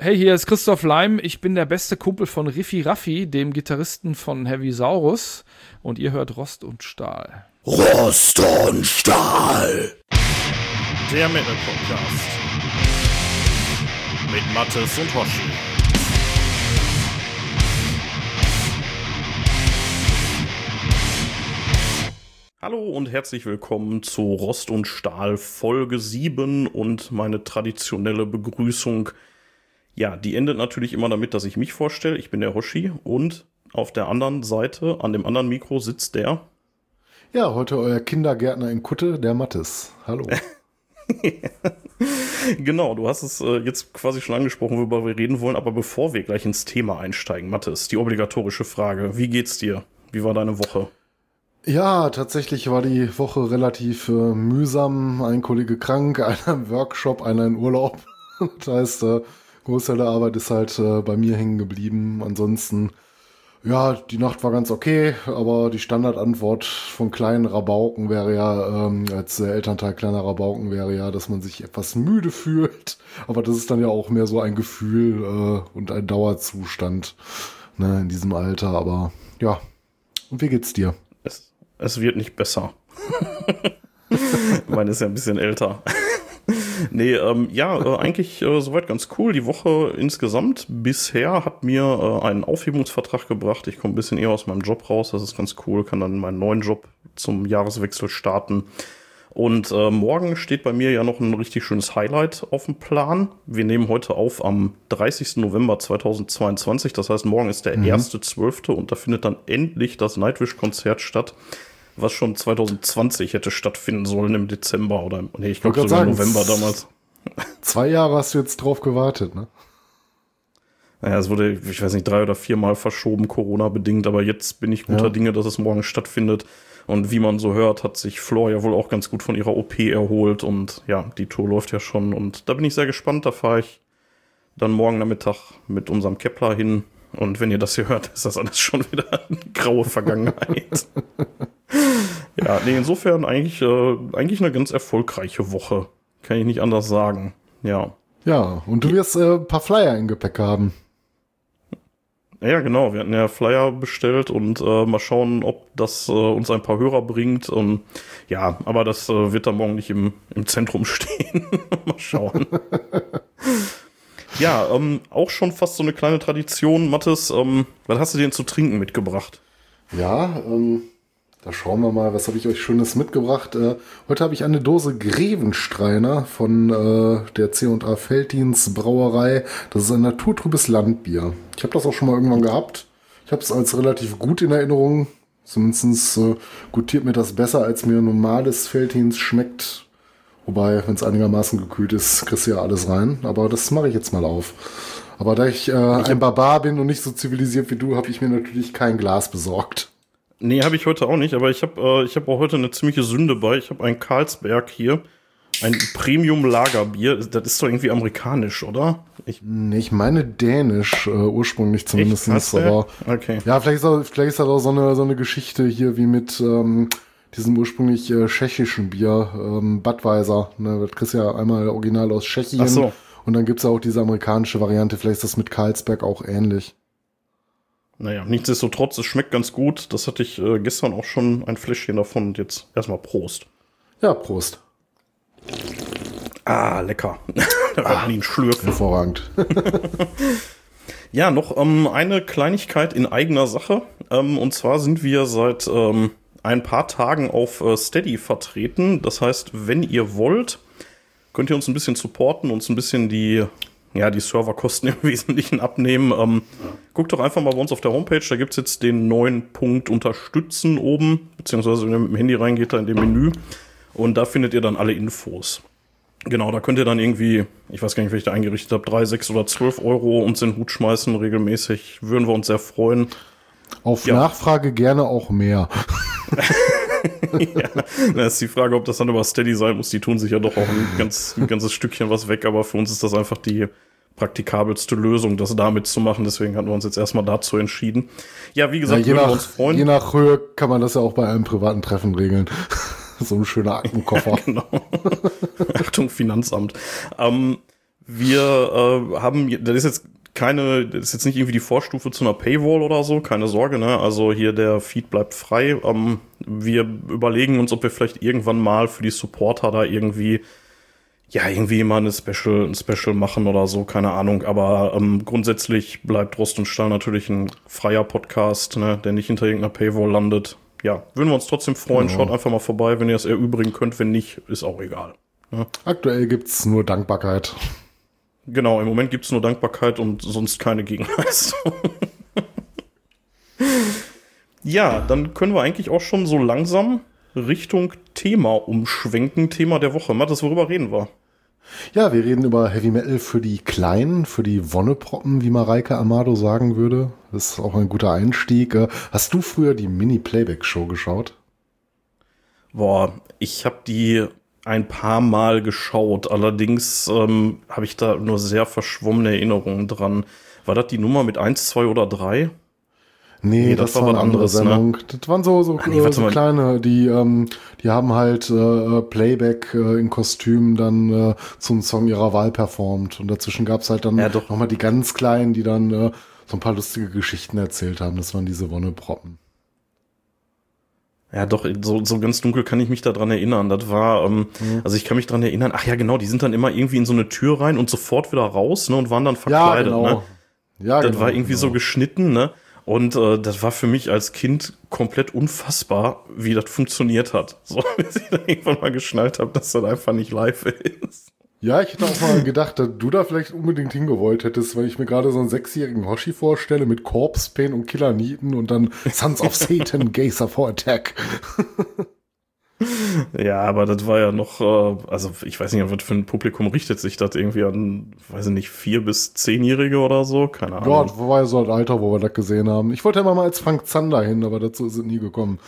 Hey, hier ist Christoph Leim. Ich bin der beste Kumpel von Riffi Raffi, dem Gitarristen von Heavy Saurus. Und ihr hört Rost und Stahl. Rost und Stahl. Der Metal Podcast. Mit Mattes und Hoshi. Hallo und herzlich willkommen zu Rost und Stahl Folge 7 und meine traditionelle Begrüßung. Ja, die endet natürlich immer damit, dass ich mich vorstelle. Ich bin der Hoshi und auf der anderen Seite, an dem anderen Mikro sitzt der. Ja, heute euer Kindergärtner in Kutte, der Mattes. Hallo. genau, du hast es äh, jetzt quasi schon angesprochen, worüber wir reden wollen, aber bevor wir gleich ins Thema einsteigen, Mattes, die obligatorische Frage. Wie geht's dir? Wie war deine Woche? Ja, tatsächlich war die Woche relativ äh, mühsam. Ein Kollege krank, einer im Workshop, einer in Urlaub. das heißt, äh, Großteil der Arbeit ist halt äh, bei mir hängen geblieben. Ansonsten, ja, die Nacht war ganz okay, aber die Standardantwort von kleinen Rabauken wäre ja, ähm, als äh, Elternteil kleiner Rabauken wäre ja, dass man sich etwas müde fühlt. Aber das ist dann ja auch mehr so ein Gefühl äh, und ein Dauerzustand ne, in diesem Alter. Aber ja, und wie geht's dir? Es wird nicht besser. Meine ist ja ein bisschen älter. nee, ähm, ja, äh, eigentlich äh, soweit ganz cool. Die Woche insgesamt bisher hat mir äh, einen Aufhebungsvertrag gebracht. Ich komme ein bisschen eher aus meinem Job raus. Das ist ganz cool. Kann dann meinen neuen Job zum Jahreswechsel starten. Und äh, morgen steht bei mir ja noch ein richtig schönes Highlight auf dem Plan. Wir nehmen heute auf am 30. November 2022. Das heißt, morgen ist der mhm. 1.12. und da findet dann endlich das Nightwish-Konzert statt was schon 2020 hätte stattfinden sollen im Dezember oder nee, ich glaube sogar sagen, November damals. Zwei Jahre hast du jetzt drauf gewartet, ne? Naja, es wurde, ich weiß nicht, drei oder viermal verschoben, Corona-bedingt, aber jetzt bin ich guter ja. Dinge, dass es morgen stattfindet. Und wie man so hört, hat sich Flor ja wohl auch ganz gut von ihrer OP erholt und ja, die Tour läuft ja schon und da bin ich sehr gespannt. Da fahre ich dann morgen Nachmittag mit unserem Kepler hin und wenn ihr das hier hört, ist das alles schon wieder eine graue Vergangenheit. ja, nee, insofern eigentlich, äh, eigentlich eine ganz erfolgreiche Woche. Kann ich nicht anders sagen. Ja. Ja, und du wirst äh, ein paar Flyer im Gepäck haben. Ja, genau. Wir hatten ja Flyer bestellt und äh, mal schauen, ob das äh, uns ein paar Hörer bringt. Und ja, aber das äh, wird dann morgen nicht im, im Zentrum stehen. mal schauen. ja, ähm, auch schon fast so eine kleine Tradition. Mathis, ähm, was hast du denn zu trinken mitgebracht? Ja, ähm, da schauen wir mal, was habe ich euch Schönes mitgebracht. Äh, heute habe ich eine Dose Grevenstreiner von äh, der C&A Felddienst Brauerei. Das ist ein naturtrübes Landbier. Ich habe das auch schon mal irgendwann gehabt. Ich habe es als relativ gut in Erinnerung. Zumindest äh, gutiert mir das besser, als mir normales Felddienst schmeckt. Wobei, wenn es einigermaßen gekühlt ist, kriegst du ja alles rein. Aber das mache ich jetzt mal auf. Aber da ich, äh, ein Barbar bin und nicht so zivilisiert wie du, habe ich mir natürlich kein Glas besorgt. Nee, habe ich heute auch nicht, aber ich habe äh, ich hab auch heute eine ziemliche Sünde bei. Ich habe ein Carlsberg hier. Ein Premium-Lagerbier. Das ist doch irgendwie amerikanisch, oder? Ich, nee, ich meine dänisch, äh, ursprünglich zumindest. Aber okay. ja, vielleicht ist, auch, vielleicht ist das auch so eine, so eine Geschichte hier wie mit ähm, diesem ursprünglich äh, tschechischen Bier, ähm, Budweiser. Ne? Das kriegst ja einmal original aus Tschechien. Ach so. Und dann gibt's ja auch diese amerikanische Variante. Vielleicht ist das mit Carlsberg auch ähnlich. Naja, nichtsdestotrotz, es schmeckt ganz gut. Das hatte ich äh, gestern auch schon ein Fläschchen davon und jetzt erstmal Prost. Ja, Prost. Ah, lecker. da ah, ein Schlürfen. Hervorragend. ja, noch ähm, eine Kleinigkeit in eigener Sache. Ähm, und zwar sind wir seit ähm, ein paar Tagen auf äh, Steady vertreten. Das heißt, wenn ihr wollt, könnt ihr uns ein bisschen supporten, uns ein bisschen die ja, die Serverkosten im Wesentlichen abnehmen. Ähm, guckt doch einfach mal bei uns auf der Homepage, da gibt es jetzt den neuen Punkt Unterstützen oben, beziehungsweise wenn ihr mit dem Handy reingeht, da in dem Menü. Und da findet ihr dann alle Infos. Genau, da könnt ihr dann irgendwie, ich weiß gar nicht, wie ich da eingerichtet habe, drei, sechs oder zwölf Euro uns in den Hut schmeißen regelmäßig. Würden wir uns sehr freuen. Auf ja. Nachfrage gerne auch mehr. ja, das ist die Frage, ob das dann über Steady sein muss. Die tun sich ja doch auch ein, ganz, ein ganzes Stückchen was weg, aber für uns ist das einfach die praktikabelste Lösung, das damit zu machen. Deswegen hatten wir uns jetzt erstmal dazu entschieden. Ja, wie gesagt, ja, je, nach, wir uns freuen. je nach Höhe kann man das ja auch bei einem privaten Treffen regeln. so ein schöner Aktenkoffer. Ja, genau. Achtung, Finanzamt. Ähm, Wir äh, haben, das ist jetzt keine, das ist jetzt nicht irgendwie die Vorstufe zu einer Paywall oder so, keine Sorge, ne? Also hier der Feed bleibt frei. Ähm, wir überlegen uns, ob wir vielleicht irgendwann mal für die Supporter da irgendwie ja, irgendwie mal eine Special, ein Special machen oder so, keine Ahnung. Aber ähm, grundsätzlich bleibt Rost und Stahl natürlich ein freier Podcast, ne, der nicht hinter irgendeiner Paywall landet. Ja, würden wir uns trotzdem freuen. Genau. Schaut einfach mal vorbei, wenn ihr es erübrigen könnt. Wenn nicht, ist auch egal. Ne? Aktuell gibt's nur Dankbarkeit. Genau, im Moment gibt's nur Dankbarkeit und sonst keine Gegenleistung. ja, dann können wir eigentlich auch schon so langsam Richtung Thema umschwenken. Thema der Woche. Mathis, worüber reden wir? Ja, wir reden über Heavy Metal für die Kleinen, für die Wonneproppen, wie Mareike Amado sagen würde. Das ist auch ein guter Einstieg. Äh, hast du früher die Mini-Playback-Show geschaut? Boah, ich habe die ein paar Mal geschaut. Allerdings ähm, habe ich da nur sehr verschwommene Erinnerungen dran. War das die Nummer mit 1, 2 oder 3? Nee, nee das, das, war eine andere ne? Sendung. Ne? Das waren so, so, Ach, nee, so kleine, die, ähm, die haben halt äh, Playback äh, in Kostümen dann äh, zum Song ihrer Wahl performt. Und dazwischen gab's halt dann ja, doch. nochmal die ganz kleinen, die dann äh, so ein paar lustige Geschichten erzählt haben. Das waren diese Wonneproppen. Ja, doch, so, so ganz dunkel kann ich mich daran erinnern. Das war, ähm, mhm. also ich kann mich daran erinnern, ach ja, genau, die sind dann immer irgendwie in so eine Tür rein und sofort wieder raus, ne, und waren dann verkleidet, ja, genau. ne? Ja, das genau, war irgendwie genau. so geschnitten, ne? Und äh, das war für mich als Kind komplett unfassbar, wie das funktioniert hat. So, bis ich dann irgendwann mal geschnallt habe, dass das einfach nicht live ist. Ja, ich hätte auch mal gedacht, dass du da vielleicht unbedingt hingewollt hättest, weil ich mir gerade so einen sechsjährigen Hoshi vorstelle mit Corpse Pain und Killer Nieten und dann Sons of Satan, Gazer for Attack. Ja, aber das war ja noch, äh, also ich weiß nicht, was für ein Publikum richtet sich das irgendwie an, weiß ich nicht, vier bis zehnjährige oder so, keine Ahnung. Ja, das war ja so ein Alter, wo wir das gesehen haben. Ich wollte ja mal als Frank Zander hin, aber dazu ist es nie gekommen.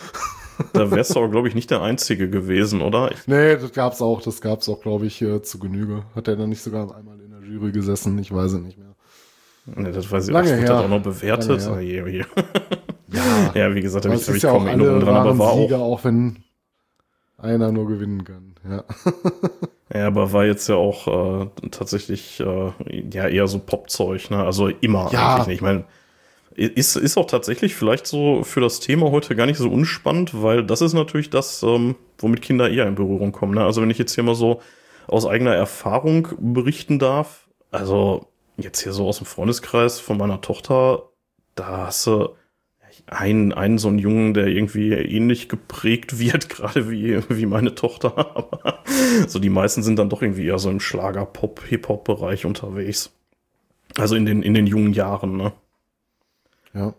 Da wärst du aber, glaube ich, nicht der Einzige gewesen, oder? Ich nee, das gab's auch, das gab's auch, glaube ich, äh, zu Genüge. Hat er dann nicht sogar einmal in der Jury gesessen? Ich weiß es nicht mehr. Nee, das weiß ich Lange her. auch noch bewertet. Je. Ja. ja, wie gesagt, da habe ich, hab ich kaum Erinnerungen dran, aber war Sieger, auch, auch wenn einer nur gewinnen kann. Ja. ja, aber war jetzt ja auch äh, tatsächlich äh, ja eher so Popzeug, ne? Also immer ja. eigentlich nicht. Ich meine, ist, ist auch tatsächlich vielleicht so für das Thema heute gar nicht so unspannend, weil das ist natürlich das, ähm, womit Kinder eher in Berührung kommen. Ne? Also wenn ich jetzt hier mal so aus eigener Erfahrung berichten darf, also jetzt hier so aus dem Freundeskreis von meiner Tochter, da hast du einen, einen so einen Jungen, der irgendwie ähnlich geprägt wird, gerade wie, wie meine Tochter. Aber so die meisten sind dann doch irgendwie eher so im Schlager-Pop, Hip-Hop-Bereich unterwegs. Also in den, in den jungen Jahren, ne? Ja.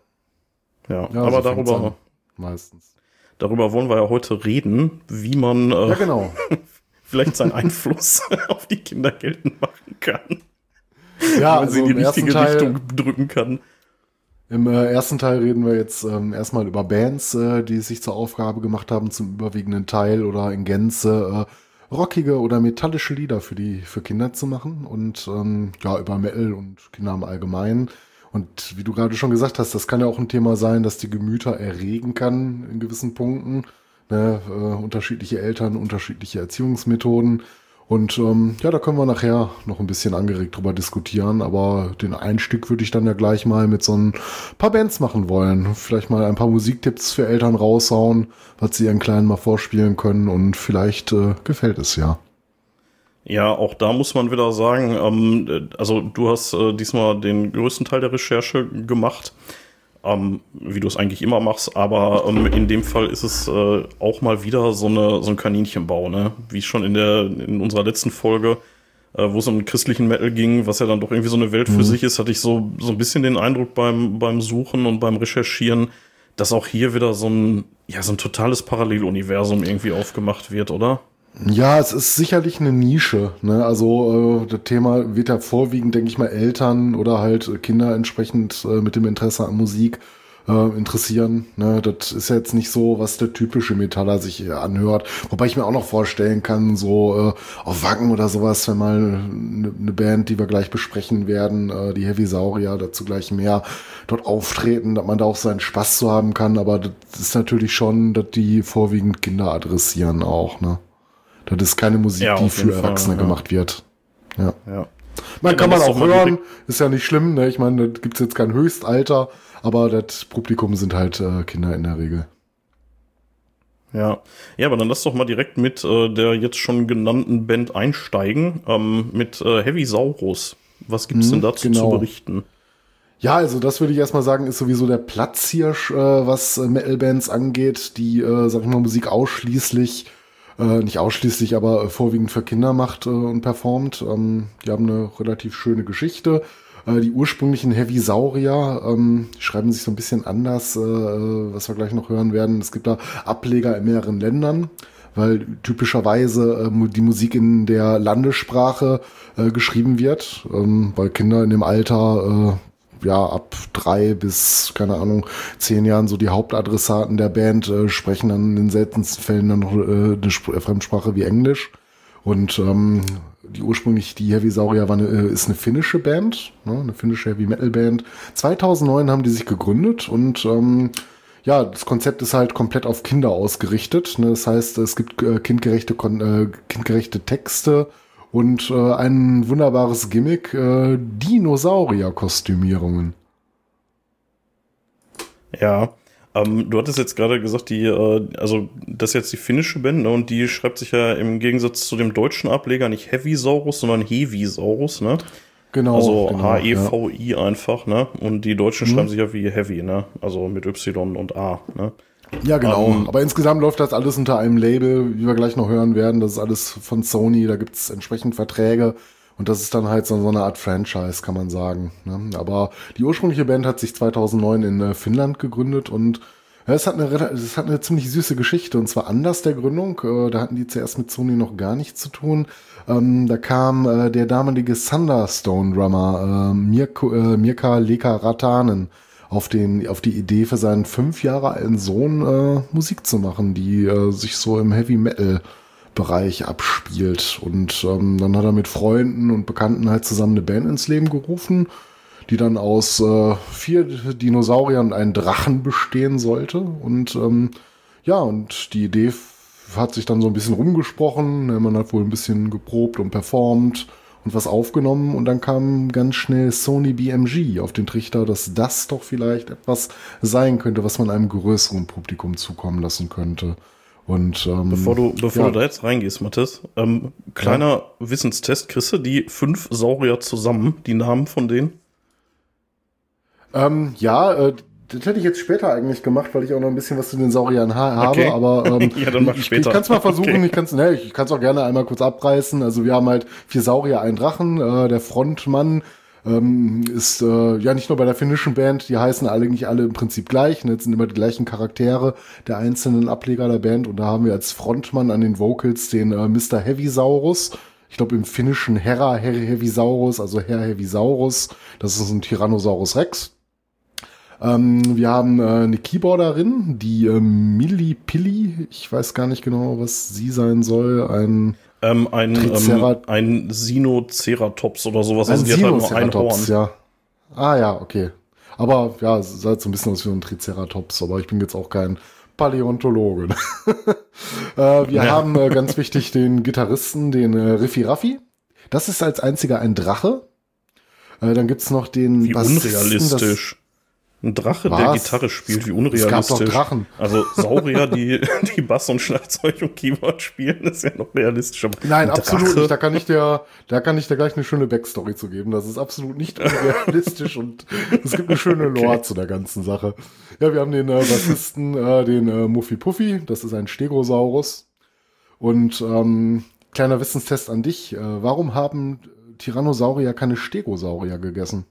Ja, ja aber so darüber. Meistens. Darüber wollen wir ja heute reden, wie man äh, ja, genau. vielleicht seinen Einfluss auf die Kinder geltend machen kann. Ja, wenn also sie in die richtige Teil, Richtung drücken kann. Im äh, ersten Teil reden wir jetzt ähm, erstmal über Bands, äh, die sich zur Aufgabe gemacht haben, zum überwiegenden Teil oder in Gänze äh, rockige oder metallische Lieder für die für Kinder zu machen und ähm, ja über Metal und Kinder im Allgemeinen. Und wie du gerade schon gesagt hast, das kann ja auch ein Thema sein, das die Gemüter erregen kann in gewissen Punkten. Ne, äh, unterschiedliche Eltern, unterschiedliche Erziehungsmethoden. Und ähm, ja, da können wir nachher noch ein bisschen angeregt drüber diskutieren. Aber den Einstieg würde ich dann ja gleich mal mit so ein paar Bands machen wollen. Vielleicht mal ein paar Musiktipps für Eltern raushauen, was sie ihren Kleinen mal vorspielen können. Und vielleicht äh, gefällt es ja. Ja, auch da muss man wieder sagen, ähm, also du hast äh, diesmal den größten Teil der Recherche gemacht ähm, wie du es eigentlich immer machst, aber ähm, in dem Fall ist es äh, auch mal wieder so, eine, so ein Kaninchenbau, ne? Wie schon in, der, in unserer letzten Folge, äh, wo es um christlichen Metal ging, was ja dann doch irgendwie so eine Welt für mhm. sich ist, hatte ich so, so ein bisschen den Eindruck beim, beim Suchen und beim Recherchieren, dass auch hier wieder so ein, ja, so ein totales Paralleluniversum irgendwie aufgemacht wird, oder? Ja, es ist sicherlich eine Nische. Ne? Also äh, das Thema wird ja vorwiegend, denke ich mal, Eltern oder halt Kinder entsprechend äh, mit dem Interesse an Musik äh, interessieren. Ne? Das ist ja jetzt nicht so, was der typische Metaller sich anhört. Wobei ich mir auch noch vorstellen kann, so äh, auf Wacken oder sowas, wenn mal eine ne Band, die wir gleich besprechen werden, äh, die Heavy Saurier, dazu gleich mehr, dort auftreten, dass man da auch seinen Spaß zu haben kann. Aber das ist natürlich schon, dass die vorwiegend Kinder adressieren auch. Ne? Das ist keine Musik, ja, die für Erwachsene Fall, gemacht wird. Ja. ja. Man kann man auch hören, ist ja nicht schlimm, ne? Ich meine, da gibt's jetzt kein Höchstalter, aber das Publikum sind halt äh, Kinder in der Regel. Ja. Ja, aber dann lass doch mal direkt mit äh, der jetzt schon genannten Band einsteigen, ähm, mit äh, Heavy Saurus. Was gibt's denn dazu genau. zu berichten? Ja, also das würde ich erstmal sagen, ist sowieso der Platzhirsch, äh, was äh, Metal-Bands angeht, die, äh, sag ich mal, Musik ausschließlich, äh, nicht ausschließlich, aber äh, vorwiegend für Kinder macht äh, und performt. Ähm, die haben eine relativ schöne Geschichte. Äh, die ursprünglichen Heavy Saurier ähm, schreiben sich so ein bisschen anders, äh, was wir gleich noch hören werden. Es gibt da Ableger in mehreren Ländern weil typischerweise äh, die Musik in der Landessprache äh, geschrieben wird, ähm, weil Kinder in dem Alter äh, ja ab drei bis keine Ahnung zehn Jahren so die Hauptadressaten der Band äh, sprechen dann in den seltensten Fällen dann noch äh, eine Sp Fremdsprache wie Englisch und ähm, die ursprünglich die Heavy Saurier war eine, äh, ist eine finnische Band, ne, eine finnische Heavy Metal Band. 2009 haben die sich gegründet und ähm, ja, das Konzept ist halt komplett auf Kinder ausgerichtet. Ne? Das heißt, es gibt äh, kindgerechte, äh, kindgerechte Texte und äh, ein wunderbares Gimmick, äh, Dinosaurier-Kostümierungen. Ja. Ähm, du hattest jetzt gerade gesagt, die, äh, also das ist jetzt die finnische Band, ne, und die schreibt sich ja im Gegensatz zu dem deutschen Ableger nicht Heavy Saurus, sondern Heavisaurus, ne? Genau. Also genau, H-E-V-I einfach, ne? Und die Deutschen schreiben sich ja wie Heavy, ne? Also mit Y und A, ne? Ja, genau. Ähm, Aber insgesamt läuft das alles unter einem Label, wie wir gleich noch hören werden. Das ist alles von Sony, da gibt's entsprechend Verträge. Und das ist dann halt so, so eine Art Franchise, kann man sagen. Ne? Aber die ursprüngliche Band hat sich 2009 in äh, Finnland gegründet und es hat, eine, es hat eine ziemlich süße Geschichte. Und zwar anders der Gründung. Äh, da hatten die zuerst mit Sony noch gar nichts zu tun. Ähm, da kam äh, der damalige Thunderstone-Drummer Mirko, Mirka Leka Ratanen auf, den, auf die Idee für seinen fünf Jahre alten Sohn äh, Musik zu machen, die äh, sich so im Heavy Metal Bereich abspielt. Und ähm, dann hat er mit Freunden und Bekannten halt zusammen eine Band ins Leben gerufen, die dann aus äh, vier Dinosauriern und einem Drachen bestehen sollte. Und ähm, ja, und die Idee hat sich dann so ein bisschen rumgesprochen. Man hat wohl ein bisschen geprobt und performt und was aufgenommen. Und dann kam ganz schnell Sony BMG auf den Trichter, dass das doch vielleicht etwas sein könnte, was man einem größeren Publikum zukommen lassen könnte. Und ähm, Bevor du, bevor ja. du da jetzt reingehst, Mathis, ähm, kleiner Wissenstest, kriegst du die fünf Saurier zusammen, die Namen von denen? Ähm, ja, äh, das hätte ich jetzt später eigentlich gemacht, weil ich auch noch ein bisschen was zu den Sauriern ha habe, Okay. aber ähm, Ja, dann mach ich, später. ich kann es mal versuchen, Okay. ich kann es ne, ich kann's auch gerne einmal kurz abreißen. Also wir haben halt vier Saurier, einen Drachen, äh, der Frontmann ähm, ist äh, ja nicht nur bei der finnischen Band, die heißen alle nicht alle im Prinzip gleich, ne, das sind immer die gleichen Charaktere der einzelnen Ableger der Band und da haben wir als Frontmann an den Vocals den äh, Mr. Heavysaurus. Ich glaube im Finnischen Herra Heavysaurus, also Herr Heavysaurus, das ist ein Tyrannosaurus Rex. Ähm, wir haben äh, eine Keyboarderin, die äh, Milli Pilli, ich weiß gar nicht genau, was sie sein soll, ein, Ähm, ein, ähm, ein Sinoceratops oder sowas. ein Also die hat halt nur ein Horn. Sinoceratops, ja. Ah ja, okay. Aber ja, es sah so ein bisschen aus wie ein Triceratops, aber ich bin jetzt auch kein Paläontologe. äh, wir Ja. haben äh, ganz wichtig den Gitarristen, den äh, Riffi Raffi. Das ist als einziger ein Drache. Äh, dann gibt's noch den Wie Bassisten, unrealistisch. Ein Drache, der Was? Gitarre spielt, wie Es unrealistisch. gab doch Drachen. Also Saurier, die, die Bass und Schlagzeug und Keyboard spielen, ist ja noch realistischer. Nein, Ein absolut nicht. Da kann ich dir, da kann ich dir gleich eine schöne Backstory zu geben. Das ist absolut nicht unrealistisch und es gibt eine schöne Lore zu der ganzen Sache. Ja, wir haben den äh, Bassisten, äh, den äh, Muffy Puffy. Das ist ein Stegosaurus. Und ähm, kleiner Wissenstest an dich. Äh, warum haben Tyrannosaurier keine Stegosaurier gegessen?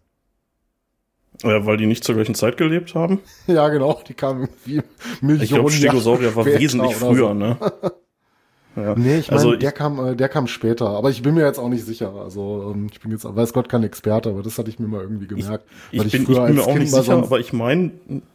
Ja, weil die nicht zur gleichen Zeit gelebt haben. Ja, genau. Die kamen wie Millionen Ich glaube, Stegosaurier war wesentlich früher, so. ne? Ja. Nee, ich meine, Also der ich- kam, äh, der kam später, aber ich bin mir jetzt auch nicht sicher. Also ähm, ich bin jetzt, weiß Gott, kein Experte, aber das hatte ich mir mal irgendwie gemerkt. Ich, weil bin, ich bin mir als auch Kind nicht sicher, aber ich meine,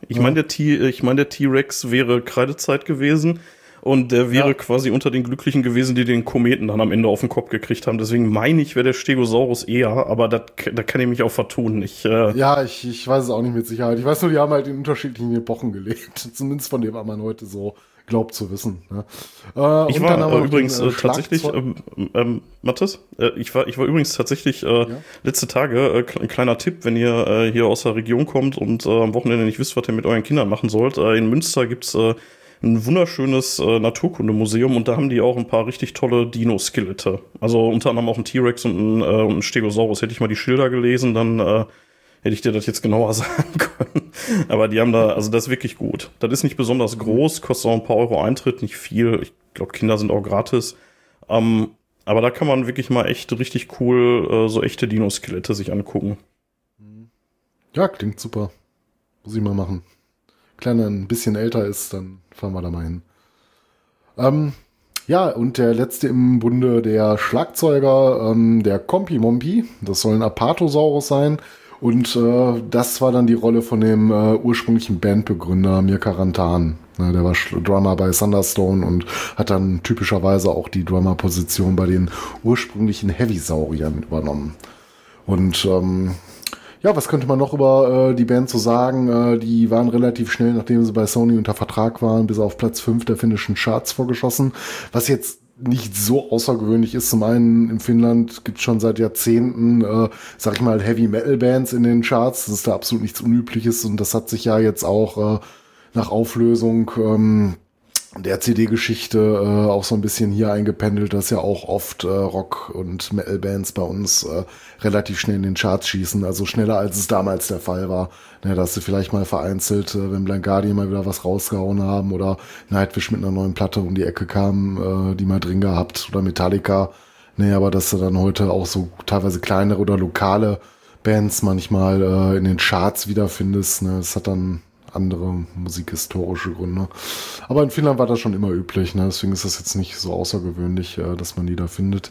ich meine, der T, ich meine, der T-Rex wäre Kreidezeit gewesen und der wäre Ja. quasi unter den Glücklichen gewesen, die den Kometen dann am Ende auf den Kopf gekriegt haben. Deswegen meine ich, wäre der Stegosaurus eher, aber da kann ich mich auch vertun. Ich, äh, ja, ich, ich weiß es auch nicht mit Sicherheit. Ich weiß nur, die haben halt in unterschiedlichen Epochen gelebt. Zumindest von dem, was man heute so glaubt zu wissen. Ne? Äh, ich war äh, übrigens den, äh, tatsächlich, ähm, ähm, Mathis, äh, ich war, ich war übrigens tatsächlich äh, ja? letzte Tage, äh, ein kleiner Tipp, wenn ihr äh, hier aus der Region kommt und äh, am Wochenende nicht wisst, was ihr mit euren Kindern machen sollt. Äh, in Münster gibt's äh, ein wunderschönes äh, Naturkundemuseum und da haben die auch ein paar richtig tolle Dino-Skelette. Also unter anderem auch ein T-Rex und ein, äh, ein Stegosaurus. Hätte ich mal die Schilder gelesen, dann äh, hätte ich dir das jetzt genauer sagen können. Aber die haben da, also das ist wirklich gut. Das ist nicht besonders groß, kostet auch ein paar Euro Eintritt, nicht viel. Ich glaube, Kinder sind auch gratis. Ähm, aber da kann man wirklich mal echt richtig cool äh, so echte Dino-Skelette sich angucken. Ja, klingt super. Muss ich mal machen. Kleiner ein bisschen älter ist, dann fahren wir da mal hin. Ähm, ja, und der letzte im Bunde der Schlagzeuger, ähm, der Kompimompi. Das soll ein Apatosaurus sein. Und äh, das war dann die Rolle von dem äh, ursprünglichen Bandbegründer Mirka Rantan. Ja, der war Drummer bei Thunderstone und hat dann typischerweise auch die Drummer-Position bei den ursprünglichen Heavy-Sauriern übernommen. Und ähm, ja, was könnte man noch über äh, die Band so sagen? Äh, die waren relativ schnell, nachdem sie bei Sony unter Vertrag waren, bis auf Platz 5 der finnischen Charts vorgeschossen. Was jetzt nicht so außergewöhnlich ist. Zum einen in Finnland gibt es schon seit Jahrzehnten, äh, sag ich mal, Heavy Metal Bands in den Charts. Das ist da absolut nichts Unübliches und das hat sich ja jetzt auch äh, nach Auflösung ähm, der CD-Geschichte äh, auch so ein bisschen hier eingependelt, dass ja auch oft äh, Rock- und Metal-Bands bei uns äh, relativ schnell in den Charts schießen, also schneller als es damals der Fall war. Ne, dass sie vielleicht mal vereinzelt, äh, wenn Blind Guardian mal wieder was rausgehauen haben oder Nightwish mit einer neuen Platte um die Ecke kam, äh, die mal drin gehabt oder Metallica. Nee, aber dass du dann heute auch so teilweise kleinere oder lokale Bands manchmal äh, in den Charts wiederfindest, ne, das hat dann andere musikhistorische Gründe. Aber in Finnland war das schon immer üblich, ne? deswegen ist das jetzt nicht so außergewöhnlich, äh, dass man die da findet.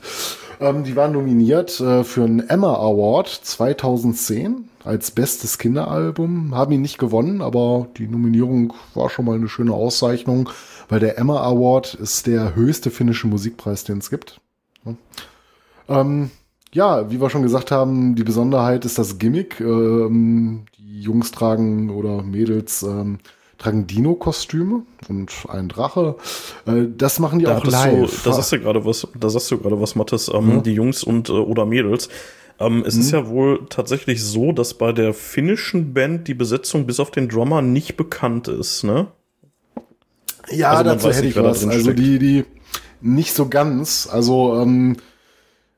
Ähm, die waren nominiert äh, für einen Emma Award 2010 als bestes Kinderalbum, haben ihn nicht gewonnen, aber die Nominierung war schon mal eine schöne Auszeichnung, weil der Emma Award ist der höchste finnische Musikpreis, den es gibt. Ja. Ähm, ja, wie wir schon gesagt haben, die Besonderheit ist das Gimmick. Ähm, die Jungs tragen oder Mädels ähm, tragen Dino-Kostüme und ein Drache. Äh, das machen die da auch live. Du, da sagst du gerade was, da sagst du gerade was, Mattes, ähm, ja. die Jungs und äh, oder Mädels. Ähm, es mhm. ist ja wohl tatsächlich so, dass bei der finnischen Band die Besetzung bis auf den Drummer nicht bekannt ist, ne? Ja, also dazu hätte ich was. Also die, die nicht so ganz. Also ähm,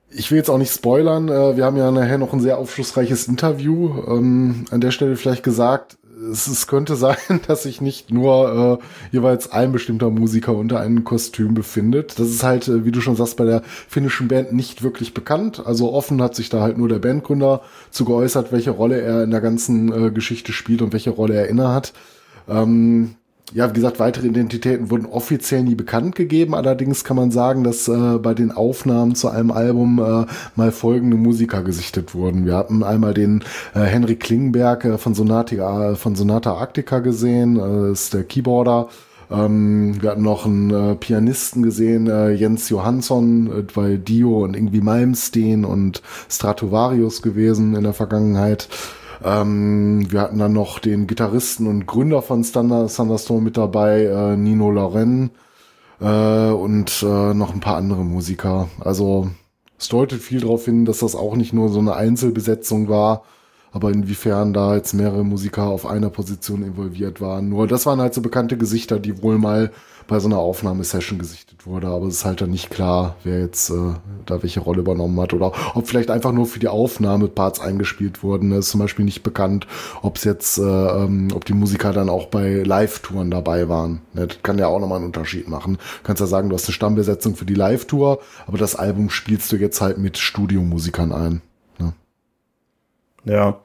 ich will jetzt auch nicht spoilern. Äh, wir haben ja nachher noch ein sehr aufschlussreiches Interview. Ähm, an der Stelle vielleicht gesagt, es, es könnte sein, dass sich nicht nur äh, jeweils ein bestimmter Musiker unter einem Kostüm befindet. Das ist halt, äh, wie du schon sagst, bei der finnischen Band nicht wirklich bekannt. Also offen hat sich da halt nur der Bandgründer zu geäußert, welche Rolle er in der ganzen äh, Geschichte spielt und welche Rolle er innehat. Ähm, ja, wie gesagt, weitere Identitäten wurden offiziell nie bekannt gegeben. Allerdings kann man sagen, dass äh, bei den Aufnahmen zu einem Album äh, mal folgende Musiker gesichtet wurden. Wir hatten einmal den äh, Henry Klingenberg äh, von, Sonata, äh, von Sonata Arctica gesehen, äh, ist der Keyboarder. Ähm, wir hatten noch einen äh, Pianisten gesehen, äh, Jens Johansson, äh, bei Dio und irgendwie Malmsteen und Stratovarius gewesen in der Vergangenheit. Ähm, wir hatten dann noch den Gitarristen und Gründer von Thunderstorm mit dabei, äh, Nino Loren äh, und äh, noch ein paar andere Musiker. Also es deutet viel darauf hin, dass das auch nicht nur so eine Einzelbesetzung war, aber inwiefern da jetzt mehrere Musiker auf einer Position involviert waren. Nur das waren halt so bekannte Gesichter, die wohl mal bei so einer Aufnahmesession gesichtet wurde. Aber es ist halt dann nicht klar, wer jetzt äh, da welche Rolle übernommen hat oder ob vielleicht einfach nur für die Aufnahme Parts eingespielt wurden. Es ist zum Beispiel nicht bekannt, ob es jetzt, äh, ähm, ob die Musiker dann auch bei Live-Touren dabei waren. Ne, das kann ja auch nochmal einen Unterschied machen. Du kannst ja sagen, du hast eine Stammbesetzung für die Live-Tour, aber das Album spielst du jetzt halt mit Studiomusikern ein. Ne? Ja.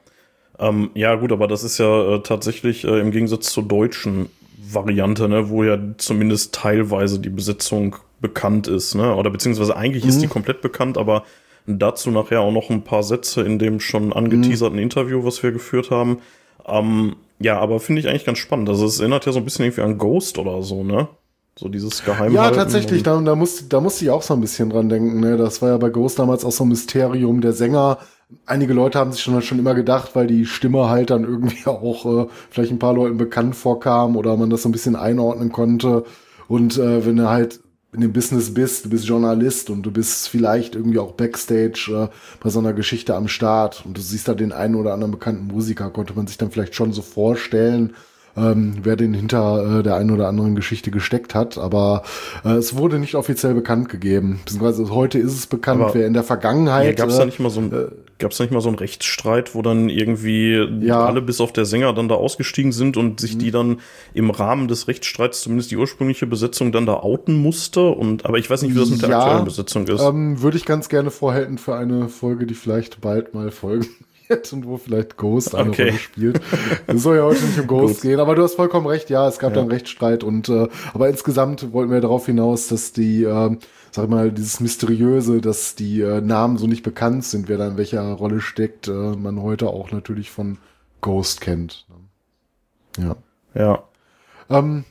Ähm, ja, gut, aber das ist ja äh, tatsächlich äh, im Gegensatz zur deutschen Variante, ne, wo ja zumindest teilweise die Besetzung bekannt ist, ne? Oder beziehungsweise eigentlich mhm. ist die mhm. komplett bekannt, aber dazu nachher auch noch ein paar Sätze in dem schon angeteaserten mhm. Interview, was wir geführt haben. Ähm, ja, aber finde ich eigentlich ganz spannend. Also es erinnert ja so ein bisschen irgendwie an Ghost oder so, ne? So dieses Geheimnis. Ja, tatsächlich, da, da, musste, da musste ich auch so ein bisschen dran denken. Ne? Das war ja bei Ghost damals auch so ein Mysterium. Der Sänger einige Leute haben sich schon, schon immer gedacht, weil die Stimme halt dann irgendwie auch äh, vielleicht ein paar Leuten bekannt vorkam oder man das so ein bisschen einordnen konnte. Und äh, wenn du halt in dem Business bist, du bist Journalist und du bist vielleicht irgendwie auch Backstage äh, bei so einer Geschichte am Start und du siehst da den einen oder anderen bekannten Musiker, konnte man sich dann vielleicht schon so vorstellen, ähm, wer den hinter äh, der einen oder anderen Geschichte gesteckt hat. Aber äh, es wurde nicht offiziell bekannt gegeben. Beziehungsweise heute ist es bekannt, Aber wer in der Vergangenheit. Ja, gab es äh, da nicht mal so ein, äh, gab's da nicht mal so einen Rechtsstreit, wo dann irgendwie Ja. alle bis auf der Sänger dann da ausgestiegen sind und sich Mhm. die dann im Rahmen des Rechtsstreits zumindest die ursprüngliche Besetzung dann da outen musste? Und aber ich weiß nicht, wie das mit der Ja, aktuellen Besetzung ist. Ähm, würde ich ganz gerne vorhalten für eine Folge, die vielleicht bald mal folgen wird und wo vielleicht Ghost eine Okay. Rolle spielt. Es soll ja heute nicht um Ghost gehen, aber du hast vollkommen recht, ja, es gab da einen Rechtsstreit und äh, aber insgesamt wollten wir darauf hinaus, dass die, äh, sag ich mal, dieses Mysteriöse, dass die äh, Namen so nicht bekannt sind, wer da in welcher Rolle steckt, äh, man heute auch natürlich von Ghost kennt. Ja. ja. Ähm,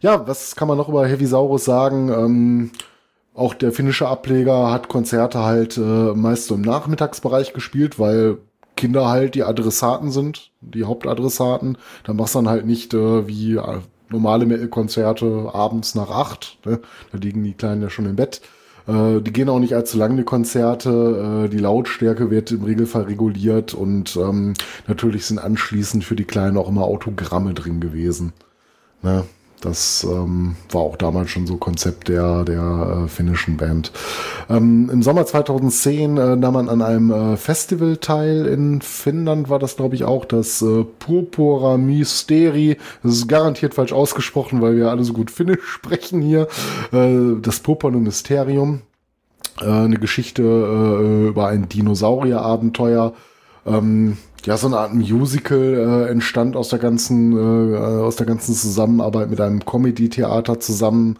ja, was kann man noch über Heavy Saurus sagen? Ähm, auch der finnische Ableger hat Konzerte halt äh, meist so im Nachmittagsbereich gespielt, weil Kinder halt die Adressaten sind, die Hauptadressaten. Da machst du dann halt nicht äh, wie äh, normale Metal-Konzerte abends nach acht. Ne? Da liegen die Kleinen ja schon im Bett. Äh, die gehen auch nicht allzu lange, die Konzerte. Äh, die Lautstärke wird im Regelfall reguliert und ähm, natürlich sind anschließend für die Kleinen auch immer Autogramme drin gewesen. Ne? Das ähm, war auch damals schon so Konzept der, der äh, finnischen Band. Ähm, Im Sommer 2010 äh, nahm man an einem äh, Festival teil. In Finnland war das, glaube ich, auch das äh, Purpura Mysteri. Das ist garantiert falsch ausgesprochen, weil wir alle so gut Finnisch sprechen hier. Äh, das Purpurno Mysterium. Äh, eine Geschichte äh, über ein Dinosaurier-Abenteuer. Ähm, ja, so eine Art Musical äh, entstand aus der ganzen, äh, aus der ganzen Zusammenarbeit mit einem Comedy-Theater zusammen.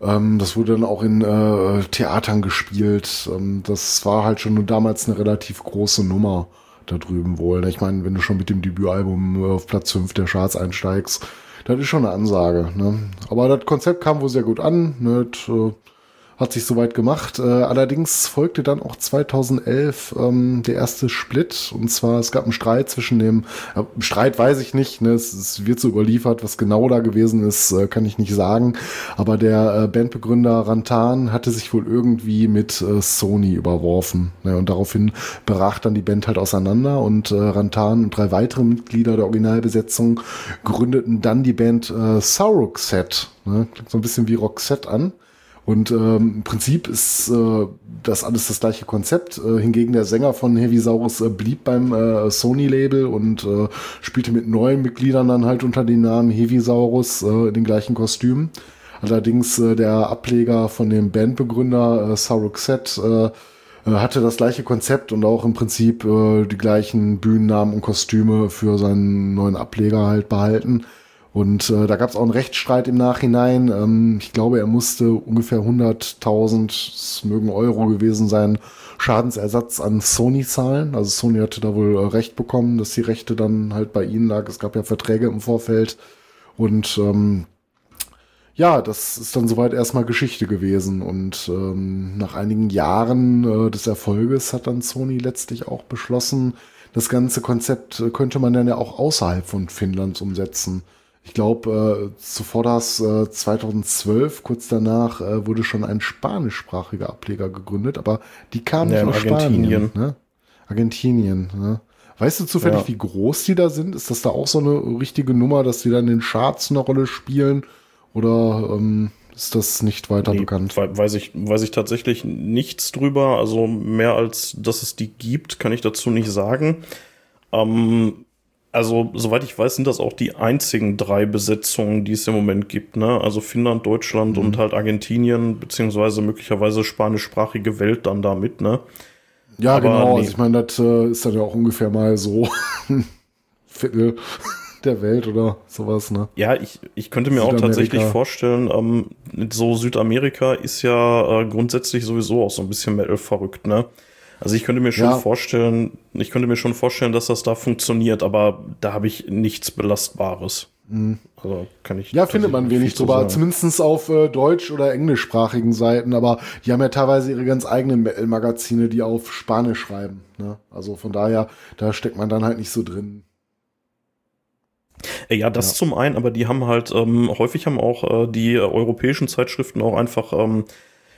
Ähm, das wurde dann auch in äh, Theatern gespielt. Ähm, das war halt schon damals eine relativ große Nummer da drüben wohl. Ich meine, wenn du schon mit dem Debütalbum äh, auf Platz 5 der Charts einsteigst, das ist schon eine Ansage. Ne? Aber das Konzept kam wohl sehr gut an. Ne? Das, äh, hat sich soweit gemacht. Äh, allerdings folgte dann auch 2011 ähm, der erste Split. Und zwar, es gab einen Streit zwischen dem, äh, Streit weiß ich nicht, ne, es, es wird so überliefert, was genau da gewesen ist, äh, kann ich nicht sagen. Aber der äh, Bandbegründer Rantan hatte sich wohl irgendwie mit äh, Sony überworfen. Ne, und daraufhin brach dann die Band halt auseinander und äh, Rantan und drei weitere Mitglieder der Originalbesetzung gründeten dann die Band äh, Sauroxet. Ne, klingt so ein bisschen wie Roxette an. Und ähm, im Prinzip ist äh, das alles das gleiche Konzept. Äh, hingegen der Sänger von Heavy Saurus äh, blieb beim äh, Sony-Label und äh, spielte mit neuen Mitgliedern dann halt unter dem Namen Heavy Saurus äh, in den gleichen Kostümen. Allerdings äh, der Ableger von dem Bandbegründer äh, Sauroxet äh, äh, hatte das gleiche Konzept und auch im Prinzip äh, die gleichen Bühnennamen und Kostüme für seinen neuen Ableger halt behalten. Und äh, da gab es auch einen Rechtsstreit im Nachhinein. Ähm, ich glaube, er musste ungefähr 100.000, es mögen Euro gewesen sein, Schadensersatz an Sony zahlen. Also Sony hatte da wohl äh, Recht bekommen, dass die Rechte dann halt bei ihnen lag. Es gab ja Verträge im Vorfeld. Und ähm, ja, das ist dann soweit erstmal Geschichte gewesen. Und ähm, nach einigen Jahren äh, des Erfolges hat dann Sony letztlich auch beschlossen, das ganze Konzept äh, könnte man dann ja auch außerhalb von Finnlands umsetzen. Ich glaube, äh, zuvor das äh, 2012, kurz danach, äh, wurde schon ein spanischsprachiger Ableger gegründet, aber die kam Ja, nicht aus in Argentinien. Spanien. Ne? Argentinien. Ne? Weißt du zufällig, Ja. wie groß die da sind? Ist das da auch so eine richtige Nummer, dass die dann in den Charts eine Rolle spielen? Oder ähm, ist das nicht weiter Nee, bekannt? we- Weiß ich, weiß ich tatsächlich nichts drüber. Also mehr als, dass es die gibt, kann ich dazu nicht sagen. Ähm, also, soweit ich weiß, sind das auch die einzigen drei Besetzungen, die es im Moment gibt. Ne? Also Finnland, Deutschland Mhm. und halt Argentinien, beziehungsweise möglicherweise spanischsprachige Welt dann damit, ne? Ja, aber genau. nee. Also ich meine, das äh, ist dann ja auch ungefähr mal so ein Viertel der Welt oder sowas, ne? Ja, ich, ich könnte mir auch tatsächlich vorstellen, ähm, so Südamerika ist ja äh, grundsätzlich sowieso auch so ein bisschen Metal verrückt, ne? Also ich könnte mir schon Ja. vorstellen, ich könnte mir schon vorstellen, dass das da funktioniert, aber da habe ich nichts Belastbares. Also kann ich. Mhm. Ja, findet man wenig zu drüber, zumindest auf äh, deutsch- oder englischsprachigen Seiten, aber die haben ja teilweise ihre ganz eigenen Metal-Magazine, die auf Spanisch schreiben. Ne? Also von daher, da steckt man dann halt nicht so drin. Äh, ja, das zum einen, aber die haben halt, ähm, häufig haben auch äh, die europäischen Zeitschriften auch einfach ähm,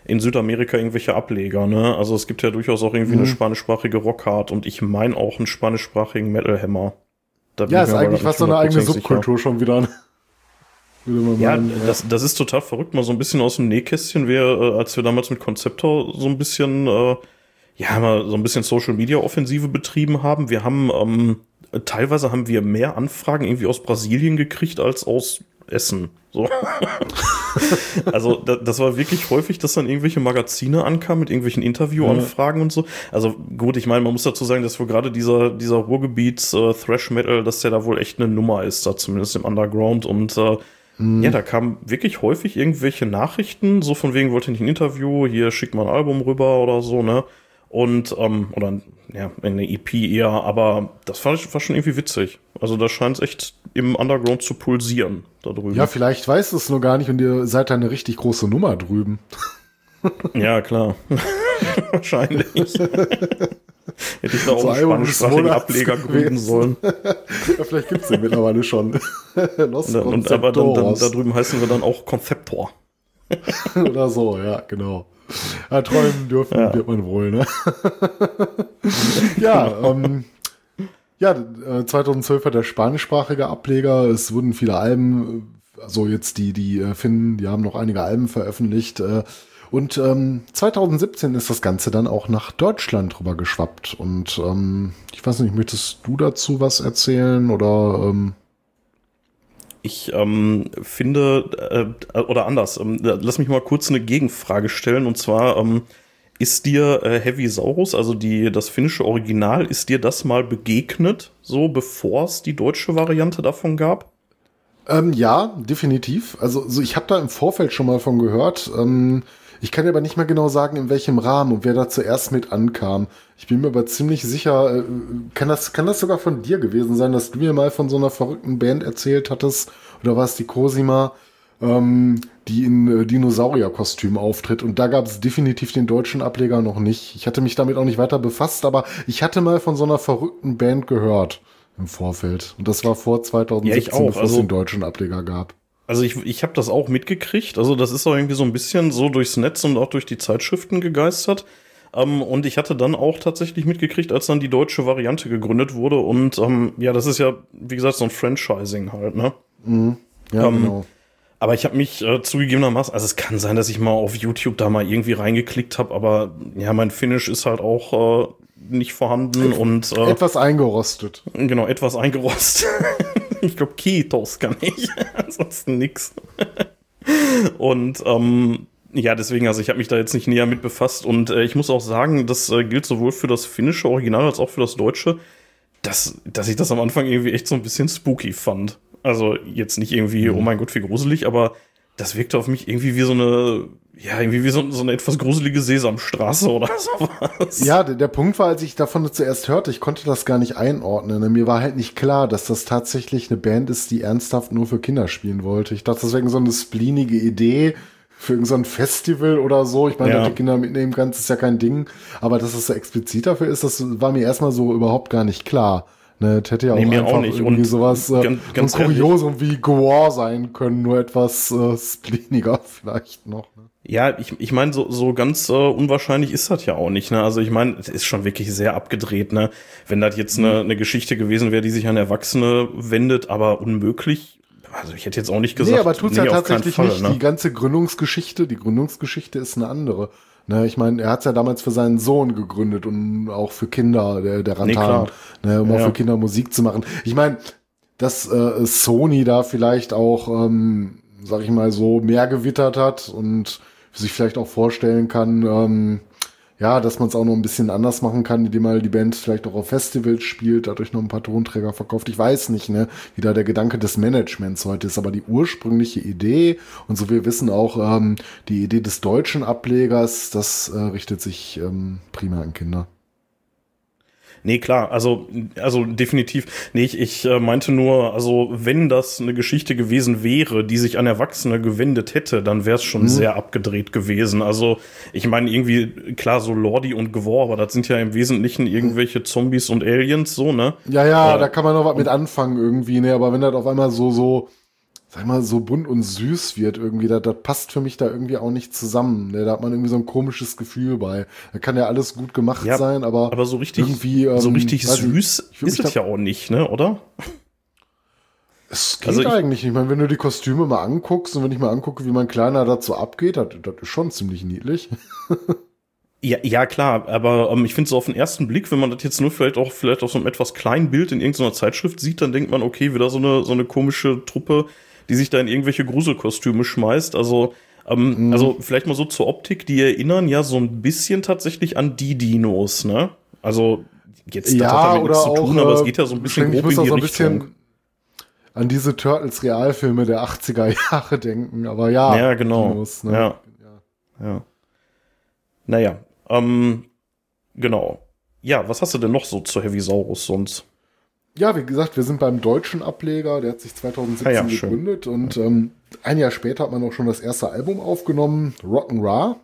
in Südamerika irgendwelche Ableger, ne? Also es gibt ja durchaus auch irgendwie eine spanischsprachige Rockhard und ich meine auch einen spanischsprachigen Metal Hammer. Ja, ist eigentlich fast so eine eigene 100% sicher. Subkultur schon wieder. Man Ja, meinen, das, das ist total verrückt, mal so ein bisschen aus dem Nähkästchen. Wir, äh, als wir damals mit Conceptor so ein bisschen, äh, ja, mal so ein bisschen Social Media Offensive betrieben haben. Wir haben, ähm, teilweise haben wir mehr Anfragen irgendwie aus Brasilien gekriegt als aus Essen. So. also da, das war wirklich häufig, dass dann irgendwelche Magazine ankamen mit irgendwelchen Interviewanfragen und so. Also gut, ich meine, man muss dazu sagen, dass wohl gerade dieser dieser Ruhrgebiets äh, Thrash Metal, dass der da wohl echt eine Nummer ist, da zumindest im Underground und äh, ja, da kamen wirklich häufig irgendwelche Nachrichten, so von wegen wollte ich ein Interview, hier schickt mal ein Album rüber oder so, ne? Und, ähm, oder ja, eine EP eher, aber das fand ich, war schon irgendwie witzig. Also da scheint es echt im Underground zu pulsieren da drüben. Ja, vielleicht weißt du es nur gar nicht und ihr seid da eine richtig große Nummer drüben. Ja, klar. Wahrscheinlich. Hätte ich da auch einen spanischsprachigen Ableger gründen sollen. Ja, vielleicht gibt's den mittlerweile schon. Los Und, und aber dann, dann, da drüben heißen wir dann auch Konzeptor. Oder so, ja, genau. Ja, träumen dürfen wird man wohl, ne? ja, ähm, ja, äh, 2012 war der spanischsprachige Ableger. Es wurden viele Alben, äh, also jetzt die, die äh, Finnen, die haben noch einige Alben veröffentlicht. Äh, und ähm, 2017 ist das Ganze dann auch nach Deutschland rüber geschwappt. Und ähm, ich weiß nicht, möchtest du dazu was erzählen oder ähm, Ich ähm, finde, äh, oder anders, ähm, lass mich mal kurz eine Gegenfrage stellen. Und zwar, ähm, ist dir äh, Heavy Saurus, also die, das finnische Original, ist dir das mal begegnet, so bevor es die deutsche Variante davon gab? Ähm, ja, definitiv. Also so, ich habe da im Vorfeld schon mal von gehört. Ähm, ich kann dir aber nicht mehr genau sagen, in welchem Rahmen und wer da zuerst mit ankam. Ich bin mir aber ziemlich sicher, äh, kann das, kann das sogar von dir gewesen sein, dass du mir mal von so einer verrückten Band erzählt hattest, oder war es die Cosima, ähm, die in äh, Dinosaurierkostüm auftritt. Und da gab es definitiv den deutschen Ableger noch nicht. Ich hatte mich damit auch nicht weiter befasst, aber ich hatte mal von so einer verrückten Band gehört im Vorfeld. Und das war vor 2017, Ja, bevor es Also- den deutschen Ableger gab. Also ich, ich habe das auch mitgekriegt. Also das ist auch irgendwie so ein bisschen so durchs Netz und auch durch die Zeitschriften gegeistert. Ähm, und ich hatte dann auch tatsächlich mitgekriegt, als dann die deutsche Variante gegründet wurde. Und ähm, ja, das ist ja, wie gesagt, so ein Franchising halt, ne? Ja, Ähm, genau. Aber ich habe mich äh, zugegebenermaßen, also es kann sein, dass ich mal auf YouTube da mal irgendwie reingeklickt habe, aber ja, mein Finish ist halt auch äh, nicht vorhanden und äh, Etwas eingerostet. genau etwas eingerostet. ich glaube, Kitos kann ich, ansonsten nix. und ähm, ja, deswegen, also ich habe mich da jetzt nicht näher mit befasst und äh, ich muss auch sagen, das äh, gilt sowohl für das finnische Original als auch für das deutsche, dass, dass ich das am Anfang irgendwie echt so ein bisschen spooky fand. Also jetzt nicht irgendwie, oh mein Gott, wie gruselig, aber das wirkte auf mich irgendwie wie so eine, ja, irgendwie wie so, so eine etwas gruselige Sesamstraße oder sowas. Ja, der, der Punkt war, als ich davon zuerst hörte, ich konnte das gar nicht einordnen. Mir war halt nicht klar, dass das tatsächlich eine Band ist, die ernsthaft nur für Kinder spielen wollte. Ich dachte, das wäre irgend so eine spleenige Idee für irgendein so ein Festival oder so. Ich meine, Ja. dass die Kinder mitnehmen kannst, ist ja kein Ding. Aber dass es so explizit dafür ist, das war mir erstmal so überhaupt gar nicht klar. Ne, das hätte ja auch Nee, einfach auch nicht. irgendwie Und sowas, äh, ganz- ganz so Kuriosum wie Gore sein können, nur etwas äh, spleeniger vielleicht noch. Ne? Ja, ich, ich meine, so, so ganz äh, unwahrscheinlich ist das ja auch nicht. Ne? Also ich meine, es ist schon wirklich sehr abgedreht. Ne? Wenn das jetzt eine, eine Geschichte gewesen wäre, die sich an Erwachsene wendet, aber unmöglich. Also ich hätte jetzt auch nicht gesagt. Nee, aber tut's ja auf keinen tatsächlich Fall, nicht. Ne? Die ganze Gründungsgeschichte, die Gründungsgeschichte ist eine andere. Ne, ich meine, er hat's ja damals für seinen Sohn gegründet und auch für Kinder, der, der Nee, Rantan, klar. ne, um auch Ja. für Kinder Musik zu machen. Ich meine, dass äh, Sony da vielleicht auch, ähm, sag ich mal so, mehr gewittert hat und sich vielleicht auch vorstellen kann, ähm, ja, dass man es auch noch ein bisschen anders machen kann, indem mal die Band vielleicht auch auf Festivals spielt, dadurch noch ein paar Tonträger verkauft. Ich weiß nicht, ne, wie da der Gedanke des Managements heute ist, aber die ursprüngliche Idee und so wir wissen auch, ähm, die Idee des deutschen Ablegers, das äh, richtet sich ähm, primär an Kinder. Nee, klar, also, also definitiv. Nee, ich, ich äh, meinte nur, also wenn das eine Geschichte gewesen wäre, die sich an Erwachsene gewendet hätte, dann wäre es schon mhm. sehr abgedreht gewesen. Also, ich meine, irgendwie, klar, so Lordi und Gwar, aber das sind ja im Wesentlichen irgendwelche Zombies und Aliens, so, ne? Ja, ja, äh, da kann man noch was mit anfangen irgendwie, ne? Aber wenn das auf einmal so, so sag mal, so bunt und süß wird irgendwie, das, das passt für mich da irgendwie auch nicht zusammen. Ne? Da hat man irgendwie so ein komisches Gefühl bei. Da kann ja alles gut gemacht ja, sein, aber, aber so richtig, irgendwie, ähm, so richtig süß ich, ist es ja auch nicht, ne, oder? Es geht also ich, eigentlich nicht. Ich meine, wenn du die Kostüme mal anguckst und wenn ich mal angucke, wie mein Kleiner dazu abgeht, das, das ist schon ziemlich niedlich. Ja, ja klar, aber ähm, ich finde so auf den ersten Blick, wenn man das jetzt nur vielleicht auch vielleicht auf so einem etwas kleinen Bild in irgendeiner Zeitschrift sieht, dann denkt man, okay, wieder so eine so eine komische Truppe, die sich da in irgendwelche Gruselkostüme schmeißt. Also, ähm, mhm. also vielleicht mal so zur Optik, die erinnern ja so ein bisschen tatsächlich an die Dinos, ne? Also jetzt ja, das hat damit nichts zu tun, auch, aber es geht ja so ein bisschen grob in die so Richtung. An diese Turtles Realfilme der 80er Jahre denken, aber ja. Ja, genau. Dinos, ne? ja. ja. ja. Naja, ähm, genau. Ja, was hast du denn noch so zu Heavy Saurus sonst? Ja, wie gesagt, wir sind beim deutschen Ableger, der hat sich 2017 ah ja, gegründet schön. und ähm, ein Jahr später hat man auch schon das erste Album aufgenommen, Rock'n'Ra.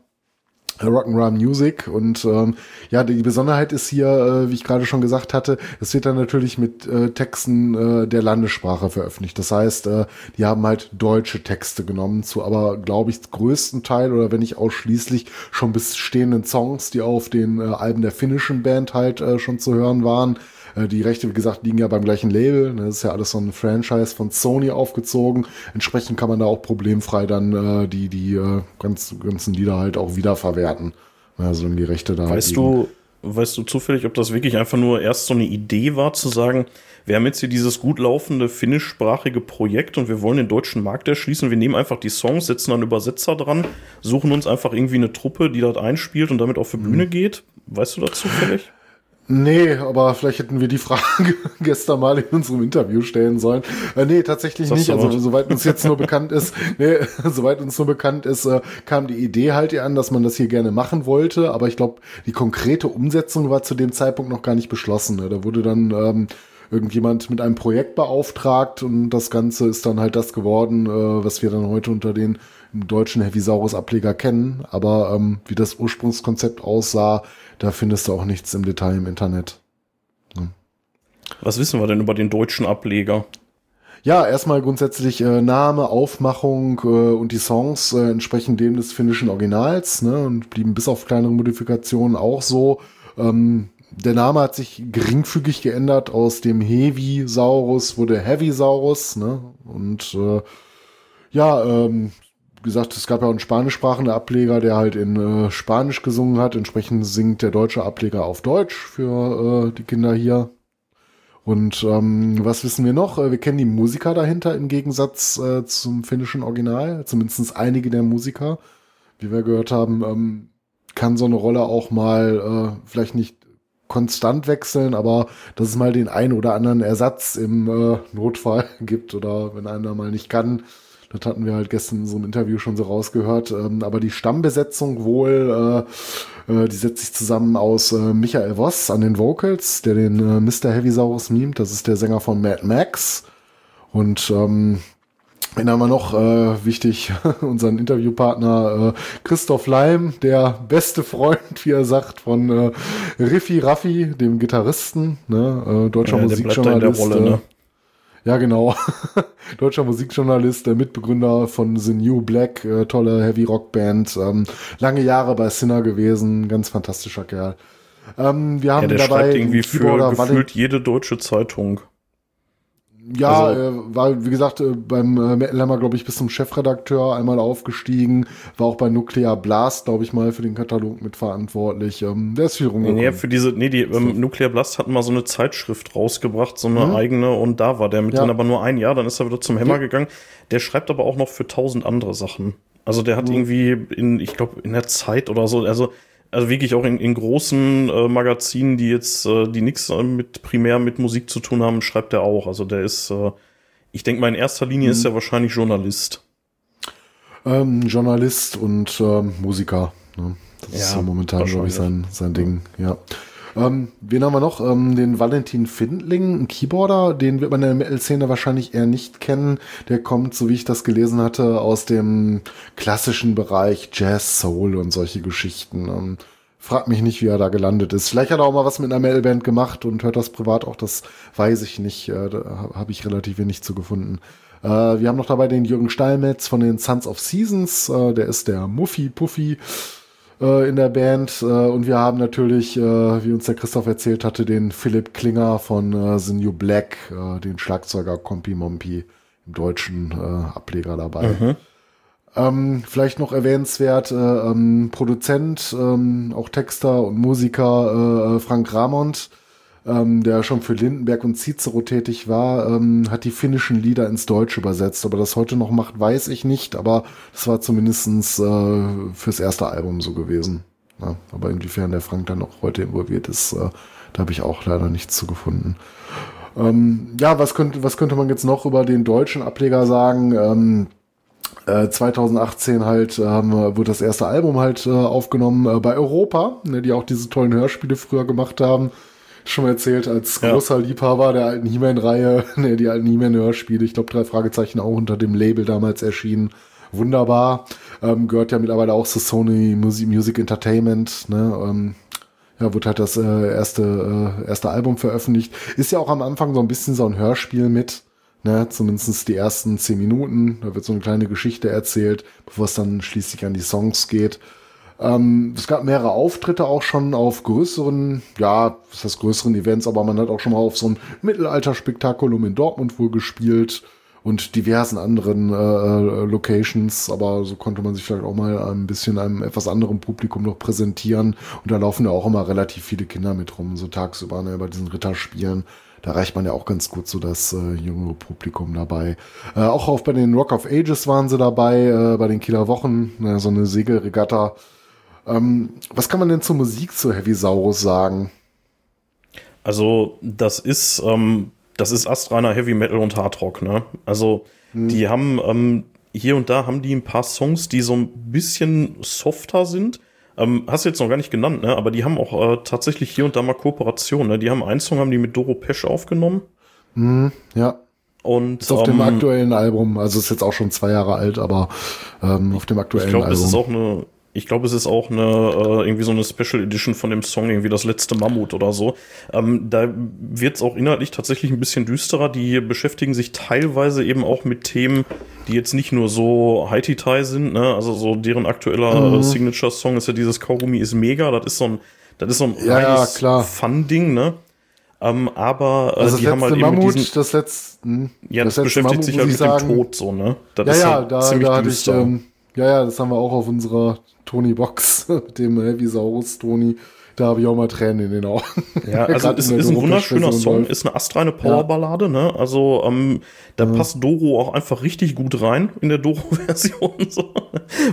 Äh, Rock'n'Ra Music und ähm, ja, die Besonderheit ist hier, äh, wie ich gerade schon gesagt hatte, es wird dann natürlich mit äh, Texten äh, der Landessprache veröffentlicht. Das heißt, äh, die haben halt deutsche Texte genommen zu, aber glaube ich größten Teil oder wenn nicht ausschließlich schon bestehenden Songs, die auf den äh, Alben der finnischen Band halt äh, schon zu hören waren. Äh, die Rechte, wie gesagt, liegen ja beim gleichen Label. Ne? Das ist ja alles so ein Franchise von Sony aufgezogen. Entsprechend kann man da auch problemfrei dann äh, die, die äh, ganz, ganzen Lieder halt auch wiederverwerten. Also wenn die Rechte da Weißt du, weißt du zufällig, ob das wirklich einfach nur erst so eine Idee war, zu sagen, wir haben jetzt hier dieses gut laufende finnischsprachige Projekt und wir wollen den deutschen Markt erschließen. Wir nehmen einfach die Songs, setzen dann Übersetzer dran, suchen uns einfach irgendwie eine Truppe, die das einspielt und damit auf die Bühne mhm. geht. Weißt du das zufällig? Nee, aber vielleicht hätten wir die Frage gestern mal in unserem Interview stellen sollen. Äh, nee, tatsächlich nicht. Also soweit uns jetzt nur bekannt ist, nee, soweit uns nur bekannt ist, äh, kam die Idee halt hier an, dass man das hier gerne machen wollte. Aber ich glaube, die konkrete Umsetzung war zu dem Zeitpunkt noch gar nicht beschlossen. Ne? Da wurde dann ähm, irgendjemand mit einem Projekt beauftragt und das Ganze ist dann halt das geworden, äh, was wir dann heute unter den deutschen Heavisaurus-Ableger kennen. Aber ähm, wie das Ursprungskonzept aussah, da findest du auch nichts im Detail im Internet. Ja. Was wissen wir denn über den deutschen Ableger? Ja, erstmal grundsätzlich äh, Name, Aufmachung äh, und die Songs äh, entsprechen dem des finnischen Originals ne, und blieben bis auf kleinere Modifikationen auch so. Ähm, der Name hat sich geringfügig geändert. Aus dem Heavy-Saurus wurde Heavy-Saurus. Ne? Und äh, ja, ähm, gesagt, es gab ja auch einen spanischsprachenden Ableger, der halt in äh, Spanisch gesungen hat. Entsprechend singt der deutsche Ableger auf Deutsch für äh, die Kinder hier. Und ähm, was wissen wir noch? Äh, wir kennen die Musiker dahinter im Gegensatz äh, zum finnischen Original. Zumindest einige der Musiker. Wie wir gehört haben, ähm, kann so eine Rolle auch mal äh, vielleicht nicht konstant wechseln, aber dass es mal den einen oder anderen Ersatz im äh, Notfall gibt oder wenn einer mal nicht kann, das hatten wir halt gestern in so einem Interview schon so rausgehört. Ähm, aber die Stammbesetzung wohl, äh, äh, die setzt sich zusammen aus äh, Michael Voss an den Vocals, der den äh, Mr. Heavysaurus mimt. Das ist der Sänger von Mad Max. Und ähm, Wen haben wir noch äh, wichtig? unseren Interviewpartner äh, Christoph Leim, der beste Freund, wie er sagt, von äh, Riffi Raffi, dem Gitarristen, ne? äh, deutscher ja, Musikjournalist. Rolle, ne? Ja, genau. Deutscher Musikjournalist, der Mitbegründer von The New Black, äh, tolle Heavy Rock Band, ähm, lange Jahre bei Sinner gewesen, ganz fantastischer Kerl. Ähm, wir haben ja, der dabei schreibt irgendwie für gefühlt jede deutsche Zeitung. Ja, also, äh, war, wie gesagt, äh, beim äh, Metal Hammer, glaube ich, bis zum Chefredakteur einmal aufgestiegen. War auch bei Nuclear Blast, glaube ich, mal für den Katalog mitverantwortlich. Ähm, der ist viel rumgekommen. Nee, für diese, nee, die ähm, Nuclear Blast hatten mal so eine Zeitschrift rausgebracht, so eine mhm. eigene, und da war der mit ja. drin, aber nur ein Jahr, dann ist er wieder zum Hammer ja. gegangen. Der schreibt aber auch noch für tausend andere Sachen. Also der hat mhm. irgendwie in, ich glaube, in der Zeit oder so, also also wirklich auch in, in großen äh, Magazinen, die jetzt, äh, die nichts äh, mit primär mit Musik zu tun haben, schreibt er auch. Also der ist, äh, ich denke mal, in erster Linie mhm. ist er wahrscheinlich Journalist. Ähm, Journalist und ähm, Musiker. Ne? Das ja, ist so momentan, glaube ich, sein, sein Ding, ja. Ähm, wen haben wir noch? Ähm, den Valentin Findling, ein Keyboarder, den wird man in der Metal-Szene wahrscheinlich eher nicht kennen. Der kommt, so wie ich das gelesen hatte, aus dem klassischen Bereich Jazz, Soul und solche Geschichten. Ähm, frag mich nicht, wie er da gelandet ist. Vielleicht hat er auch mal was mit einer Metal-Band gemacht und hört das privat auch, das weiß ich nicht. Äh, da habe ich relativ wenig zu gefunden. Äh, wir haben noch dabei den Jürgen Steinmetz von den Sons of Seasons. Äh, der ist der Muffy Puffy äh, in der Band. Äh, und wir haben natürlich, äh, wie uns der Christoph erzählt hatte, den Philipp Klinger von äh, The New Black, äh, den Schlagzeuger Compi Mompi im deutschen äh, Ableger dabei. Mhm. Ähm, vielleicht noch erwähnenswert, äh, ähm, Produzent, ähm, auch Texter und Musiker Frank Ramond, ähm, der schon für Lindenberg und Cicero tätig war, ähm, hat die finnischen Lieder ins Deutsche übersetzt. Aber das heute noch macht, weiß ich nicht. Aber das war zumindestens äh, fürs erste Album so gewesen. Ja, aber inwiefern der Frank dann auch heute involviert ist, äh, da habe ich auch leider nichts zu gefunden. Ähm, ja, was könnte, was könnte man jetzt noch über den deutschen Ableger sagen? Ähm, 2018 äh, halt ähm, wurde das erste Album halt äh, aufgenommen äh, bei Europa, ne, die auch diese tollen Hörspiele früher gemacht haben schon mal erzählt, als großer ja. Liebhaber der alten He-Man-Reihe, ne, die alten He-Man-Hörspiele, ich glaube, drei Fragezeichen auch unter dem Label damals erschienen. Wunderbar. Ähm, gehört ja mittlerweile auch zu Sony Music, Music Entertainment, ne, ähm, ja, wird halt das äh, erste, äh, erste Album veröffentlicht. Ist ja auch am Anfang so ein bisschen so ein Hörspiel mit, ne, zumindest die ersten zehn Minuten. Da wird so eine kleine Geschichte erzählt, bevor es dann schließlich an die Songs geht. Ähm, es gab mehrere Auftritte auch schon auf größeren, ja, was heißt größeren Events, aber man hat auch schon mal auf so einem Mittelalterspektakulum in Dortmund wohl gespielt und diversen anderen äh, äh, Locations, aber so konnte man sich vielleicht auch mal ein bisschen einem etwas anderen Publikum noch präsentieren und da laufen ja auch immer relativ viele Kinder mit rum, so tagsüber ne, bei diesen Ritterspielen. Da reicht man ja auch ganz gut so das äh, jüngere Publikum dabei. Äh, auch auf bei den Rock of Ages waren sie dabei, äh, bei den Kieler Wochen, ne, so eine Segelregatta ähm, was kann man denn zur Musik zu Heavy Saurus sagen? Also, das ist, ähm, das ist astreiner Heavy Metal und Hard Rock, ne? Also, hm. die haben, ähm, hier und da haben die ein paar Songs, die so ein bisschen softer sind. Ähm, hast du jetzt noch gar nicht genannt, ne? Aber die haben auch äh, tatsächlich hier und da mal Kooperation, ne? Die haben einen Song, haben die mit Doro Pesch aufgenommen. Hm, ja. Und, ist auf dem ähm, aktuellen Album, also ist jetzt auch schon zwei Jahre alt, aber ähm, auf dem aktuellen ich glaub, Album. Ich glaube, es ist auch eine ich glaube, es ist auch eine äh, irgendwie so eine Special Edition von dem Song, irgendwie das letzte Mammut oder so. Ähm, da wird es auch inhaltlich tatsächlich ein bisschen düsterer. Die beschäftigen sich teilweise eben auch mit Themen, die jetzt nicht nur so Haiti-Tai sind. Ne? Also so deren aktueller mhm. Signature-Song ist ja dieses Kaugummi ist mega. Das ist so ein, das ist so ein ja, ja Fun-Ding, ne? Ähm, aber äh, also die haben halt Mammut, eben diesen, das letzte, hm, ja, das, das beschäftigt Mammut, sich halt mit sagen, dem Tod so, ne? Das ja, ist ja, halt da, ziemlich da düster. Ich, ähm, ja, ja, das haben wir auch auf unserer Tony Box, mit dem Heavisaurus Tony. Da habe ich auch mal Tränen in den Augen. Ja, also es ist ein wunderschöner Song, ist eine astreine Powerballade, ne? Also ähm, da ja. passt Doro auch einfach richtig gut rein in der Doro-Version. So.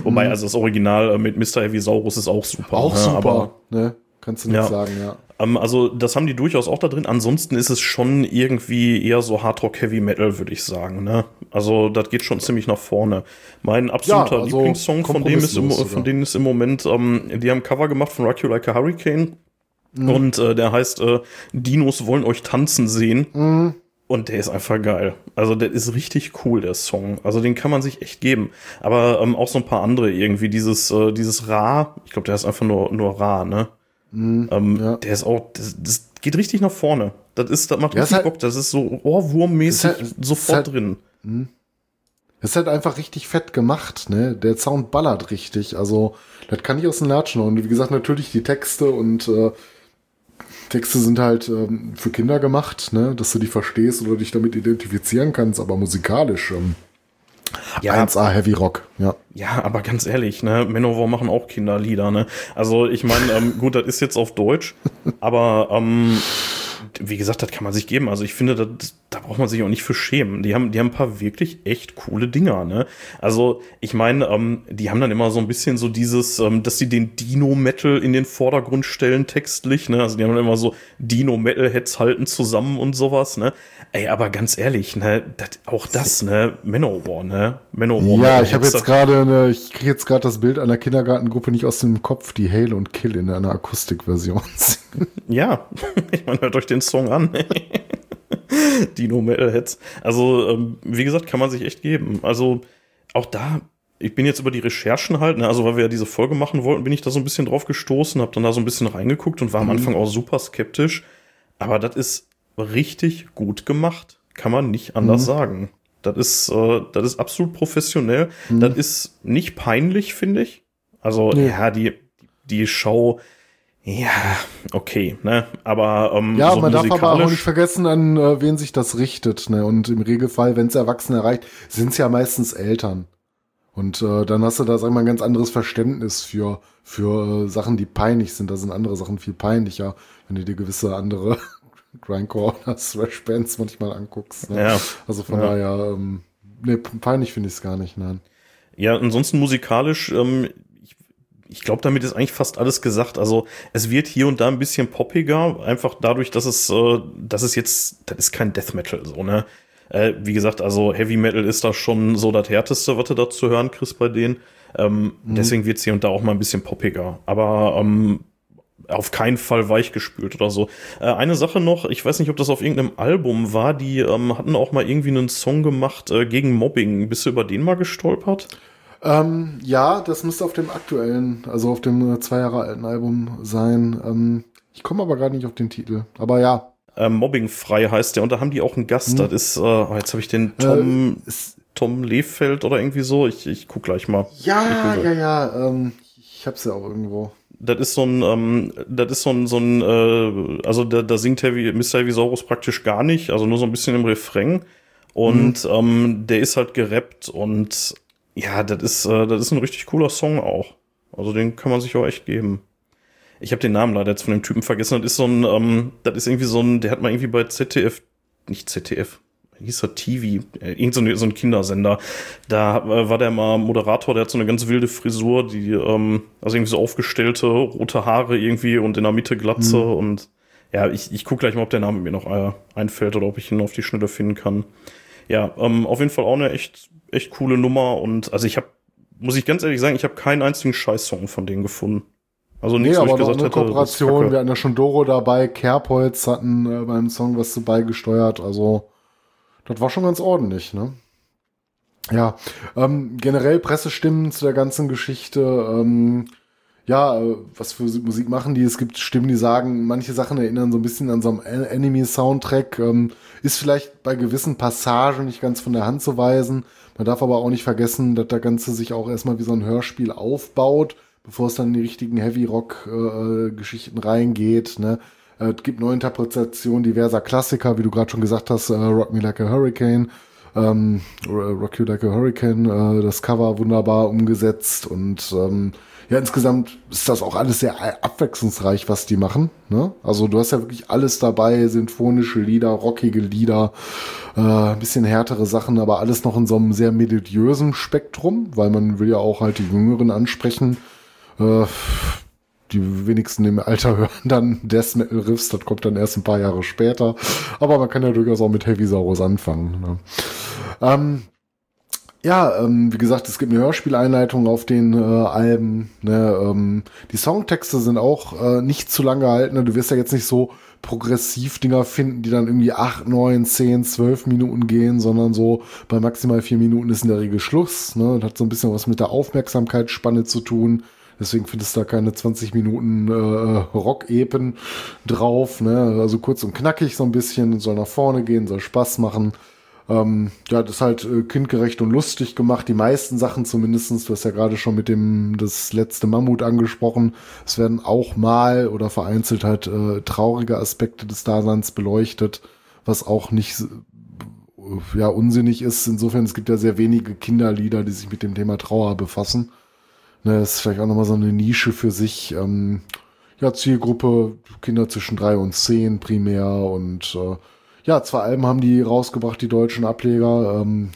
Wobei, mhm. also das Original äh, mit Mr. Heavisaurus ist auch super. Auch ne? super, Aber, ne? Kannst du nicht ja. sagen, ja. Ähm, also, das haben die durchaus auch da drin. Ansonsten ist es schon irgendwie eher so Hardrock Heavy Metal, würde ich sagen. Ne? Also, das geht schon ziemlich nach vorne. Mein absoluter ja, also Lieblingssong von dem ist im, von denen ist im Moment, ähm, die haben Cover gemacht von Rock You Like a Hurricane. Mhm. Und äh, der heißt äh, Dinos wollen euch tanzen sehen. Mhm. Und der ist einfach geil. Also der ist richtig cool, der Song. Also den kann man sich echt geben. Aber ähm, auch so ein paar andere irgendwie. Dieses, äh, dieses Ra, ich glaube, der ist einfach nur, nur Ra, ne? Mhm, ähm, ja. Der ist auch, das, das, geht richtig nach vorne. Das ist, das macht ja, richtig halt, Bock. Das ist so Ohrwurmmäßig halt, sofort halt, drin. Mh. Das ist halt einfach richtig fett gemacht, ne? Der Sound ballert richtig. Also, das kann ich aus dem Latschen Und wie gesagt, natürlich die Texte und äh, Texte sind halt ähm, für Kinder gemacht, ne? Dass du die verstehst oder dich damit identifizieren kannst, aber musikalisch ähm, ja, 1A Heavy Rock, ja. Ja, aber ganz ehrlich, ne, Manowar machen auch Kinderlieder, ne? Also ich meine, ähm, gut, das ist jetzt auf Deutsch, aber ähm, wie gesagt, das kann man sich geben. Also ich finde, das, da braucht man sich auch nicht für schämen. Die haben, die haben ein paar wirklich echt coole Dinger, ne? Also, ich meine, ähm, die haben dann immer so ein bisschen so dieses, ähm, dass sie den Dino-Metal in den Vordergrund stellen, textlich, ne? Also, die haben dann immer so Dino-Metal-Heads halten zusammen und sowas, ne? Ey, aber ganz ehrlich, ne, dat, auch das, ne, Manowar, ne? Manowar. Ja, ich habe jetzt gerade, ne, ich kriege jetzt gerade das Bild einer Kindergartengruppe nicht aus dem Kopf, die Hail und Kill in einer Akustikversion singen. Ja, ich meine, hört euch den Song an. Dino Metalheads. Also, ähm, wie gesagt, kann man sich echt geben. Also, auch da, ich bin jetzt über die Recherchen halt, ne, also weil wir ja diese Folge machen wollten, bin ich da so ein bisschen drauf gestoßen, habe dann da so ein bisschen reingeguckt und war am Anfang auch super skeptisch. Aber das ist richtig gut gemacht. Kann man nicht anders mhm. sagen. Das ist, äh, das ist absolut professionell. Mhm. Das ist nicht peinlich, finde ich. Also, nee. ja, die, die Show, ja, okay, ne? Aber ähm, ja, so man darf aber auch nicht vergessen, an äh, wen sich das richtet, ne? Und im Regelfall, wenn es Erwachsene erreicht, sind es ja meistens Eltern. Und äh, dann hast du da sag mal ein ganz anderes Verständnis für für äh, Sachen, die peinlich sind. Da sind andere Sachen viel peinlicher, wenn du dir gewisse andere Grindcore oder Thrash Bands manchmal anguckst. Ne? Ja. Also von ja. daher, ähm, ne, peinlich finde ich es gar nicht, nein. Ja, ansonsten musikalisch ähm, ich glaube, damit ist eigentlich fast alles gesagt. Also es wird hier und da ein bisschen poppiger, einfach dadurch, dass es, äh, dass es jetzt, das ist kein Death Metal so, ne? Äh, wie gesagt, also Heavy Metal ist da schon so das härteste, was du da zu hören kriegst bei denen. Ähm, mhm. Deswegen wird's hier und da auch mal ein bisschen poppiger. Aber ähm, auf keinen Fall weichgespült oder so. Äh, eine Sache noch, ich weiß nicht, ob das auf irgendeinem Album war, die ähm, hatten auch mal irgendwie einen Song gemacht äh, gegen Mobbing. Bist du über den mal gestolpert? Ähm, ja, das müsste auf dem aktuellen, also auf dem äh, zwei Jahre alten Album sein. Ähm, ich komme aber gar nicht auf den Titel. Aber ja. Ähm, Mobbingfrei heißt der und da haben die auch einen Gast. Hm. Das ist, äh, oh, jetzt habe ich den Tom, äh, Tom Lefeld oder irgendwie so. Ich, ich guck gleich mal. Ja, ja, ja. Ähm, ich hab's ja auch irgendwo. Das ist so ein, ähm, das ist so ein, so ein, äh, also da, da singt Heavy, Mr. Heavy Saurus praktisch gar nicht, also nur so ein bisschen im Refrain. Und mhm. ähm, der ist halt gerappt und ja, das ist, äh, das ist ein richtig cooler Song auch. Also den kann man sich auch echt geben. Ich habe den Namen leider jetzt von dem Typen vergessen. Das ist so ein, ähm, das ist irgendwie so ein, der hat mal irgendwie bei ZDF, nicht ZDF, hieß er TV, äh, irgend so, ein, so ein Kindersender. Da äh, war der mal Moderator, der hat so eine ganz wilde Frisur, die, ähm, also irgendwie so aufgestellte rote Haare irgendwie und in der Mitte Glatze mhm. und ja, ich, ich gucke gleich mal, ob der Name mir noch äh, einfällt oder ob ich ihn auf die Schnelle finden kann. Ja, ähm, auf jeden Fall auch eine echt echt coole Nummer und also ich habe, muss ich ganz ehrlich sagen, ich habe keinen einzigen Scheiß-Song von denen gefunden. Also nichts, nee, aber wo ich gesagt eine hätte, Kooperation, wir hatten ja schon Doro dabei, Kerbholz hatten äh, beim Song was zu beigesteuert, also das war schon ganz ordentlich, ne? Ja, ähm, generell Pressestimmen zu der ganzen Geschichte, ähm, ja, äh, was für Musik machen die? Es gibt Stimmen, die sagen, manche Sachen erinnern so ein bisschen an so einen Enemy-Soundtrack, ähm, ist vielleicht bei gewissen Passagen nicht ganz von der Hand zu weisen. Man darf aber auch nicht vergessen, dass der Ganze sich auch erstmal wie so ein Hörspiel aufbaut, bevor es dann in die richtigen Heavy-Rock-Geschichten äh, reingeht. Ne? Äh, es gibt neue Interpretationen diverser Klassiker, wie du gerade schon gesagt hast, äh, Rock Me Like a Hurricane, ähm, Rock You Like a Hurricane, äh, das Cover wunderbar umgesetzt und ähm, ja, insgesamt ist das auch alles sehr abwechslungsreich, was die machen. Ne? Also du hast ja wirklich alles dabei, symphonische Lieder, rockige Lieder, äh, ein bisschen härtere Sachen, aber alles noch in so einem sehr melodiösen Spektrum, weil man will ja auch halt die Jüngeren ansprechen. Äh, die wenigsten im Alter hören dann Death Metal Riffs, das kommt dann erst ein paar Jahre später. Aber man kann ja durchaus auch mit Heavy Saurus anfangen. Ne? Ähm, ja, ähm, wie gesagt, es gibt eine Hörspieleinleitung auf den äh, Alben. Ne? Ähm, die Songtexte sind auch äh, nicht zu lang gehalten. Ne? Du wirst ja jetzt nicht so progressiv Dinger finden, die dann irgendwie acht, neun, zehn, zwölf Minuten gehen, sondern so bei maximal vier Minuten ist in der Regel Schluss. Ne? Und hat so ein bisschen was mit der Aufmerksamkeitsspanne zu tun. Deswegen findest du da keine 20 Minuten äh, Rock-Epen drauf. Ne? Also kurz und knackig so ein bisschen, soll nach vorne gehen, soll Spaß machen. Ähm, ja, das ist halt äh, kindgerecht und lustig gemacht. Die meisten Sachen zumindestens. du hast ja gerade schon mit dem das letzte Mammut angesprochen. Es werden auch mal oder vereinzelt halt äh, traurige Aspekte des Daseins beleuchtet, was auch nicht ja unsinnig ist. Insofern, es gibt ja sehr wenige Kinderlieder, die sich mit dem Thema Trauer befassen. Ne, das ist vielleicht auch nochmal so eine Nische für sich. Ähm, ja, Zielgruppe Kinder zwischen drei und zehn primär und äh, ja, zwei Alben haben die rausgebracht, die deutschen Ableger. Ähm,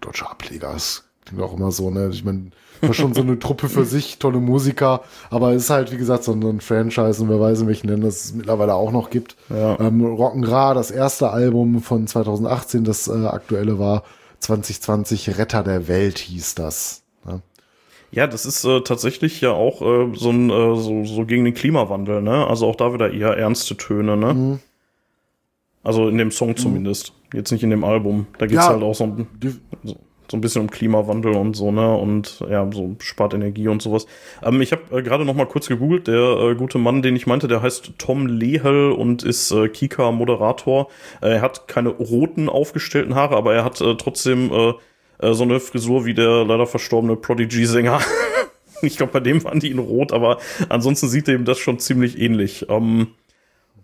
deutsche Ableger ist klingt auch immer so, ne? Ich meine, war schon so eine Truppe für sich, tolle Musiker, aber es ist halt, wie gesagt, so ein Franchise und wer weiß, in welchen Ländern es mittlerweile auch noch gibt. Ja. Ähm, Rock'n'Ra, das erste Album von 2018, das äh, aktuelle war 2020, Retter der Welt hieß das. Ne? Ja, das ist äh, tatsächlich ja auch äh, so ein äh, so, so gegen den Klimawandel, ne? Also auch da wieder eher ernste Töne, ne? Mhm. Also in dem Song zumindest. Jetzt nicht in dem Album. Da geht's Ja. halt auch so, ein- so, so ein bisschen um Klimawandel und so, ne? Und ja, so spart Energie und sowas. Ähm, ich habe äh, gerade noch mal kurz gegoogelt. Der äh, gute Mann, den ich meinte, der heißt Tom Lehel und ist äh, Kika-Moderator. Äh, er hat keine roten aufgestellten Haare, aber er hat äh, trotzdem äh, so eine Frisur wie der leider verstorbene Prodigy-Sänger. ich glaube, bei dem waren die in rot, aber ansonsten sieht ihm das schon ziemlich ähnlich. Ähm,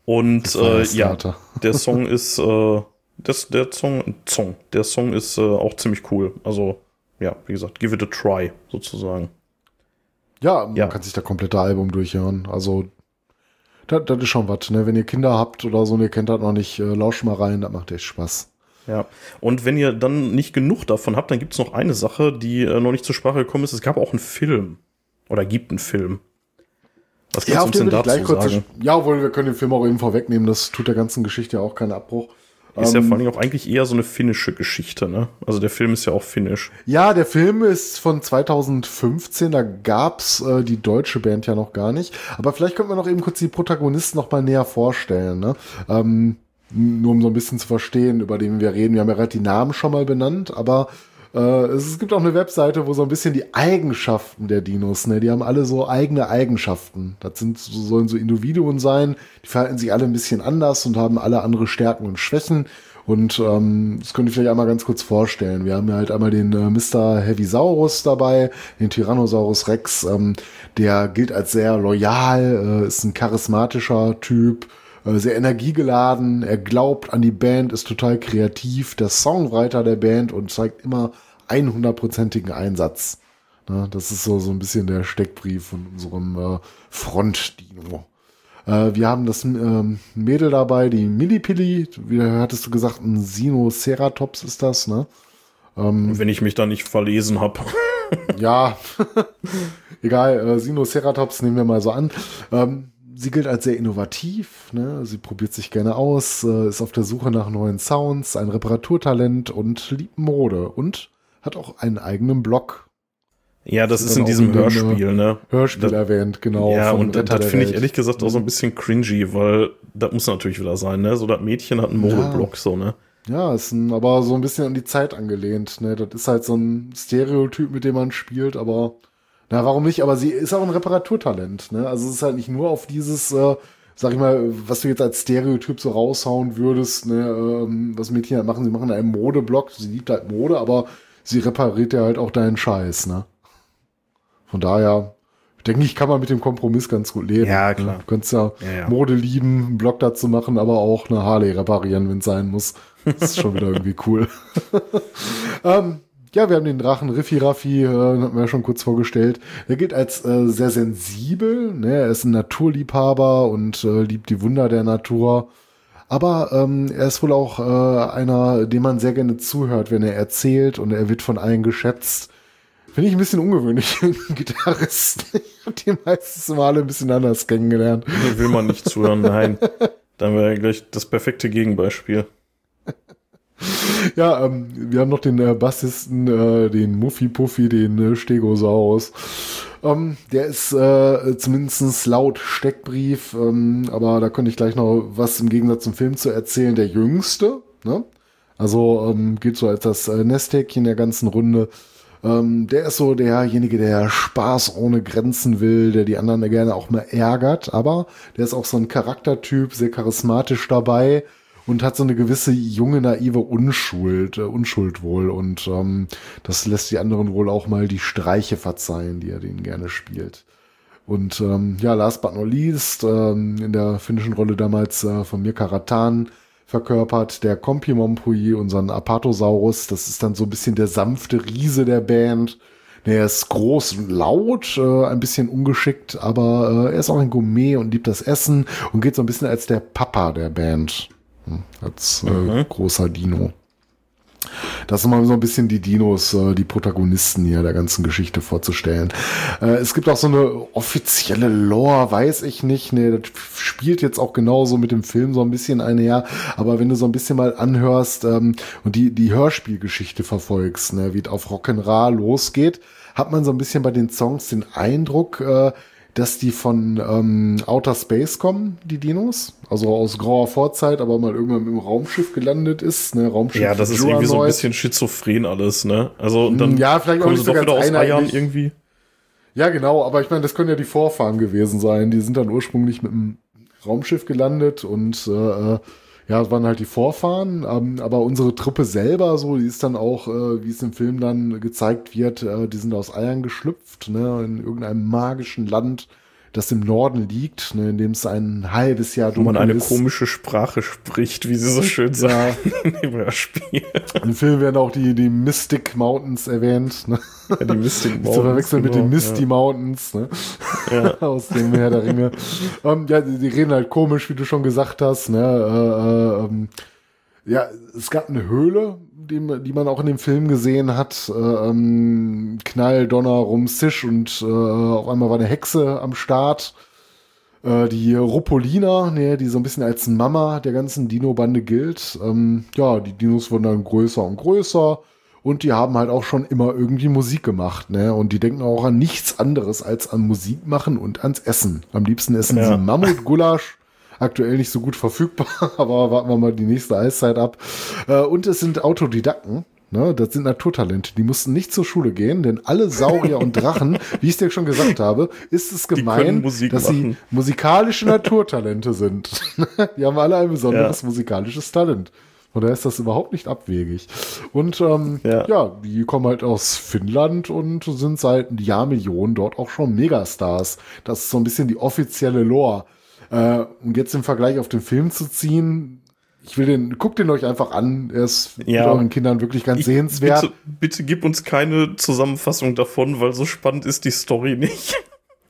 und äh, ja, der Song ist äh, das, der Song, Song, der Song ist äh, auch ziemlich cool. Also ja, wie gesagt, give it a try sozusagen. ja, man Ja. kann sich da komplette Album durchhören. Also, das, das ist schon was, ne? Wenn ihr Kinder habt oder so und ihr kennt das noch nicht, äh, lauscht mal rein, das macht echt Spaß. Ja, und wenn ihr dann nicht genug davon habt, dann gibt es noch eine Sache, die äh, noch nicht zur Sprache gekommen ist. Es gab auch einen Film. Oder gibt einen Film. Was kannst du uns denn dazu sagen? Ja, obwohl wir können den Film auch eben vorwegnehmen, das tut der ganzen Geschichte ja auch keinen Abbruch. Ist ja Ähm, vor Dingen auch eigentlich eher so eine finnische Geschichte, ne? Also der Film ist ja auch finnisch. Ja, der Film ist von 2015, da gab's äh, die deutsche Band ja noch gar nicht. Aber vielleicht könnten wir noch eben kurz die Protagonisten noch mal näher vorstellen. Ne? Ähm, nur um so ein bisschen zu verstehen, über den wir reden. Wir haben ja gerade die Namen schon mal benannt, aber äh, es, gibt auch eine Webseite, wo so ein bisschen die Eigenschaften der Dinos, ne, die haben alle so eigene Eigenschaften. Das sind so, sollen so Individuen sein, die verhalten sich alle ein bisschen anders und haben alle andere Stärken und Schwächen. Und ähm, das könnte ich vielleicht einmal ganz kurz vorstellen. Wir haben ja halt einmal den äh, Mr. Heavisaurus dabei, den Tyrannosaurus Rex. Ähm, der gilt als sehr loyal, äh, ist ein charismatischer Typ, sehr energiegeladen. Er glaubt an die Band, ist total kreativ, der Songwriter der Band und zeigt immer 100%igen Einsatz. Ne, das ist so, so ein bisschen der Steckbrief von unserem äh, Frontdino. Äh, wir haben das ähm, Mädel dabei, die Millipilli. Wie hattest du gesagt, ein Sinoceratops ist das, ne? Wenn ich mich da nicht verlesen habe. Ja, egal, äh, Sinoceratops nehmen wir mal so an. Ähm, sie gilt als sehr innovativ, ne? sie probiert sich gerne aus, äh, ist auf der Suche nach neuen Sounds, ein Reparaturtalent und liebt Mode und hat auch einen eigenen Blog. Ja, das Das ist in diesem Hörspiel, ne? Hörspiel Das- erwähnt, genau. Ja, und Retter das finde ich ehrlich gesagt auch so ein bisschen cringy, weil das muss natürlich wieder sein, ne? So das Mädchen hat einen Modeblock, so, ne? Ja, ist ein, aber so ein bisschen an die Zeit angelehnt. Ne? Das ist halt so ein Stereotyp, mit dem man spielt, aber na, warum nicht? Aber sie ist auch ein Reparaturtalent. Ne? Also es ist halt nicht nur auf dieses, äh, sag ich mal, was du jetzt als Stereotyp so raushauen würdest, ne? ähm, was Mädchen halt machen. Sie machen einen Modeblock, sie liebt halt Mode, aber sie repariert ja halt auch deinen Scheiß. Ne? Von daher denke ich, kann man mit dem Kompromiss ganz gut leben. Ja, klar. Ne? Du kannst ja, Ja, ja. Mode lieben, einen Block dazu machen, aber auch eine Harley reparieren, wenn es sein muss. Das ist schon wieder irgendwie cool. ähm, ja, wir haben den Drachen Riffi Raffi, äh, hatten wir ja schon kurz vorgestellt. Er gilt als äh, sehr sensibel. Ne? Er ist ein Naturliebhaber und äh, liebt die Wunder der Natur. Aber ähm, er ist wohl auch äh, einer, dem man sehr gerne zuhört, wenn er erzählt und er wird von allen geschätzt. Finde ich ein bisschen ungewöhnlich für einen Gitarrist. Ich habe die meistens immer alle ein bisschen anders kennengelernt. Will man nicht zuhören, nein. Dann wäre gleich das perfekte Gegenbeispiel. Ja, ähm, wir haben noch den äh, Bassisten, äh, den Muffy Puffy, den äh, Stegosaurus. Ähm, der ist äh, zumindest laut Steckbrief, ähm, aber da könnte ich gleich noch was im Gegensatz zum Film zu erzählen. Der Jüngste, ne? Also ähm, geht so als das äh, Nesthäkchen der ganzen Runde. Ähm, der ist so derjenige, der Spaß ohne Grenzen will, der die anderen gerne auch mal ärgert, aber der ist auch so ein Charaktertyp, sehr charismatisch dabei und hat so eine gewisse junge, naive Unschuld, äh, Unschuld wohl. Und ähm, das lässt die anderen wohl auch mal die Streiche verzeihen, die er denen gerne spielt. Und ähm, ja, last but not least, ähm, in der finnischen Rolle damals äh, von Mirka Ratan verkörpert, der Kompimonpui, unseren Apatosaurus. Das ist dann so ein bisschen der sanfte Riese der Band. Er ist groß und laut, äh, ein bisschen ungeschickt, aber äh, er ist auch ein Gourmet und liebt das Essen und geht so ein bisschen als der Papa der Band. Als äh, großer Dino. Das ist mal so ein bisschen die Dinos, äh, die Protagonisten hier der ganzen Geschichte vorzustellen. Äh, es gibt auch so eine offizielle Lore, weiß ich nicht. Nee, das spielt jetzt auch genauso mit dem Film so ein bisschen einher. Aber wenn du so ein bisschen mal anhörst ähm, und die, die Hörspielgeschichte verfolgst, ne, wie es auf Rock'n'Roll losgeht, hat man so ein bisschen bei den Songs den Eindruck, äh, dass die von ähm, Outer Space kommen, die Dinos. Also aus grauer Vorzeit, aber mal irgendwann im Raumschiff gelandet ist. Ne? Raumschiff Ja, das ist irgendwie so ein bisschen schizophren alles, ne? Also und dann ja, vielleicht auch nicht so doch wieder aus Eiern irgendwie. Ja, genau, aber ich meine, das können ja die Vorfahren gewesen sein. Die sind dann ursprünglich mit einem Raumschiff gelandet und äh, äh, ja, das waren halt die Vorfahren. Ähm, aber unsere Truppe selber, so, die ist dann auch, äh, wie es im Film dann gezeigt wird, äh, die sind aus Eiern geschlüpft, ne, in irgendeinem magischen Land, das im Norden liegt, ne, in dem es ein halbes Jahr Wo man dunkel eine ist. komische Sprache spricht, wie sie so schön sagen im Hörspiel. Im Film werden auch die, die Mystic Mountains erwähnt, ne? Ja, die Mystic zu verwechseln mit den genau, Misty Mountains, ne? Ja. aus dem Herr der Ringe. ähm, ja, die, die reden halt komisch, wie du schon gesagt hast. Ne? Äh, äh, ähm, ja, es gab eine Höhle, die, man- die man auch in dem Film gesehen hat. Äh, ähm, Knall, Donner, Rumsisch und äh, auf einmal war eine Hexe am Start. Äh, die Rupolina, ne, die so ein bisschen als Mama der ganzen Dino-Bande gilt. Ähm, ja, die Dinos wurden dann größer und größer. Und die haben halt auch schon immer irgendwie Musik gemacht, ne? Und die denken auch an nichts anderes als an Musik machen und ans Essen. Am liebsten essen Ja. sie Mammutgulasch. Aktuell nicht so gut verfügbar, aber warten wir mal die nächste Eiszeit ab. Äh, und es sind Autodidakten. Ne, das sind Naturtalente. Die mussten nicht zur Schule gehen, denn alle Saurier und Drachen, wie ich dir schon gesagt habe, ist es gemein, dass machen. sie musikalische Naturtalente sind. die haben alle ein besonderes Ja. musikalisches Talent. Von daher ist das überhaupt nicht abwegig. Und ähm, Ja. ja. die kommen halt aus Finnland und sind seit Jahrmillionen dort auch schon Megastars. Das ist so ein bisschen die offizielle Lore. Äh, und jetzt im Vergleich auf den Film zu ziehen, ich will den, guckt den euch einfach an. Er ist Ja. mit euren Kindern wirklich ganz Ich, sehenswert. bitte, bitte gib uns keine Zusammenfassung davon, weil so spannend ist die Story nicht.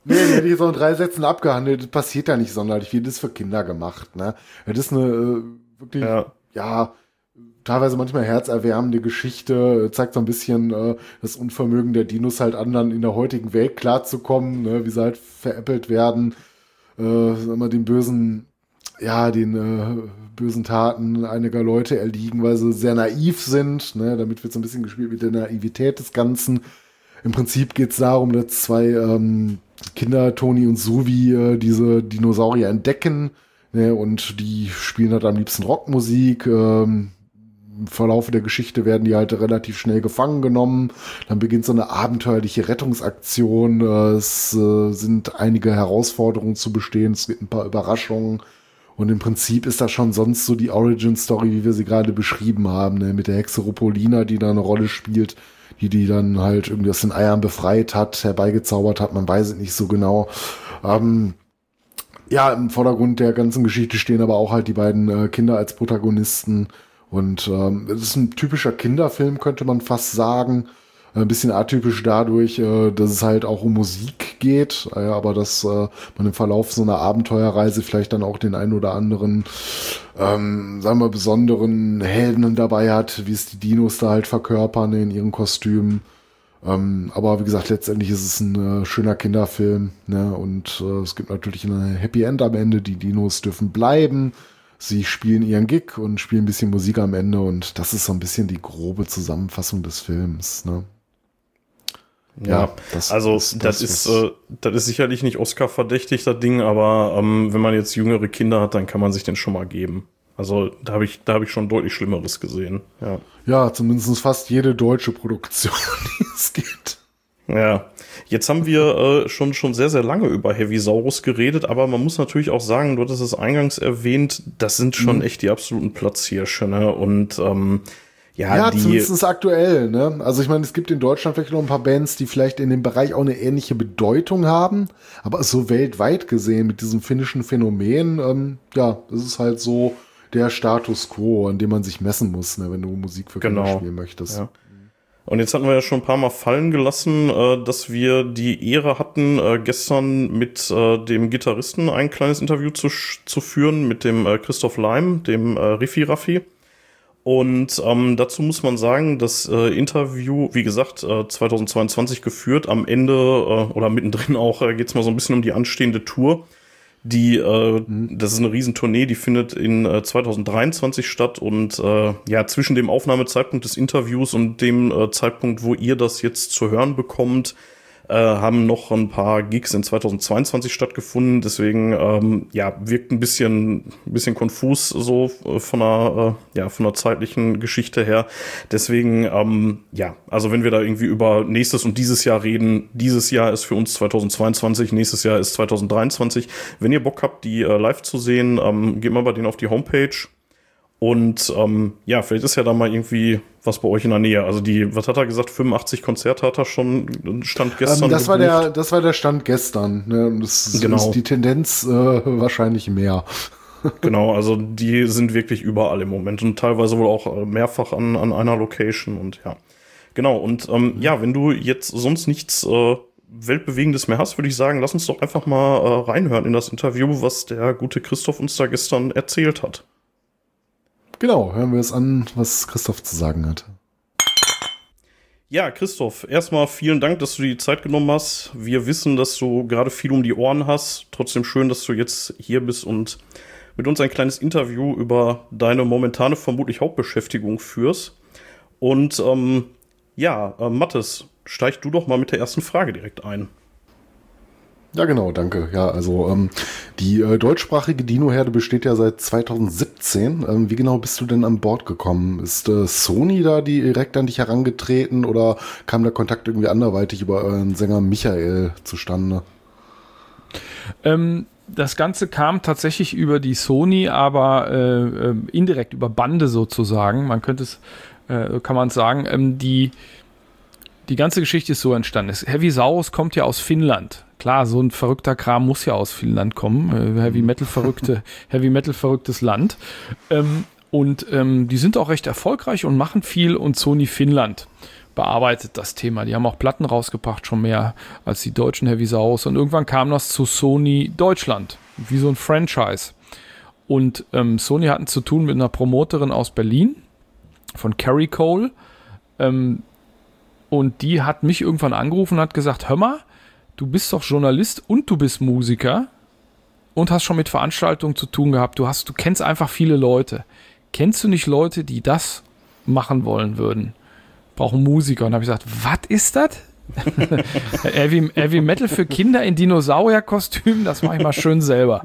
Nee, die hätte ich so in drei Sätzen abgehandelt. Das passiert ja nicht sonderlich viel. Das ist für Kinder gemacht. Ne? Das ist eine äh, wirklich, ja. Ja. teilweise manchmal herzerwärmende Geschichte. Zeigt so ein bisschen äh, das Unvermögen der Dinos halt anderen in der heutigen Welt klarzukommen, ne? wie sie halt veräppelt werden. Äh, sag mal, den bösen, ja, den äh, bösen Taten einiger Leute erliegen, weil sie sehr naiv sind. Ne? Damit wird so ein bisschen gespielt mit der Naivität des Ganzen. Im Prinzip geht es darum, dass zwei ähm, Kinder, Toni und Suvi, äh, diese Dinosaurier entdecken. Ne, und die spielen halt am liebsten Rockmusik. Ähm, Im Verlauf der Geschichte werden die halt relativ schnell gefangen genommen. Dann beginnt so eine abenteuerliche Rettungsaktion. Es äh, sind einige Herausforderungen zu bestehen. Es gibt ein paar Überraschungen. Und im Prinzip ist das schon sonst so die Origin-Story, wie wir sie gerade beschrieben haben, ne? mit der Hexe Rupolina, die da eine Rolle spielt, die die dann halt irgendwie aus den Eiern befreit hat, herbeigezaubert hat, man weiß es nicht so genau. Ähm, ja, im Vordergrund der ganzen Geschichte stehen aber auch halt die beiden äh, Kinder als Protagonisten. Und ähm, es ist ein typischer Kinderfilm, könnte man fast sagen. Ein bisschen atypisch dadurch, äh, dass es halt auch um Musik geht, äh, aber dass äh, man im Verlauf so einer Abenteuerreise vielleicht dann auch den einen oder anderen, ähm, sagen wir, besonderen Helden dabei hat, wie es die Dinos da halt verkörpern in ihren Kostümen. Ähm, aber wie gesagt, letztendlich ist es ein äh, schöner Kinderfilm, ne? Und äh, es gibt natürlich ein Happy End am Ende. Die Dinos dürfen bleiben. Sie spielen ihren Gig und spielen ein bisschen Musik am Ende und das ist so ein bisschen die grobe Zusammenfassung des Films, ne? Ja, das also ist das, das, ist, äh, das ist sicherlich nicht Oscar-verdächtig, das Ding, aber ähm, wenn man jetzt jüngere Kinder hat, dann kann man sich den schon mal geben. Also da habe ich, da habe ich schon deutlich Schlimmeres gesehen. Ja. Ja, zumindest fast jede deutsche Produktion, die es gibt. Ja, jetzt haben wir äh, schon, schon sehr, sehr lange über Heavy Saurus geredet, aber man muss natürlich auch sagen, du hattest es eingangs erwähnt, das sind schon echt die absoluten Platzhirsche, ne? Und ähm, ja, Ja, die. zumindest aktuell, ne? Also ich meine, es gibt in Deutschland vielleicht noch ein paar Bands, die vielleicht in dem Bereich auch eine ähnliche Bedeutung haben, aber so weltweit gesehen mit diesem finnischen Phänomen, ähm, ja, das ist halt so der Status quo, an dem man sich messen muss, ne, wenn du Musik für Kinder Genau. spielen möchtest. Ja. Und jetzt hatten wir ja schon ein paar Mal fallen gelassen, äh, dass wir die Ehre hatten, äh, gestern mit äh, dem Gitarristen ein kleines Interview zu, zu führen, mit dem äh, Christoph Leim, dem äh, Riffi Raffi. Und ähm, dazu muss man sagen, das äh, Interview, wie gesagt, äh, 2022 geführt, am Ende oder mittendrin auch äh, geht es mal so ein bisschen um die anstehende Tour. Die, äh, das ist eine Riesentournee, die findet in äh, 2023 statt und äh, ja, zwischen dem Aufnahmezeitpunkt des Interviews und dem äh, Zeitpunkt, wo ihr das jetzt zu hören bekommt, äh, haben noch ein paar Gigs in 2022 stattgefunden. Deswegen ähm, ja wirkt ein bisschen, ein bisschen konfus so äh, von einer äh, ja von der zeitlichen Geschichte her. Deswegen ähm, ja, also wenn wir da irgendwie über nächstes und dieses Jahr reden, dieses Jahr ist für uns 2022, nächstes Jahr ist 2023. Wenn ihr Bock habt, die äh, live zu sehen, ähm, geht mal bei denen auf die Homepage und ähm, ja, vielleicht ist ja da mal irgendwie was bei euch in der Nähe. Also die, was hat er gesagt, 85 Konzerte hat er schon, Stand gestern. Ähm, das, war der, das war der Stand gestern. Ne? Das genau. ist die Tendenz äh, wahrscheinlich mehr. genau, also die sind wirklich überall im Moment und teilweise wohl auch äh, mehrfach an, an einer Location und ja. Genau, und ähm, ja, wenn du jetzt sonst nichts äh, Weltbewegendes mehr hast, würde ich sagen, lass uns doch einfach mal äh, reinhören in das Interview, was der gute Christoph uns da gestern erzählt hat. Genau, hören wir es an, was Christoph zu sagen hat. Ja, Christoph, erstmal vielen Dank, dass du die Zeit genommen hast. Wir wissen, dass du gerade viel um die Ohren hast. Trotzdem schön, dass du jetzt hier bist und mit uns ein kleines Interview über deine momentane vermutlich Hauptbeschäftigung führst. Und ähm, ja, äh, Mathis, steig du doch mal mit der ersten Frage direkt ein. Ja, genau, danke. Ja, also ähm, die äh, deutschsprachige Dino-Herde besteht ja seit 2017. Ähm, wie genau bist du denn an Bord gekommen? Ist äh, Sony da direkt an dich herangetreten oder kam der Kontakt irgendwie anderweitig über euren Sänger Michael zustande? Ähm, das Ganze kam tatsächlich über die Sony, aber äh, äh indirekt über Bande sozusagen. Man könnte es, äh, kann man sagen, ähm, die die ganze Geschichte ist so entstanden. Heavy Saurus kommt ja aus Finnland. Klar, so ein verrückter Kram muss ja aus Finnland kommen. Äh, Heavy Metal verrückte, Heavy Metal verrücktes Land. Ähm, und ähm, die sind auch recht erfolgreich und machen viel und Sony Finnland bearbeitet das Thema. Die haben auch Platten rausgebracht, schon mehr als die deutschen Heavy Saurus. Und irgendwann kam das zu Sony Deutschland, wie so ein Franchise. Und ähm, Sony hatten zu tun mit einer Promoterin aus Berlin, von Carrie Cole. Ähm, und die hat mich irgendwann angerufen und hat gesagt, hör mal, du bist doch Journalist und du bist Musiker und hast schon mit Veranstaltungen zu tun gehabt. Du hast, du kennst einfach viele Leute. Kennst du nicht Leute, die das machen wollen würden? Brauchen Musiker. Und habe ich gesagt, was ist das? Heavy, Heavy Metal für Kinder in Dinosaurierkostümen, das mache ich mal schön selber.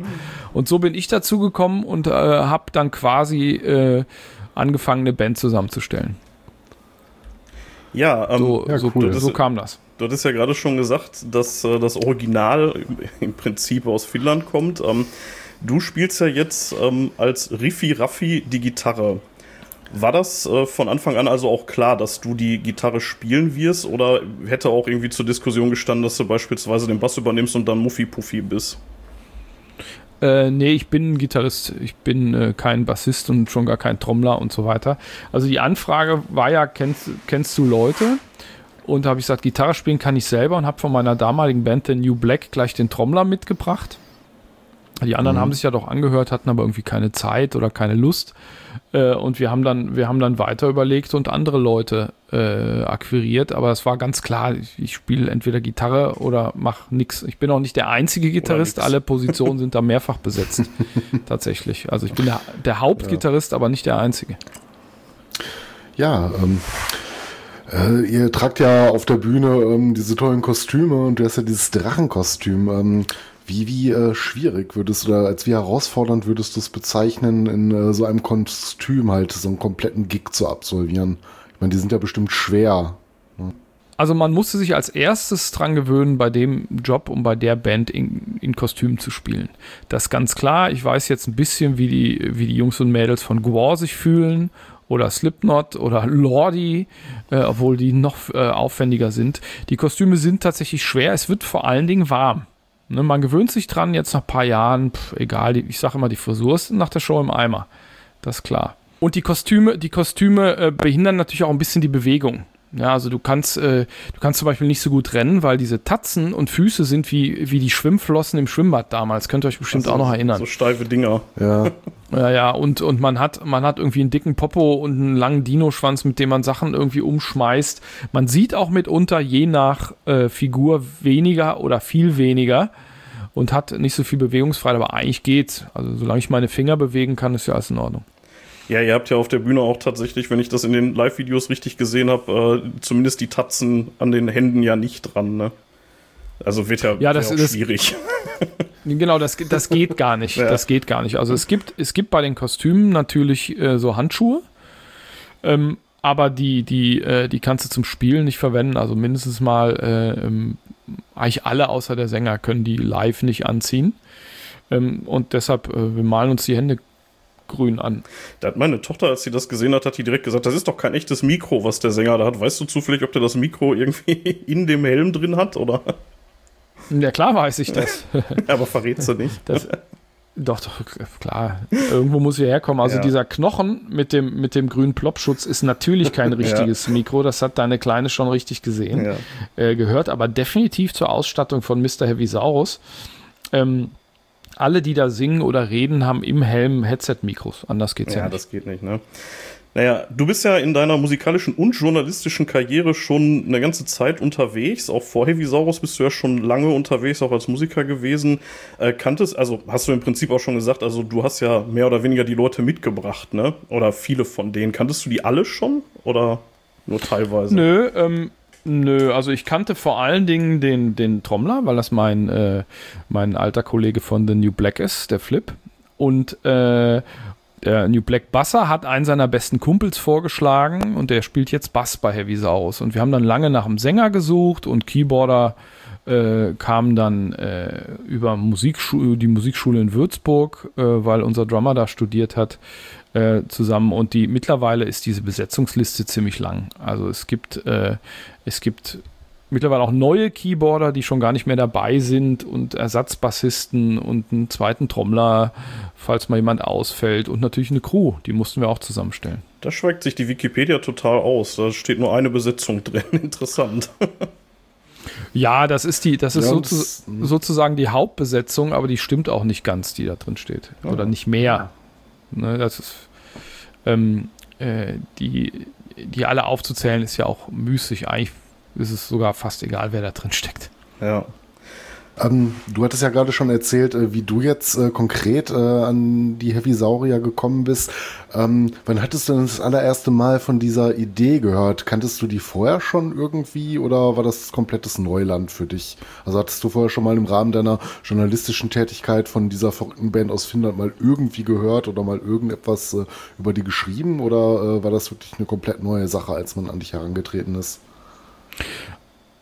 Und so bin ich dazu gekommen und äh, habe dann quasi äh, angefangen, eine Band zusammenzustellen. Ja, ähm, so, ja, so, cool. so, kam das. Du hattest ja gerade schon gesagt, dass äh, das Original im Prinzip aus Finnland kommt. Ähm, du spielst ja jetzt ähm, als Riffi Raffi die Gitarre. War das äh, von Anfang an also auch klar, dass du die Gitarre spielen wirst? Oder hätte auch irgendwie zur Diskussion gestanden, dass du beispielsweise den Bass übernimmst und dann Muffi Puffi bist? Äh, nee, ich bin Gitarrist. Ich bin äh, kein Bassist und schon gar kein Trommler und so weiter. Also die Anfrage war ja, kennst, kennst du Leute? Und da habe ich gesagt, Gitarre spielen kann ich selber und habe von meiner damaligen Band, The New Black, gleich den Trommler mitgebracht. Die anderen mhm. haben sich ja doch angehört, hatten aber irgendwie keine Zeit oder keine Lust. Äh, und wir haben dann, wir haben dann weiter überlegt und andere Leute äh, akquiriert. Aber es war ganz klar, ich, ich spiele entweder Gitarre oder mache nichts. Ich bin auch nicht der einzige Gitarrist. Alle Positionen sind da mehrfach besetzt. tatsächlich. Also ich bin der, der Hauptgitarrist, ja. aber nicht der einzige. Ja, ähm, äh, ihr tragt ja auf der Bühne ähm, diese tollen Kostüme und du hast ja dieses Drachenkostüm. Ähm, wie, wie äh, schwierig würdest du da, als wie herausfordernd würdest du es bezeichnen, in äh, so einem Kostüm halt so einen kompletten Gig zu absolvieren? Ich meine, die sind ja bestimmt schwer. Ne? Also man musste sich als erstes dran gewöhnen, bei dem Job und bei der Band in, in Kostüm zu spielen. Das ist ganz klar. Ich weiß jetzt ein bisschen, wie die, wie die Jungs und Mädels von Gwar sich fühlen oder Slipknot oder Lordi, äh, obwohl die noch äh, aufwendiger sind. Die Kostüme sind tatsächlich schwer. Es wird vor allen Dingen warm. Ne, man gewöhnt sich dran, jetzt nach ein paar Jahren, pff, egal, ich sage immer, die Frisur ist nach der Show im Eimer. Das ist klar. Und die Kostüme, die Kostüme äh, behindern natürlich auch ein bisschen die Bewegung. Ja, also du kannst, äh, du kannst zum Beispiel nicht so gut rennen, weil diese Tatzen und Füße sind wie, wie die Schwimmflossen im Schwimmbad damals. Könnt ihr euch bestimmt Also, auch noch erinnern. So steife Dinger. Ja, Ja, ja, und, und man hat, man hat irgendwie einen dicken Popo und einen langen Dino-Schwanz, mit dem man Sachen irgendwie umschmeißt. Man sieht auch mitunter je nach äh, Figur weniger oder viel weniger und hat nicht so viel Bewegungsfreiheit, aber eigentlich geht's. Also solange ich meine Finger bewegen kann, ist ja alles in Ordnung. Ja, ihr habt ja auf der Bühne auch tatsächlich, wenn ich das in den Live-Videos richtig gesehen habe, äh, zumindest die Tatzen an den Händen ja nicht dran, ne? Also wird ja, Ja, das- das- schwierig. Genau, das, das geht gar nicht. Ja. Das geht gar nicht. Also es gibt, es gibt bei den Kostümen natürlich äh, so Handschuhe, ähm, aber die, die, äh, die kannst du zum Spielen nicht verwenden. Also mindestens mal äh, ähm, eigentlich alle außer der Sänger können die live nicht anziehen. Ähm, und deshalb, äh, wir malen uns die Hände grün an. Da hat meine Tochter, als sie das gesehen hat, hat die direkt gesagt, das ist doch kein echtes Mikro, was der Sänger da hat. Weißt du zufällig, ob der das Mikro irgendwie in dem Helm drin hat, oder? Ja, klar weiß ich das. Aber verrätst du nicht. Das, doch, doch, klar. Irgendwo muss er herkommen. Also Ja. dieser Knochen mit dem, mit dem grünen Plopschutz ist natürlich kein richtiges Mikro. Das hat deine Kleine schon richtig gesehen. Ja. Äh, gehört aber definitiv zur Ausstattung von Mr. Heavisaurus. Ähm, alle, die da singen oder reden, haben im Helm Headset-Mikros. Anders geht's ja, Ja, nicht. das geht nicht, ne? Naja, du bist ja in deiner musikalischen und journalistischen Karriere schon eine ganze Zeit unterwegs. Auch vor Heavisaurus bist du ja schon lange unterwegs, auch als Musiker gewesen. Äh, kanntest, also hast du im Prinzip auch schon gesagt, also du hast ja mehr oder weniger die Leute mitgebracht, ne? Oder viele von denen. Kanntest du die alle schon? Oder nur teilweise? Nö, ähm, nö, also ich kannte vor allen Dingen den, den Trommler, weil das mein, äh, mein alter Kollege von The New Black ist, der Flip. Und äh, der New Black Basser hat einen seiner besten Kumpels vorgeschlagen und der spielt jetzt Bass bei Heavy Saurus. Und wir haben dann lange nach einem Sänger gesucht und Keyboarder äh, kamen dann äh, über Musikschule, die Musikschule in Würzburg, äh, weil unser Drummer da studiert hat, äh, zusammen. Und die mittlerweile ist diese Besetzungsliste ziemlich lang. Also es gibt, äh, es gibt mittlerweile auch neue Keyboarder, die schon gar nicht mehr dabei sind und Ersatzbassisten und einen zweiten Trommler, falls mal jemand ausfällt und natürlich eine Crew, die mussten wir auch zusammenstellen. Da schweigt sich die Wikipedia total aus. Da steht nur eine Besetzung drin. Interessant. Ja, das ist die, das ist Ja, sozu sozusagen die Hauptbesetzung, aber die stimmt auch nicht ganz, die da drin steht. Oder nicht mehr. Ne, das ist, ähm, äh, die, die alle aufzuzählen, ist ja auch müßig. Eigentlich ist es sogar fast egal, wer da drin steckt. Ja. Ähm, du hattest ja gerade schon erzählt, äh, wie du jetzt äh, konkret äh, an die Heavisaurier gekommen bist. Ähm, wann hattest du denn das allererste Mal von dieser Idee gehört? Kanntest du die vorher schon irgendwie oder war das komplettes Neuland für dich? Also hattest du vorher schon mal im Rahmen deiner journalistischen Tätigkeit von dieser verrückten Band aus Finnland mal irgendwie gehört oder mal irgendetwas äh, über die geschrieben oder äh, war das wirklich eine komplett neue Sache, als man an dich herangetreten ist?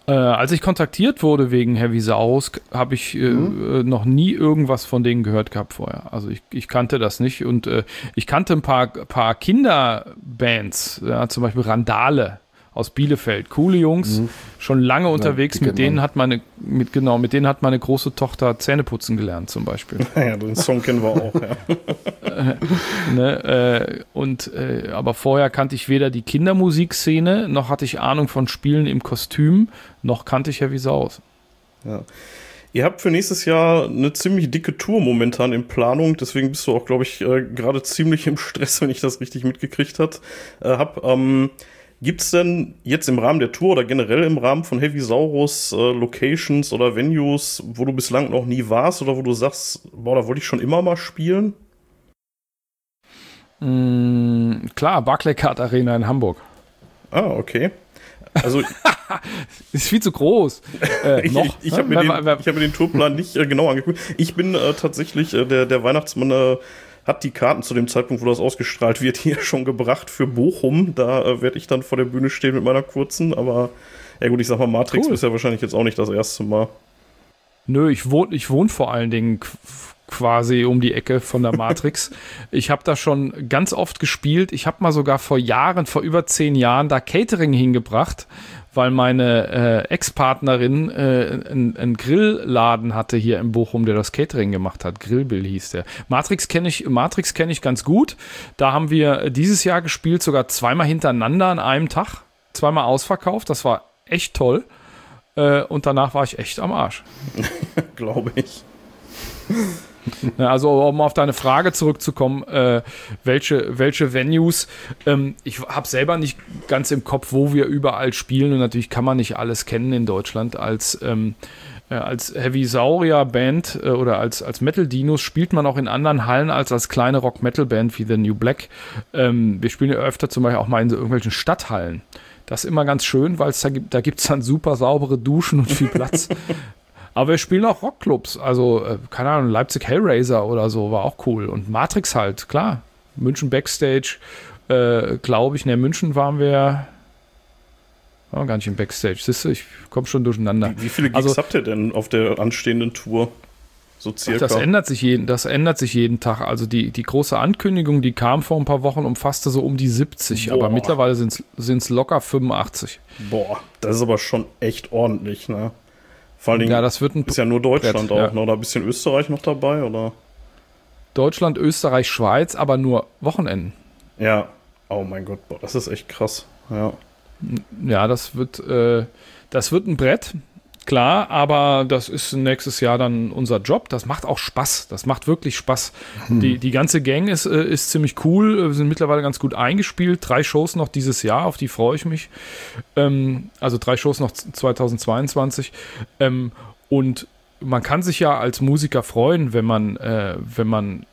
Äh, als ich kontaktiert wurde wegen Heavy Saurus, habe ich äh, äh, noch nie irgendwas von denen gehört gehabt vorher. Also ich, ich kannte das nicht. Und äh, ich kannte ein paar, paar Kinderbands, ja, zum Beispiel Randale aus Bielefeld, coole Jungs, schon lange unterwegs. die Mit denen man. hat meine, mit genau, mit denen hat meine große Tochter Zähneputzen gelernt zum Beispiel. ja, den Song kennen wir auch, ja. ne? äh, und äh, aber vorher kannte ich weder die Kindermusikszene noch hatte ich Ahnung von Spielen im Kostüm, noch kannte ich Heavy Saurus. Ja. Ihr habt für nächstes Jahr eine ziemlich dicke Tour momentan in Planung, deswegen bist du auch, glaube ich, äh, gerade ziemlich im Stress, wenn ich das richtig mitgekriegt hat, äh, hab. Ähm, Gibt's denn jetzt im Rahmen der Tour oder generell im Rahmen von Heavy Saurus äh, Locations oder Venues, wo du bislang noch nie warst oder wo du sagst, boah, da wollte ich schon immer mal spielen? Mm, klar, Barclaycard Arena in Hamburg. Ah, okay. Also Ist viel zu groß. Äh, ich, noch, ich, ich ne? habe mir, hab mir den Tourplan nicht äh, genau angeguckt. Ich bin äh, tatsächlich, äh, der, der Weihnachtsmann äh, hat die Karten zu dem Zeitpunkt, wo das ausgestrahlt wird, hier schon gebracht für Bochum. Da äh, werde ich dann vor der Bühne stehen mit meiner kurzen, aber ja gut, ich sag mal, Matrix Cool. ist ja wahrscheinlich jetzt auch nicht das erste Mal. Nö, ich wohne ich wohn vor allen Dingen qu- quasi um die Ecke von der Matrix. ich habe da schon ganz oft gespielt. Ich habe mal sogar vor Jahren, vor über zehn Jahren, da Catering hingebracht, weil meine äh, Ex-Partnerin äh, einen Grillladen hatte hier in Bochum, der das Catering gemacht hat. Grillbill hieß der. Matrix kenne ich, Matrix kenne ich ganz gut. Da haben wir dieses Jahr gespielt, sogar zweimal hintereinander an einem Tag. zweimal ausverkauft, das war echt toll. Äh, und danach war ich echt am Arsch. Glaube ich. Ja, also um auf deine Frage zurückzukommen, äh, welche, welche Venues, ähm, ich habe selber nicht ganz im Kopf, wo wir überall spielen und natürlich kann man nicht alles kennen in Deutschland. Als, ähm, äh, als Heavy Saurier Band äh, oder als, als Metal Dinos spielt man auch in anderen Hallen als als kleine Rock Metal Band wie The New Black. Ähm, wir spielen ja öfter zum Beispiel auch mal in so irgendwelchen Stadthallen. Das ist immer ganz schön, weil da gibt es dann super saubere Duschen und viel Platz. Aber wir spielen auch Rockclubs. Also, äh, keine Ahnung, Leipzig Hellraiser oder so war auch cool. Und Matrix halt, klar. München Backstage, äh, glaube ich. Ne, München waren wir. Waren wir gar nicht im Backstage. Siehst du, ich komme schon durcheinander. Wie, wie viele Gigs Also- habt ihr denn auf der anstehenden Tour? So circa. Das ändert sich jeden, das ändert sich jeden Tag. Also die, die große Ankündigung, die kam vor ein paar Wochen, umfasste so um die 70, aber Boah. mittlerweile sind es locker 85. Boah, das ist aber schon echt ordentlich, ne? Vor allen Dingen Ja, das wird ein ist ja nur Deutschland Brett, auch, ja. ne? Oder ein bisschen Österreich noch dabei, oder? Deutschland, Österreich, Schweiz, aber nur Wochenenden. Ja. Oh mein Gott, boah, das ist echt krass. Ja. Ja, das wird, äh, das wird ein Brett, klar, aber das ist nächstes Jahr dann unser Job. Das macht auch Spaß. Das macht wirklich Spaß. Die, die ganze Gang ist, äh, ist ziemlich cool. Wir sind mittlerweile ganz gut eingespielt. Drei Shows noch dieses Jahr, auf die freue ich mich. Ähm, also drei Shows noch 2022. Ähm, und man kann sich ja als Musiker freuen, wenn man, äh, wenn man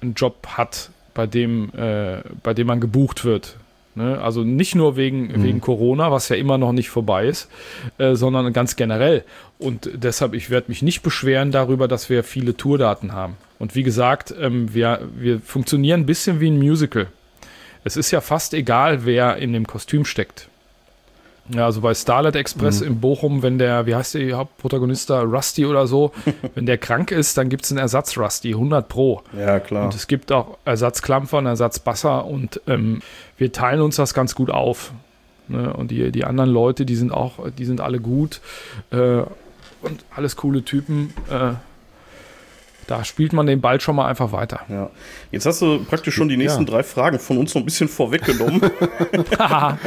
einen Job hat, bei dem, äh, bei dem man gebucht wird. Ne? Also nicht nur wegen, wegen Corona, was ja immer noch nicht vorbei ist, äh, sondern ganz generell. Und deshalb, ich werde mich nicht beschweren darüber, dass wir viele Tourdaten haben. Und wie gesagt, ähm, wir, wir funktionieren ein bisschen wie ein Musical. Es ist ja fast egal, wer in dem Kostüm steckt. Ja, also bei Starlight Express in Bochum, wenn der, wie heißt der Hauptprotagonist da, Rusty oder so, wenn der krank ist, dann gibt es einen Ersatz Rusty, 100 Pro. Ja, klar. Und es gibt auch Ersatzklampfer und Ersatzbasser und ähm, wir teilen uns das ganz gut auf. Ne? Und die, die anderen Leute, die sind auch, die sind alle gut äh, und alles coole Typen. Äh, da spielt man den Ball schon mal einfach weiter. Ja. Jetzt hast du praktisch schon die nächsten Ja. drei Fragen von uns so ein bisschen vorweggenommen. Ja,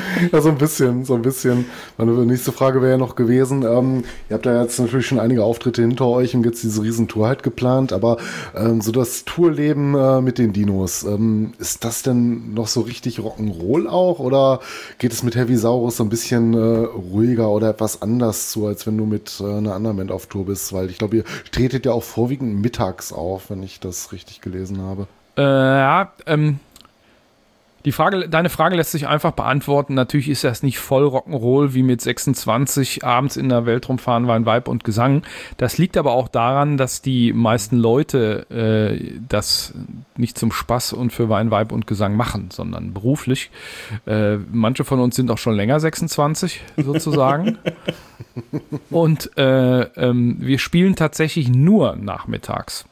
so ein bisschen, so ein bisschen. Meine nächste Frage wäre ja noch gewesen, ähm, ihr habt da jetzt natürlich schon einige Auftritte hinter euch und jetzt diese Riesentour halt geplant, aber ähm, so das Tourleben äh, mit den Dinos, ähm, ist das denn noch so richtig Rock'n'Roll auch oder geht es mit Heavy Saurus so ein bisschen äh, ruhiger oder etwas anders zu, als wenn du mit äh, einer anderen Band auf Tour bist? Weil ich glaube, ihr tretet ja auch vorwiegend mittags auf, wenn ich das richtig gelesen habe. Äh, ja, ähm, die Frage, deine Frage lässt sich einfach beantworten. Natürlich ist das nicht voll Rock'n'Roll wie mit 26 abends in der Welt rumfahren, Wein, Weib und Gesang. Das liegt aber auch daran, dass die meisten Leute äh, das nicht zum Spaß und für Wein, Weib und Gesang machen, sondern beruflich. Äh, manche von uns sind auch schon länger 26 sozusagen. und äh, ähm, wir spielen tatsächlich nur nachmittags.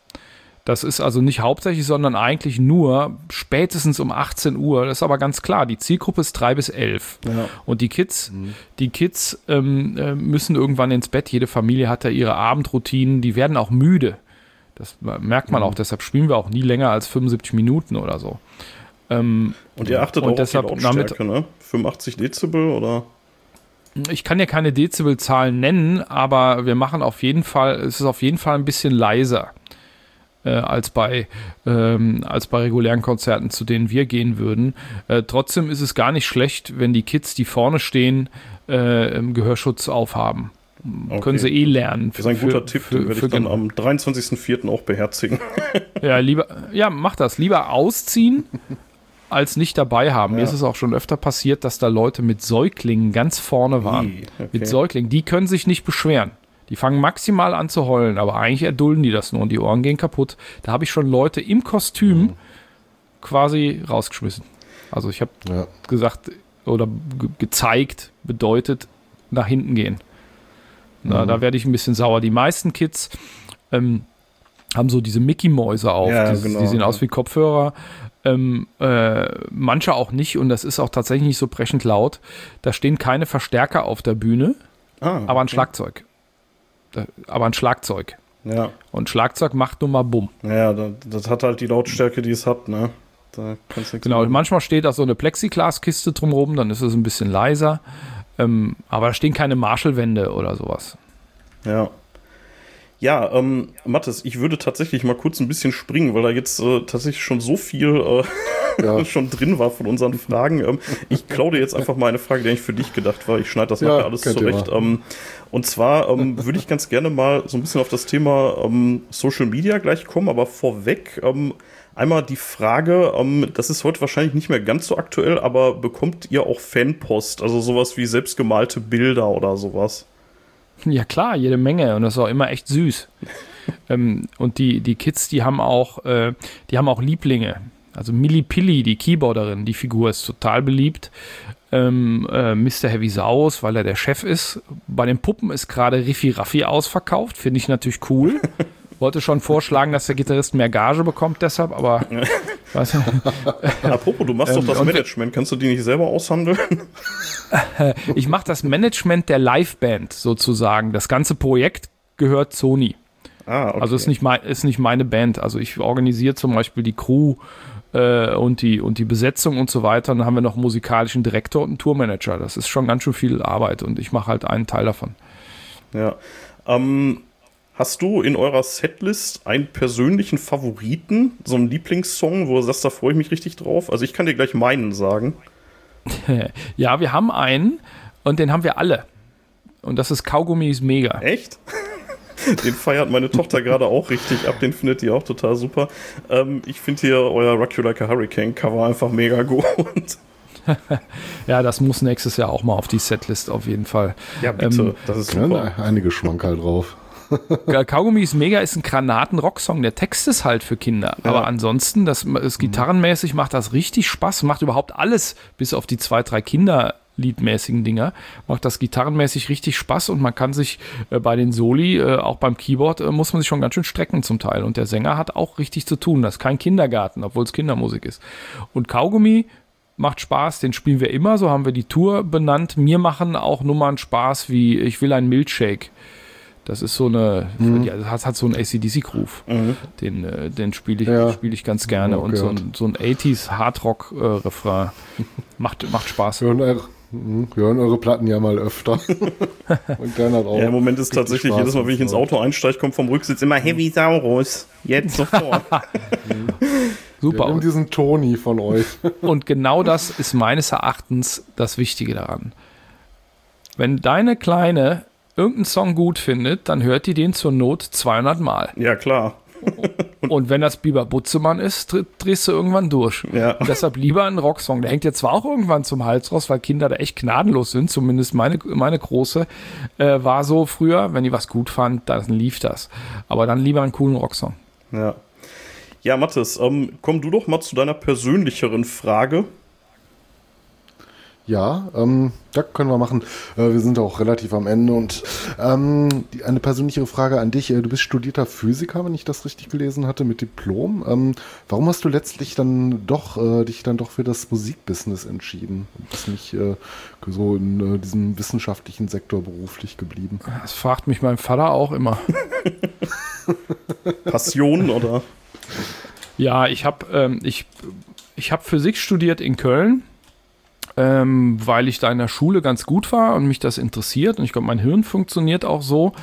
Das ist also nicht hauptsächlich, sondern eigentlich nur spätestens um 18 Uhr. Das ist aber ganz klar. Die Zielgruppe ist 3 bis 11. Ja. Und die Kids, die Kids ähm, äh, müssen irgendwann ins Bett. Jede Familie hat da ihre Abendroutinen. Die werden auch müde. Das merkt man auch. Deshalb spielen wir auch nie länger als 75 Minuten oder so. Ähm, Und ihr achtet Und auch deshalb auf die Lautstärke, ne? 85 Dezibel oder? ich kann ja keine Dezibelzahlen nennen, aber wir machen auf jeden Fall, es ist auf jeden Fall ein bisschen leiser äh, als, bei, ähm, als bei regulären Konzerten, zu denen wir gehen würden. Äh, trotzdem ist es gar nicht schlecht, wenn die Kids, die vorne stehen, äh, Gehörschutz aufhaben. Können sie eh lernen. Das ist ein Für- guter Tipp, für- den werde ich dann am 23.04. auch beherzigen. Ja, lieber, ja, mach das. Lieber ausziehen, als nicht dabei haben. Mir Ja. ist es auch schon öfter passiert, dass da Leute mit Säuglingen ganz vorne waren. Okay. Mit Säuglingen. Die können sich nicht beschweren. Die fangen maximal an zu heulen, aber eigentlich erdulden die das nur und die Ohren gehen kaputt. Da habe ich schon Leute im Kostüm Mhm. quasi rausgeschmissen. Also ich habe Ja. gesagt oder ge gezeigt, bedeutet nach hinten gehen. Na, Da werde ich ein bisschen sauer. Die meisten Kids ähm, haben so diese Mickey-Mäuse auf. Ja, Dieses- genau, die sehen ja. aus wie Kopfhörer. Ähm, äh, manche auch nicht und das ist auch tatsächlich nicht so brechend laut. Da stehen keine Verstärker auf der Bühne, Ah, aber ein okay. Schlagzeug. Aber ein Schlagzeug. Ja, Und Schlagzeug macht nun mal Bumm. ja das, das hat halt die Lautstärke, die es hat, ne? Da kannst du Genau, machen. manchmal steht da so eine Plexiglaskiste drumherum, dann ist es ein bisschen leiser. Ähm, aber da stehen keine Marshallwände oder sowas. Ja. Ja, ähm, Mathis, ich würde tatsächlich mal kurz ein bisschen springen, weil da jetzt äh, tatsächlich schon so viel äh, Ja. schon drin war von unseren Fragen. Ähm, ich klaue dir jetzt einfach mal eine Frage, die eigentlich für dich gedacht war. Ich schneide das Ja, nachher alles zurecht. Ähm, und zwar ähm, würde ich ganz gerne mal so ein bisschen auf das Thema ähm, Social Media gleich kommen, aber vorweg ähm, einmal die Frage, ähm, das ist heute wahrscheinlich nicht mehr ganz so aktuell, aber bekommt ihr auch Fanpost, also sowas wie selbstgemalte Bilder oder sowas? Ja klar, jede Menge und das ist auch immer echt süß. ähm, und die, die Kids, die haben auch, äh, die haben auch Lieblinge. Also Millie Pilly, die Keyboarderin, die Figur ist total beliebt. Ähm, äh, Mr. Heavy Saus, weil er der Chef ist. Bei den Puppen ist gerade Riffi Raffi ausverkauft, finde ich natürlich cool. Wollte schon vorschlagen, dass der Gitarrist mehr Gage bekommt deshalb, aber nicht. Apropos, du machst doch das Management, kannst du die nicht selber aushandeln? ich mache das Management der Liveband sozusagen. Das ganze Projekt gehört Sony. Ah, okay. Also ist nicht, mein, ist nicht meine Band. Also ich organisiere zum Beispiel die Crew äh, und, die, und die Besetzung und so weiter. Und dann haben wir noch einen musikalischen Direktor und einen Tourmanager. Das ist schon ganz schön viel Arbeit und ich mache halt einen Teil davon. Ja. Ähm, hast du in eurer Setlist einen persönlichen Favoriten, so einen Lieblingssong, wo du sagst, da freue ich mich richtig drauf? Also ich kann dir gleich meinen sagen. Ja, wir haben einen und den haben wir alle. Und das ist Kaugummi ist mega. Echt? Den feiert meine Tochter gerade auch richtig ab, den findet die auch total super. Ähm, ich finde hier euer Rock You Like a Hurricane Cover einfach mega gut. Ja, das muss nächstes Jahr auch mal auf die Setlist auf jeden Fall. Ja, bitte, Ähm, das ist Ja, super. einige Schmankerl drauf. Ka- Kaugummi ist mega, ist ein Granaten-Rocksong. Der Text ist halt für Kinder. Aber ansonsten, das, das gitarrenmäßig macht das richtig Spaß. Macht überhaupt alles, bis auf die zwei, drei Kinderliedmäßigen Dinger, macht das gitarrenmäßig richtig Spaß und man kann sich äh, bei den Soli, äh, auch beim Keyboard, äh, muss man sich schon ganz schön strecken zum Teil. Und der Sänger hat auch richtig zu tun. Das ist kein Kindergarten, obwohl es Kindermusik ist. Und Kaugummi macht Spaß, den spielen wir immer, so haben wir die Tour benannt. Mir machen auch Nummern Spaß wie Ich will ein Milkshake. Das ist so eine, ja, das hat, hat so einen ACDC-Groove. Den, äh, den spiele ich, Ja. spiel ich ganz gerne. Auch Und so ein, so ein 80s Hardrock-Refrain macht, macht Spaß. Wir hören, eure, hm, wir hören eure Platten ja mal öfter. Und keiner hat auch. Ja, im Moment ist tatsächlich Spaß jedes Mal, wenn ich ins Auto einsteige, kommt vom Rücksitz immer Heavy Saurus. Jetzt sofort. Wir Super. Und, diesen Toni von euch. und genau das ist meines Erachtens das Wichtige daran. Wenn deine Kleine irgendeinen Song gut findet, dann hört die den zur Not 200 Mal. ja, klar. Und wenn das Biber Butzemann ist, dr- drehst du irgendwann durch. Ja. Deshalb lieber einen Rocksong. Der hängt jetzt zwar auch irgendwann zum Hals raus, weil Kinder da echt gnadenlos sind. Zumindest meine, meine Große äh, war so früher. Wenn die was gut fand, dann lief das. Aber dann lieber einen coolen Rocksong. Ja. Ja, Mathis, ähm, komm du doch mal zu deiner persönlicheren Frage. Ja, ähm, da können wir machen. Äh, wir sind auch relativ am Ende und ähm, die, eine persönlichere Frage an dich. Äh, du bist studierter Physiker, wenn ich das richtig gelesen hatte, mit Diplom. Ähm, warum hast du letztlich dann doch äh, dich dann doch für das Musikbusiness entschieden und bist nicht äh, so in äh, diesem wissenschaftlichen Sektor beruflich geblieben? Das fragt mich mein Vater auch immer. Passion oder? Ja, ich habe ähm, ich, ich hab Physik studiert in Köln, ähm, weil ich da in der Schule ganz gut war und mich das interessiert. Und ich glaube, mein Hirn funktioniert auch so.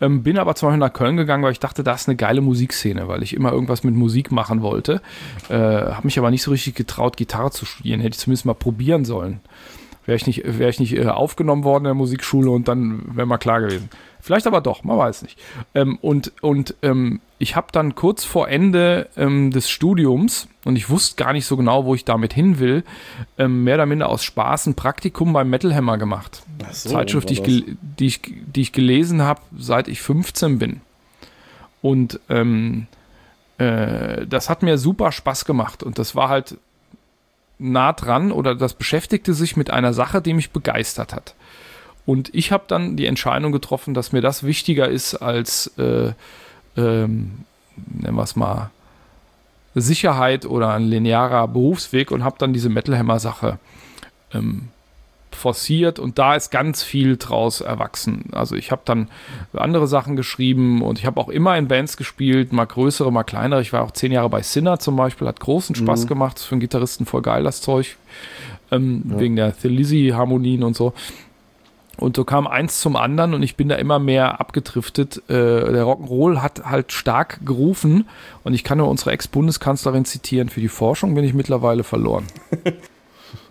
Ähm, bin aber zum Beispiel nach Köln gegangen, weil ich dachte, da ist eine geile Musikszene, weil ich immer irgendwas mit Musik machen wollte. Äh, habe mich aber nicht so richtig getraut, Gitarre zu studieren. Hätte ich zumindest mal probieren sollen. Wäre ich nicht, wär ich nicht äh, aufgenommen worden in der Musikschule und dann wäre mal klar gewesen. Vielleicht aber doch, man weiß nicht. Ähm, und und ähm, ich habe dann kurz vor Ende ähm, des Studiums, und ich wusste gar nicht so genau, wo ich damit hin will, ähm, mehr oder minder aus Spaß ein Praktikum beim Metal Hammer gemacht. Ach so, Zeitschrift, die ich, die, ich, die ich gelesen habe, seit ich 15 bin. Und ähm, äh, das hat mir super Spaß gemacht. Und das war halt nah dran oder das beschäftigte sich mit einer Sache, die mich begeistert hat. Und ich habe dann die Entscheidung getroffen, dass mir das wichtiger ist als, äh, ähm, nennen wir es mal, Sicherheit oder ein linearer Berufsweg und habe dann diese Metal Hammer Sache ähm, forciert und da ist ganz viel draus erwachsen. Also ich habe dann andere Sachen geschrieben und ich habe auch immer in Bands gespielt, mal größere, mal kleinere. Ich war auch zehn Jahre bei Sinner zum Beispiel, hat großen Spaß mhm. gemacht. Für einen Gitarristen voll geil das Zeug, ähm, ja. wegen der Thelisi-Harmonien und so. Und so kam eins zum anderen und ich bin da immer mehr abgedriftet. Äh, der Rock'n'Roll hat halt stark gerufen und ich kann nur unsere Ex-Bundeskanzlerin zitieren, für die Forschung bin ich mittlerweile verloren.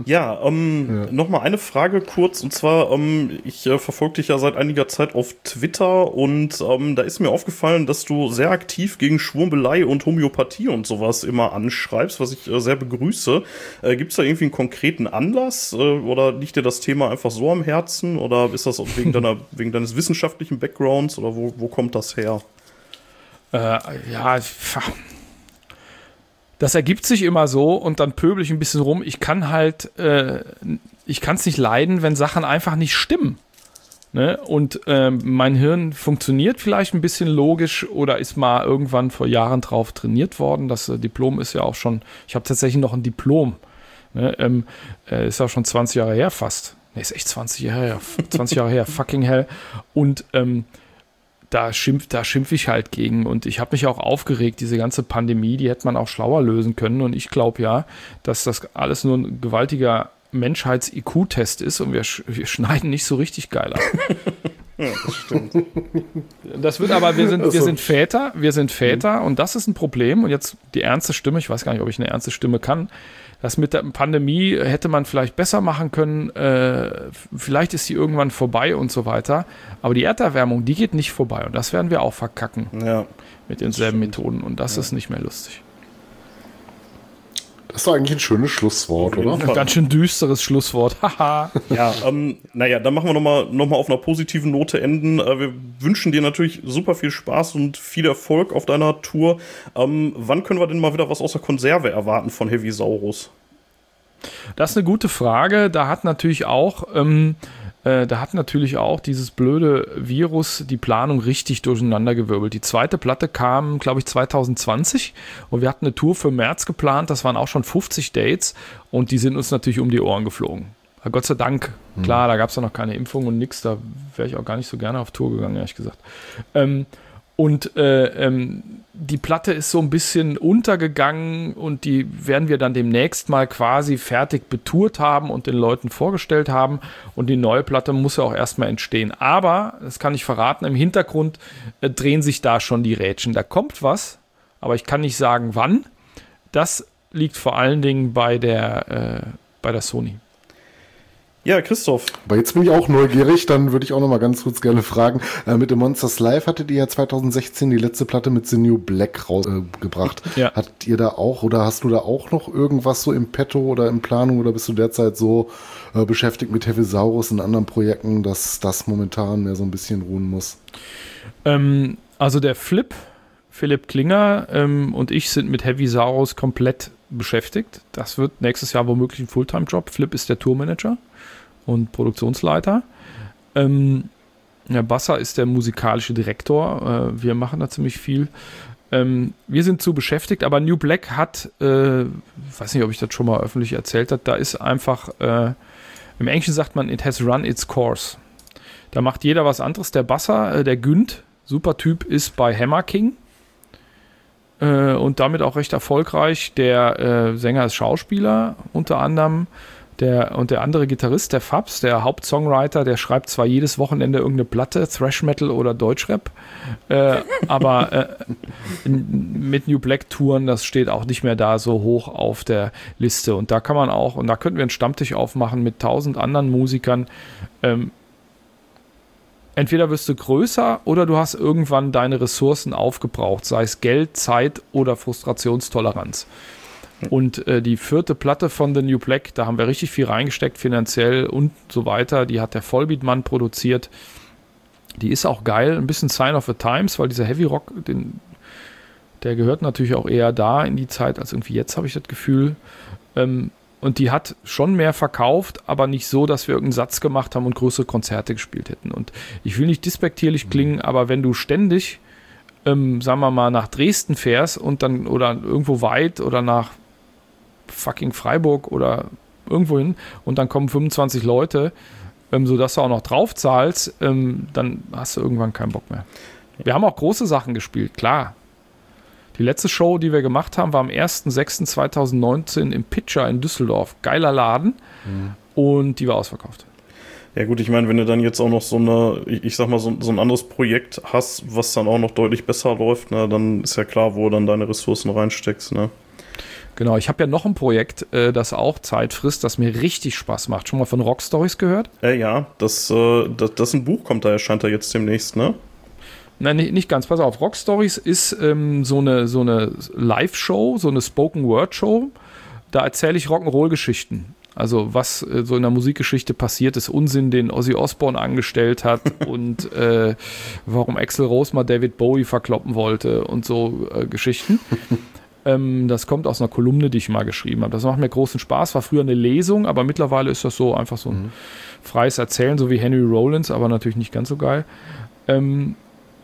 Ja, ähm, ja. nochmal eine Frage kurz. Und zwar, ähm, ich äh, verfolge dich ja seit einiger Zeit auf Twitter und ähm, da ist mir aufgefallen, dass du sehr aktiv gegen Schwurbelei und Homöopathie und sowas immer anschreibst, was ich äh, sehr begrüße. Äh, Gibt es da irgendwie einen konkreten Anlass äh, oder liegt dir das Thema einfach so am Herzen oder ist das wegen, deiner, wegen deines wissenschaftlichen Backgrounds oder wo, wo kommt das her? Äh, ja, das ergibt sich immer so und dann pöbel ich ein bisschen rum. Ich kann halt, äh, ich kann es nicht leiden, wenn Sachen einfach nicht stimmen. Ne? Und ähm, mein Hirn funktioniert vielleicht ein bisschen logisch oder ist mal irgendwann vor Jahren drauf trainiert worden. Das äh, Diplom ist ja auch schon, ich habe tatsächlich noch ein Diplom. Ne? Ähm, äh, ist auch schon 20 Jahre her fast. Ne, ist echt 20 Jahre her. 20 Jahre her, fucking hell. Und ähm, da schimpf, da schimpf ich halt gegen. Und ich habe mich auch aufgeregt, diese ganze Pandemie, die hätte man auch schlauer lösen können. Und ich glaube ja, dass das alles nur ein gewaltiger Menschheits-IQ-Test ist und wir, wir, schneiden nicht so richtig geil ab. ja, das stimmt. Das wird aber, wir sind, wir sind Väter, wir sind Väter mhm. und das ist ein Problem. Und jetzt die ernste Stimme, ich weiß gar nicht, ob ich eine ernste Stimme kann. Das mit der Pandemie hätte man vielleicht besser machen können. Äh, vielleicht ist sie irgendwann vorbei und so weiter. Aber die Erderwärmung, die geht nicht vorbei. Und das werden wir auch verkacken. Ja. Mit denselben Methoden. Und das ja. ist nicht mehr lustig. Das ist doch eigentlich ein schönes Schlusswort, oder? Ein ganz schön düsteres Schlusswort. Haha. ja, ähm, naja, dann machen wir nochmal noch mal auf einer positiven Note enden. Äh, wir wünschen dir natürlich super viel Spaß und viel Erfolg auf deiner Tour. Ähm, wann können wir denn mal wieder was aus der Konserve erwarten von Heavy Saurus? Das ist eine gute Frage. Da hat natürlich auch ähm, äh, da hat natürlich auch dieses blöde Virus die Planung richtig durcheinandergewirbelt. Die zweite Platte kam, glaube ich, 2020 und wir hatten eine Tour für März geplant. Das waren auch schon 50 Dates und die sind uns natürlich um die Ohren geflogen. Gott sei Dank. Mhm. Klar, da gab es ja noch keine Impfung und nichts. Da wäre ich auch gar nicht so gerne auf Tour gegangen, ehrlich gesagt. Ähm, und äh, ähm, die Platte ist so ein bisschen untergegangen und die werden wir dann demnächst mal quasi fertig betourt haben und den Leuten vorgestellt haben. Und die neue Platte muss ja auch erstmal entstehen. Aber, das kann ich verraten, im Hintergrund äh, drehen sich da schon die Rädchen. Da kommt was, aber ich kann nicht sagen wann. Das liegt vor allen Dingen bei der, äh, bei der Sony. Ja, Christoph. Aber jetzt bin ich auch neugierig, dann würde ich auch noch mal ganz kurz gerne fragen. Äh, mit dem Monsters Live hattet ihr ja 2016 die letzte Platte mit The New Black rausgebracht. Äh, ja. Hattet ihr da auch oder hast du da auch noch irgendwas so im Petto oder in Planung oder bist du derzeit so äh, beschäftigt mit Heavisaurus und anderen Projekten, dass das momentan mehr so ein bisschen ruhen muss? Ähm, also der Flip, Philipp Klinger ähm, und ich sind mit Heavisaurus komplett beschäftigt. Das wird nächstes Jahr womöglich ein Fulltime-Job. Flip ist der Tourmanager und Produktionsleiter. Ähm, ja, Basser ist der musikalische Direktor. Äh, wir machen da ziemlich viel. Ähm, wir sind zu beschäftigt, aber New Black hat, äh, weiß nicht, ob ich das schon mal öffentlich erzählt habe, da ist einfach, äh, im Englischen sagt man, it has run its course. Da macht jeder was anderes. Der Basser, äh, der Günd, super Typ, ist bei Hammer King äh, und damit auch recht erfolgreich. Der äh, Sänger ist Schauspieler unter anderem der, und der andere Gitarrist, der Fabs, der Hauptsongwriter, der schreibt zwar jedes Wochenende irgendeine Platte, Thrash Metal oder Deutschrap, äh, aber äh, mit New Black Touren, das steht auch nicht mehr da so hoch auf der Liste. Und da kann man auch, und da könnten wir einen Stammtisch aufmachen mit tausend anderen Musikern. Ähm, entweder wirst du größer oder du hast irgendwann deine Ressourcen aufgebraucht, sei es Geld, Zeit oder Frustrationstoleranz. Und äh, die vierte Platte von The New Black, da haben wir richtig viel reingesteckt, finanziell und so weiter. Die hat der Vollbeat-Mann produziert. Die ist auch geil, ein bisschen Sign of the Times, weil dieser Heavy Rock, den, der gehört natürlich auch eher da in die Zeit als irgendwie jetzt, habe ich das Gefühl. Ähm, und die hat schon mehr verkauft, aber nicht so, dass wir irgendeinen Satz gemacht haben und größere Konzerte gespielt hätten. Und ich will nicht dispektierlich klingen, aber wenn du ständig, ähm, sagen wir mal, nach Dresden fährst und dann oder irgendwo weit oder nach fucking Freiburg oder irgendwo hin und dann kommen 25 Leute, ähm, sodass du auch noch drauf zahlst, ähm, dann hast du irgendwann keinen Bock mehr. Wir haben auch große Sachen gespielt, klar. Die letzte Show, die wir gemacht haben, war am 1.6.2019 im Pitcher in Düsseldorf. Geiler Laden. Mhm. Und die war ausverkauft. Ja gut, ich meine, wenn du dann jetzt auch noch so eine, ich sag mal, so, so, ein anderes Projekt hast, was dann auch noch deutlich besser läuft, ne, dann ist ja klar, wo du dann deine Ressourcen reinsteckst. Ne? Genau, ich habe ja noch ein Projekt, äh, das auch Zeit frisst, das mir richtig Spaß macht. Schon mal von Rock Stories gehört? Äh, ja, das, äh, das, das ein Buch kommt da, erscheint da jetzt demnächst, ne? Nein, nicht, nicht ganz. Pass auf, Rock Stories ist ähm, so eine, so eine Live-Show, so eine Spoken-Word-Show. Da erzähle ich Rock'n'Roll-Geschichten. Also was äh, so in der Musikgeschichte passiert ist, Unsinn, den Ozzy Osbourne angestellt hat und äh, warum Axel Rose mal David Bowie verkloppen wollte und so äh, Geschichten. Ähm, das kommt aus einer Kolumne, die ich mal geschrieben habe. Das macht mir großen Spaß. War früher eine Lesung, aber mittlerweile ist das so einfach so ein mhm. freies Erzählen, so wie Henry Rollins, aber natürlich nicht ganz so geil. Ähm,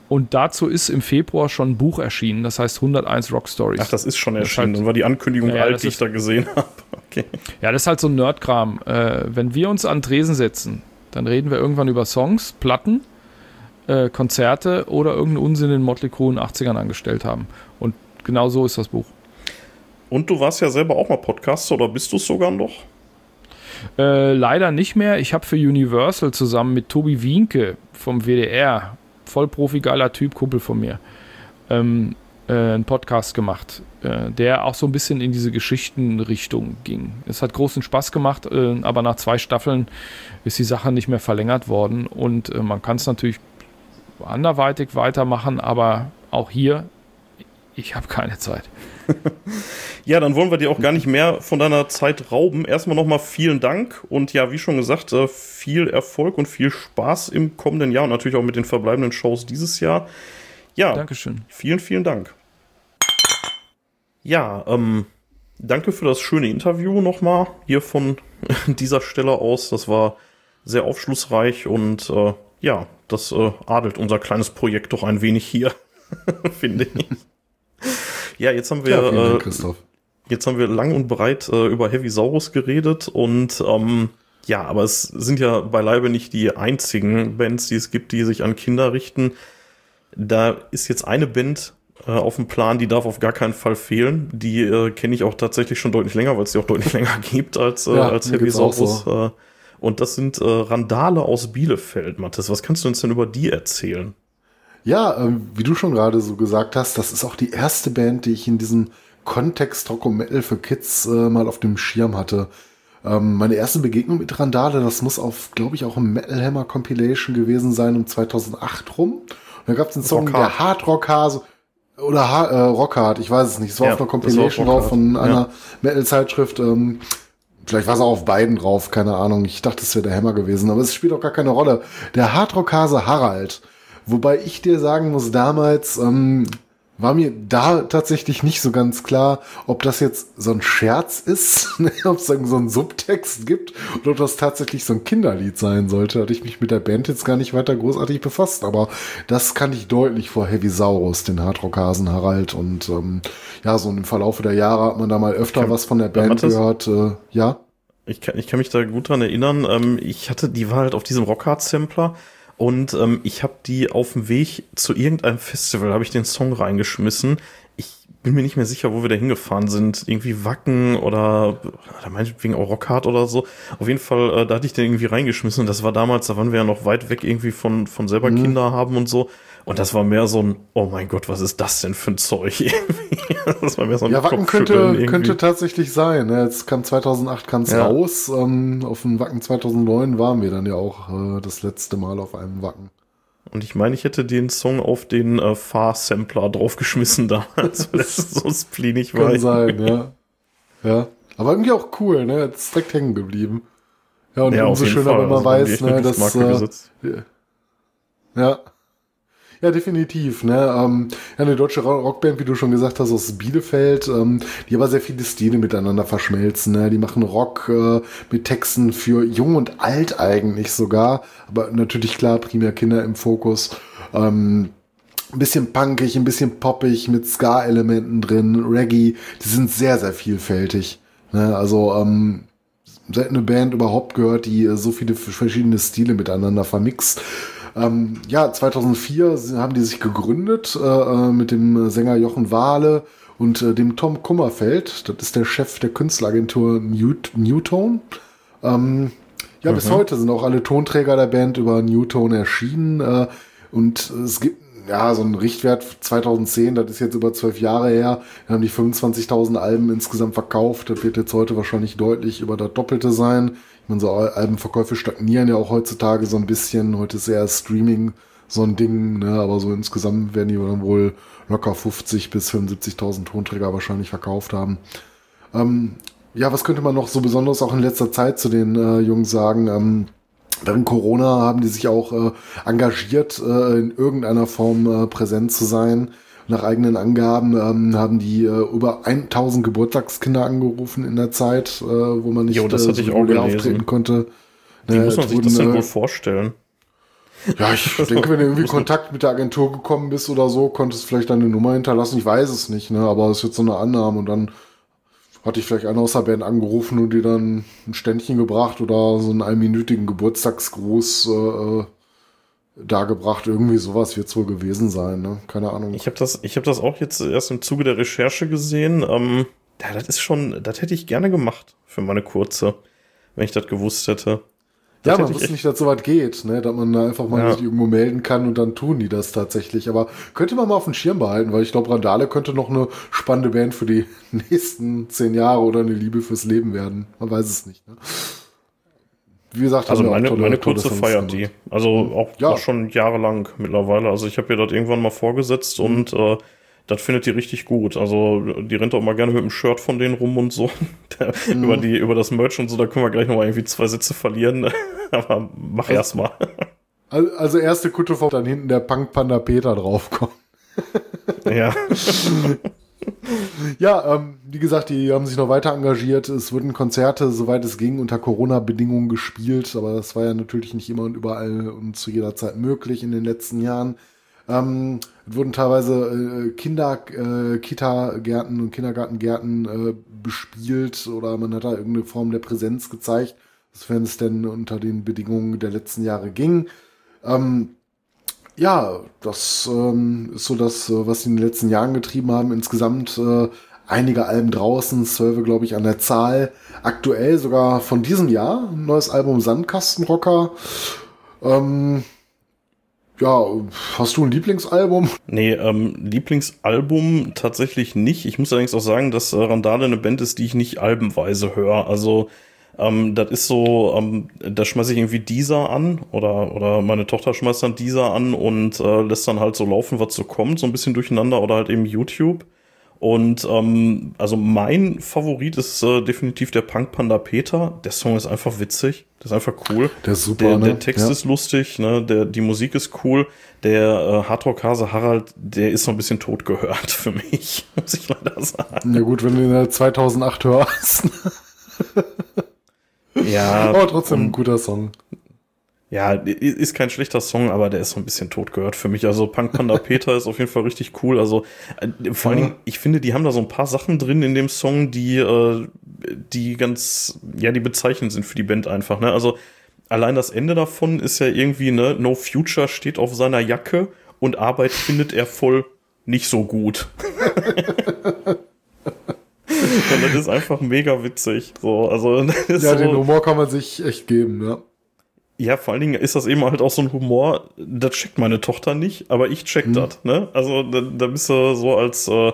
und dazu ist im Februar schon ein Buch erschienen, das heißt 101 Rock Stories. Ach, das ist schon erschienen. Das, halt, war die Ankündigung ja, alt, die ich da gesehen habe. Okay. Ja, das ist halt so ein Nerdkram. Äh, wenn wir uns an Tresen setzen, dann reden wir irgendwann über Songs, Platten, äh, Konzerte oder irgendeinen Unsinn in Motley Crue in den 80ern angestellt haben. Genau so ist das Buch. Und du warst ja selber auch mal Podcaster oder bist du es sogar noch? Äh, leider nicht mehr. Ich habe für Universal zusammen mit Tobi Wienke vom WDR Vollprofi, geiler Typ, Kumpel von mir, ähm, äh, einen Podcast gemacht, äh, der auch so ein bisschen in diese Geschichtenrichtung ging. Es hat großen Spaß gemacht, äh, aber nach zwei Staffeln ist die Sache nicht mehr verlängert worden und äh, man kann es natürlich anderweitig weitermachen, aber auch hier, ich habe keine Zeit. ja, dann wollen wir dir auch gar nicht mehr von deiner Zeit rauben. Erstmal nochmal vielen Dank und ja, wie schon gesagt, äh, viel Erfolg und viel Spaß im kommenden Jahr und natürlich auch mit den verbleibenden Shows dieses Jahr. Ja, Dankeschön. Vielen, vielen Dank. Ja, ähm, danke für das schöne Interview nochmal hier von dieser Stelle aus. Das war sehr aufschlussreich und äh, ja, das äh, adelt unser kleines Projekt doch ein wenig hier, finde ich. Ja, jetzt haben wir, ja, Dank, äh, Christoph. jetzt haben wir lang und breit äh, über Heavy Saurus geredet und ähm, ja, aber es sind ja beileibe nicht die einzigen Bands, die es gibt, die sich an Kinder richten. Da ist jetzt eine Band äh, auf dem Plan, die darf auf gar keinen Fall fehlen. Die äh, kenne ich auch tatsächlich schon deutlich länger, weil es die auch deutlich länger gibt als, äh, ja, als Heavy Saurus. So. Äh, und das sind äh, Randale aus Bielefeld, Mathis. Was kannst du uns denn über die erzählen? Ja, ähm, wie du schon gerade so gesagt hast, das ist auch die erste Band, die ich in diesem Kontext Rock und Metal für Kids äh, mal auf dem Schirm hatte. Ähm, meine erste Begegnung mit Randale, das muss auf, glaube ich, auch im Metal Hammer Compilation gewesen sein um 2008 rum. Und da gab es einen Song, Rockhard. der Hard Rock Hase oder ha äh, Rockhard, ich weiß es nicht. Es war ja, auf einer Compilation drauf von einer ja. Metal-Zeitschrift. Ähm, Vielleicht war es auch auf beiden drauf, keine Ahnung. Ich dachte, es wäre der Hammer gewesen, aber es spielt auch gar keine Rolle. Der Hardrockhase Harald Wobei ich dir sagen muss, damals ähm, war mir da tatsächlich nicht so ganz klar, ob das jetzt so ein Scherz ist, ne, ob es so einen Subtext gibt oder ob das tatsächlich so ein Kinderlied sein sollte. Hatte ich mich mit der Band jetzt gar nicht weiter großartig befasst, aber das kannte ich deutlich vor Heavy Saurus, den Hardrockhasen Harald und ähm, ja, so im Verlaufe der Jahre hat man da mal öfter kann, was von der Band gehört. Äh, ja. Ich kann, ich kann mich da gut dran erinnern. Ähm, ich hatte, die war halt auf diesem Rockhard-Sampler und ähm, ich habe die auf dem Weg zu irgendeinem Festival, habe ich den Song reingeschmissen. Ich bin mir nicht mehr sicher, wo wir da hingefahren sind. Irgendwie Wacken oder, oder meinetwegen auch Rockhard oder so. Auf jeden Fall, äh, da hatte ich den irgendwie reingeschmissen. Und das war damals, da waren wir ja noch weit weg irgendwie von, von selber mhm. Kinder haben und so. Und das war mehr so ein, oh mein Gott, was ist das denn für ein Zeug? das war mehr so ein Ja, Wacken könnte, könnte tatsächlich sein. Ne? Jetzt kam 2008 kam es ja. raus. Ähm, auf dem Wacken 2009 waren wir dann ja auch äh, das letzte Mal auf einem Wacken. Und ich meine, ich hätte den Song auf den äh, Fahr-Sampler draufgeschmissen damals, weil das so splinig war. Kann sein, ja. Ja. Aber irgendwie auch cool, ne? Jetzt direkt hängen geblieben. Ja, und ja, umso schöner, Fall. wenn man also weiß, ne, dass. Äh, ja. Ja, definitiv. Ne? Ähm, ja, eine deutsche Rockband, wie du schon gesagt hast, aus Bielefeld, ähm, die aber sehr viele Stile miteinander verschmelzen. Ne? Die machen Rock äh, mit Texten für jung und alt eigentlich sogar, aber natürlich klar, primär Kinder im Fokus. Ähm, ein bisschen punkig, ein bisschen poppig, mit Ska-Elementen drin, Reggae, die sind sehr, sehr vielfältig. Ne? Also ähm, seltene Band überhaupt gehört, die äh, so viele verschiedene Stile miteinander vermixt. Ähm, ja, 2004 haben die sich gegründet äh, äh, mit dem Sänger Jochen Wahle und äh, dem Tom Kummerfeld. Das ist der Chef der Künstleragentur Newt Newtone. Ähm, ja, mhm. bis heute sind auch alle Tonträger der Band über Newtone erschienen. Äh, und es gibt ja, so ein Richtwert 2010, das ist jetzt über zwölf Jahre her. Wir haben die 25.000 Alben insgesamt verkauft. Das wird jetzt heute wahrscheinlich deutlich über das Doppelte sein. So Albenverkäufe stagnieren ja auch heutzutage so ein bisschen. Heute ist eher Streaming so ein Ding, ne? aber so insgesamt werden die dann wohl locker 50 bis 75.000 Tonträger wahrscheinlich verkauft haben. Ähm, ja, was könnte man noch so besonders auch in letzter Zeit zu den äh, Jungs sagen? Ähm, Während Corona haben die sich auch äh, engagiert, äh, in irgendeiner Form äh, präsent zu sein. Nach eigenen Angaben ähm, haben die äh, über 1000 Geburtstagskinder angerufen in der Zeit, äh, wo man nicht jo, das hatte äh, ich auch auftreten konnte. Wie muss man sich das denn wohl vorstellen? Ja, ich denke, wenn du irgendwie Kontakt mit der Agentur gekommen bist oder so, konntest du vielleicht deine Nummer hinterlassen. Ich weiß es nicht, ne? aber es ist jetzt so eine Annahme und dann hatte ich vielleicht einer aus der Band angerufen und dir dann ein Ständchen gebracht oder so einen einminütigen Geburtstagsgruß äh, äh dargebracht. Irgendwie sowas wird es wohl gewesen sein, ne? Keine Ahnung. Ich habe das, ich habe das auch jetzt erst im Zuge der Recherche gesehen. Ähm, ja, das ist schon, das hätte ich gerne gemacht für meine kurze, wenn ich das gewusst hätte. Ja, man wusste nicht, dass sowas geht, ne? dass man da einfach mal ja. sich irgendwo melden kann und dann tun die das tatsächlich. Aber könnte man mal auf dem Schirm behalten, weil ich glaube, Randale könnte noch eine spannende Band für die nächsten zehn Jahre oder eine Liebe fürs Leben werden. Man weiß es nicht. Ne? Wie gesagt, also meine, tolle, meine kurze feiert die. Also auch, ja. auch schon jahrelang mittlerweile. Also ich habe ihr das irgendwann mal vorgesetzt mhm. und äh, das findet die richtig gut. Also die rennt auch mal gerne mit dem Shirt von denen rum und so. mhm. über, die, über das Merch und so, da können wir gleich noch mal irgendwie zwei Sätze verlieren. Aber mach also, erst mal. Also erste Kutte vor, dann hinten der Punk Panda Peter draufkommt. ja. ja, ähm, wie gesagt, die haben sich noch weiter engagiert. Es wurden Konzerte, soweit es ging, unter Corona-Bedingungen gespielt, aber das war ja natürlich nicht immer und überall und zu jeder Zeit möglich in den letzten Jahren. Ähm, es wurden teilweise äh, Kinder, äh, Kita-Gärten und Kindergartengärten äh, bespielt oder man hat da irgendeine Form der Präsenz gezeigt, sofern es denn unter den Bedingungen der letzten Jahre ging. Ähm, ja, das ähm, ist so das, äh, was sie in den letzten Jahren getrieben haben. Insgesamt äh, einige Alben draußen, zwölf, glaube ich, an der Zahl. Aktuell sogar von diesem Jahr ein neues Album Sandkastenrocker. Ähm, ja, hast du ein Lieblingsalbum? Nee, ähm, Lieblingsalbum tatsächlich nicht. Ich muss allerdings auch sagen, dass äh, Randale eine Band ist, die ich nicht albenweise höre. Also ähm, das ist so, ähm, da schmeiße ich irgendwie dieser an oder, oder meine Tochter schmeißt dann dieser an und äh, lässt dann halt so laufen, was so kommt, so ein bisschen durcheinander oder halt eben YouTube. Und ähm, also mein Favorit ist äh, definitiv der Punk Panda Peter. Der Song ist einfach witzig. Der ist einfach cool. Der ist super. Der, ne? der Text ja. ist lustig, ne? Der, die Musik ist cool. Der äh, Hardrock Hase Harald, der ist so ein bisschen tot gehört für mich, muss ich leider sagen. Ja gut, wenn du ihn 2008 hörst. ja. Aber trotzdem ein guter Song. Ja, ist kein schlechter Song, aber der ist so ein bisschen tot gehört für mich. Also Punk Panda Peter ist auf jeden Fall richtig cool. Also äh, vor allen Dingen, ich finde, die haben da so ein paar Sachen drin in dem Song, die, äh, die ganz, ja, die bezeichnend sind für die Band einfach. Ne? Also allein das Ende davon ist ja irgendwie, ne, No Future steht auf seiner Jacke und Arbeit findet er voll nicht so gut. Das ist einfach mega witzig. So, also, ja, so, den Humor kann man sich echt geben, ja. Ja, vor allen Dingen ist das eben halt auch so ein Humor, das checkt meine Tochter nicht, aber ich check mhm. das, ne? Also da, da bist du so als, äh,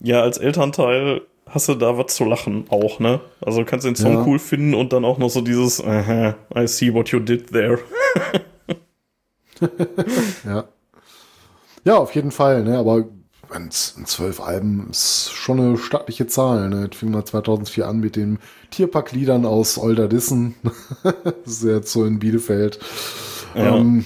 ja, als Elternteil hast du da was zu lachen auch, ne? Also kannst du den Song ja. cool finden und dann auch noch so dieses, -huh, I see what you did there. ja. Ja, auf jeden Fall, ne? Aber zwölf Alben ist schon eine stattliche Zahl. Ne? Das fing mal 2004 an mit den Tierparkliedern aus Olderdissen. das ist jetzt so in Bielefeld. Ja, ähm,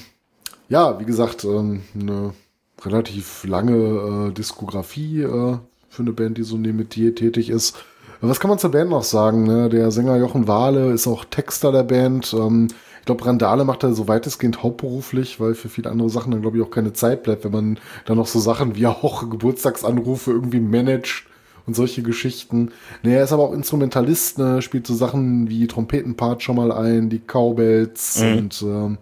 ja wie gesagt, ähm, eine relativ lange äh, Diskografie äh, für eine Band, die so neben dir tätig ist. Was kann man zur Band noch sagen? Ne? Der Sänger Jochen Wahle ist auch Texter der Band. Ähm, ich glaube, Randale macht er so weitestgehend hauptberuflich, weil für viele andere Sachen dann, glaube ich, auch keine Zeit bleibt, wenn man dann noch so Sachen wie auch Geburtstagsanrufe irgendwie managt und solche Geschichten. Nee, er ist aber auch Instrumentalist, ne, spielt so Sachen wie Trompetenpart schon mal ein, die Cowbells Mhm. und ähm,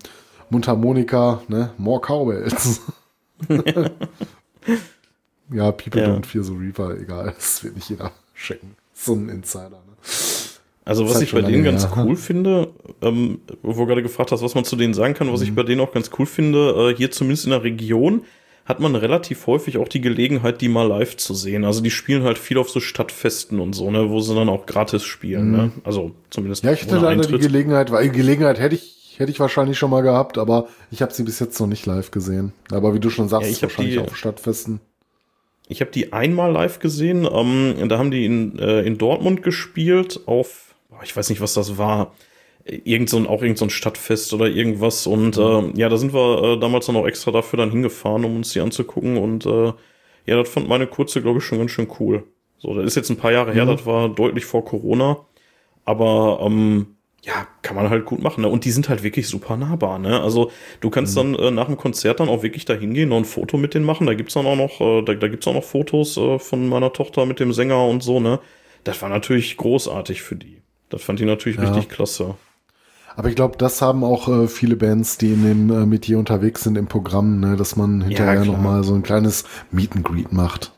Mundharmonika, ne, more Cowbells. ja, People Ja. Don't Fear the Reaper, egal, das wird nicht jeder checken. So ein Insider, ne. Also was ich bei denen ganz her. cool finde, ähm, wo du gerade gefragt hast, was man zu denen sagen kann, was Mhm. ich bei denen auch ganz cool finde, äh, hier zumindest in der Region hat man relativ häufig auch die Gelegenheit, die mal live zu sehen. Also die spielen halt viel auf so Stadtfesten und so, ne, wo sie dann auch gratis spielen, ne? Also zumindest Mhm. Ja, ich hatte ohne leider die. Gelegenheit, weil Gelegenheit hätte ich, hätte ich wahrscheinlich schon mal gehabt, aber ich habe sie bis jetzt noch nicht live gesehen. Aber wie du schon sagst, Ja, ich wahrscheinlich die- auf Stadtfesten. Ich habe die einmal live gesehen. Ähm, da haben die in, äh, in Dortmund gespielt auf, ich weiß nicht, was das war. Irgend so ein, auch irgend so ein Stadtfest oder irgendwas. Und äh, ja, da sind wir äh, damals dann auch extra dafür dann hingefahren, um uns die anzugucken. Und äh, ja, das fand meine Kurze, glaube ich, schon ganz schön cool. So, das ist jetzt ein paar Jahre her, das war deutlich vor Corona. Aber ähm, ja, kann man halt gut machen. Ne? Und die sind halt wirklich super nahbar. Ne? Also du kannst dann äh, nach dem Konzert dann auch wirklich da hingehen, noch ein Foto mit denen machen. Da gibt's dann auch noch, äh, da, da gibt's auch noch Fotos äh, von meiner Tochter mit dem Sänger und so. Ne, das war natürlich großartig für die. Das fand ich natürlich Ja. richtig klasse. Aber ich glaube, das haben auch äh, viele Bands, die in dem äh, Metier unterwegs sind im Programm, ne, dass man hinterher klar. noch mal so ein kleines Meet and Greet macht.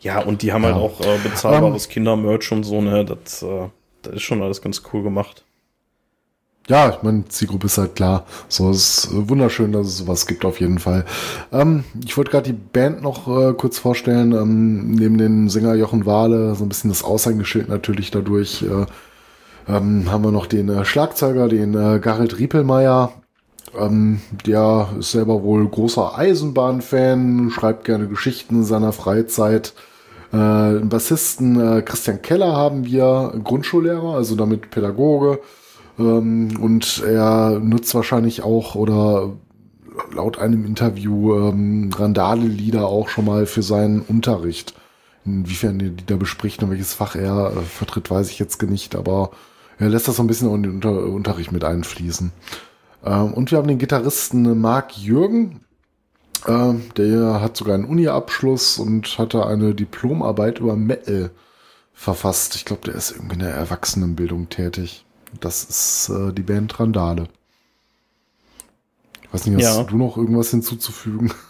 Ja, und die haben halt Ja. auch äh, bezahlbares Kindermerch und so. Ne, das, äh, das ist schon alles ganz cool gemacht. Ja, ich meine, Zielgruppe ist halt klar. So ist äh, wunderschön, dass es sowas gibt auf jeden Fall. Ähm, ich wollte gerade die Band noch äh, kurz vorstellen. Ähm, neben dem Sänger Jochen Wahle, so ein bisschen das Aushängeschild natürlich dadurch, äh, ähm, haben wir noch den äh, Schlagzeuger, den äh, Garrett Riepelmeier. Ähm, der ist selber wohl großer Eisenbahnfan, schreibt gerne Geschichten in seiner Freizeit. Äh, Bassisten äh, Christian Keller haben wir, Grundschullehrer, also damit Pädagoge. Ähm, und er nutzt wahrscheinlich auch oder laut einem Interview ähm, Randale-Lieder auch schon mal für seinen Unterricht. Inwiefern er die da bespricht und welches Fach er äh, vertritt, weiß ich jetzt nicht, aber er lässt das so ein bisschen in den Unter Unterricht mit einfließen. Ähm, und wir haben den Gitarristen Marc Jürgen. Ähm, der hat sogar einen Uni-Abschluss und hatte eine Diplomarbeit über Metal verfasst. Ich glaube, der ist irgendwie in der Erwachsenenbildung tätig. Das ist äh, die Band Randale. Ich weiß nicht, hast Ja. du noch irgendwas hinzuzufügen?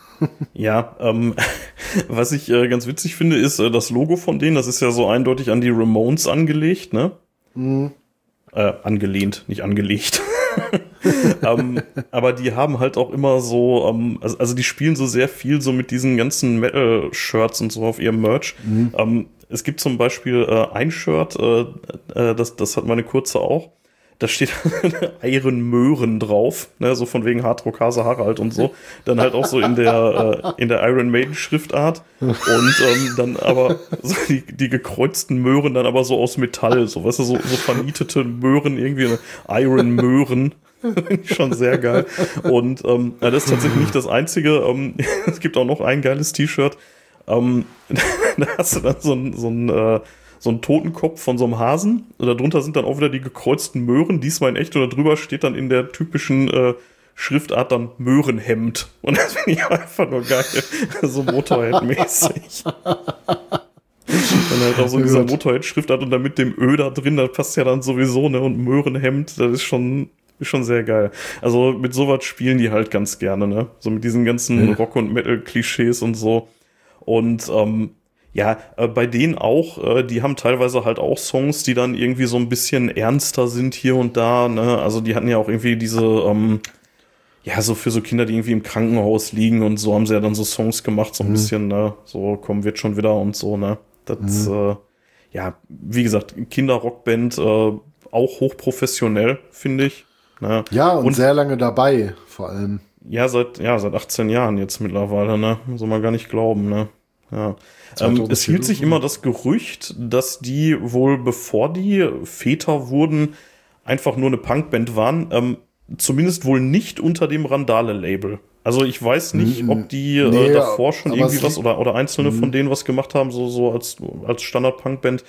Ja, ähm, was ich äh, ganz witzig finde, ist äh, das Logo von denen. Das ist ja so eindeutig an die Ramones angelegt, ne? Äh, angelehnt, nicht angelegt. ähm, aber die haben halt auch immer so, ähm, also, also die spielen so sehr viel so mit diesen ganzen Metal-Shirts und so auf ihrem Merch. Ähm, es gibt zum Beispiel äh, ein Shirt, äh, äh, das, das hat meine kurze auch. Da steht Iron Möhren drauf, ne, so von wegen Hardrock Hase Harald und so. Dann halt auch so in der, äh, in der Iron Maiden Schriftart. Und ähm, dann aber so die, die gekreuzten Möhren dann aber so aus Metall, so, weißt du, so, so vernietete Möhren, irgendwie ne, Iron Möhren. Schon sehr geil. Und ähm, das ist tatsächlich nicht das Einzige. Ähm, es gibt auch noch ein geiles T-Shirt. Ähm, da hast du dann so ein, so ein äh, so ein Totenkopf von so einem Hasen. Und darunter sind dann auch wieder die gekreuzten Möhren, diesmal in echt. Und darüber steht dann in der typischen äh, Schriftart dann Möhrenhemd. Und das finde ich einfach nur geil. so Motorhead-mäßig. dann halt auch so in dieser. Motorhead-Schriftart und dann mit dem Ö da drin, das passt ja dann sowieso, ne? Und Möhrenhemd, das ist schon, ist schon sehr geil. Also mit sowas spielen die halt ganz gerne, ne? So mit diesen ganzen Ja. Rock- und Metal-Klischees und so. Und ähm, ja, äh, bei denen auch, äh, die haben teilweise halt auch Songs, die dann irgendwie so ein bisschen ernster sind hier und da. Ne? Also die hatten ja auch irgendwie diese, ähm, ja, so für so Kinder, die irgendwie im Krankenhaus liegen und so, haben sie ja dann so Songs gemacht, so ein bisschen, ne? So, komm, wird schon wieder und so, ne? Das, äh, ja, wie gesagt, Kinderrockband, äh, auch hochprofessionell, finde ich. Ne? Ja, und, Und- sehr lange dabei, vor allem. Ja, seit, ja, seit 18 Jahren jetzt mittlerweile, ne? Soll man gar nicht glauben, ne? Ja. Ähm, 2004 es hielt sich immer das Gerücht, dass die wohl, bevor die Väter wurden, einfach nur eine Punkband waren. Ähm, zumindest wohl nicht unter dem Randale-Label. Also ich weiß nicht, ob die äh, nee, davor schon irgendwie was oder, oder einzelne Mhm. von denen was gemacht haben, so, so als, als Standard-Punkband.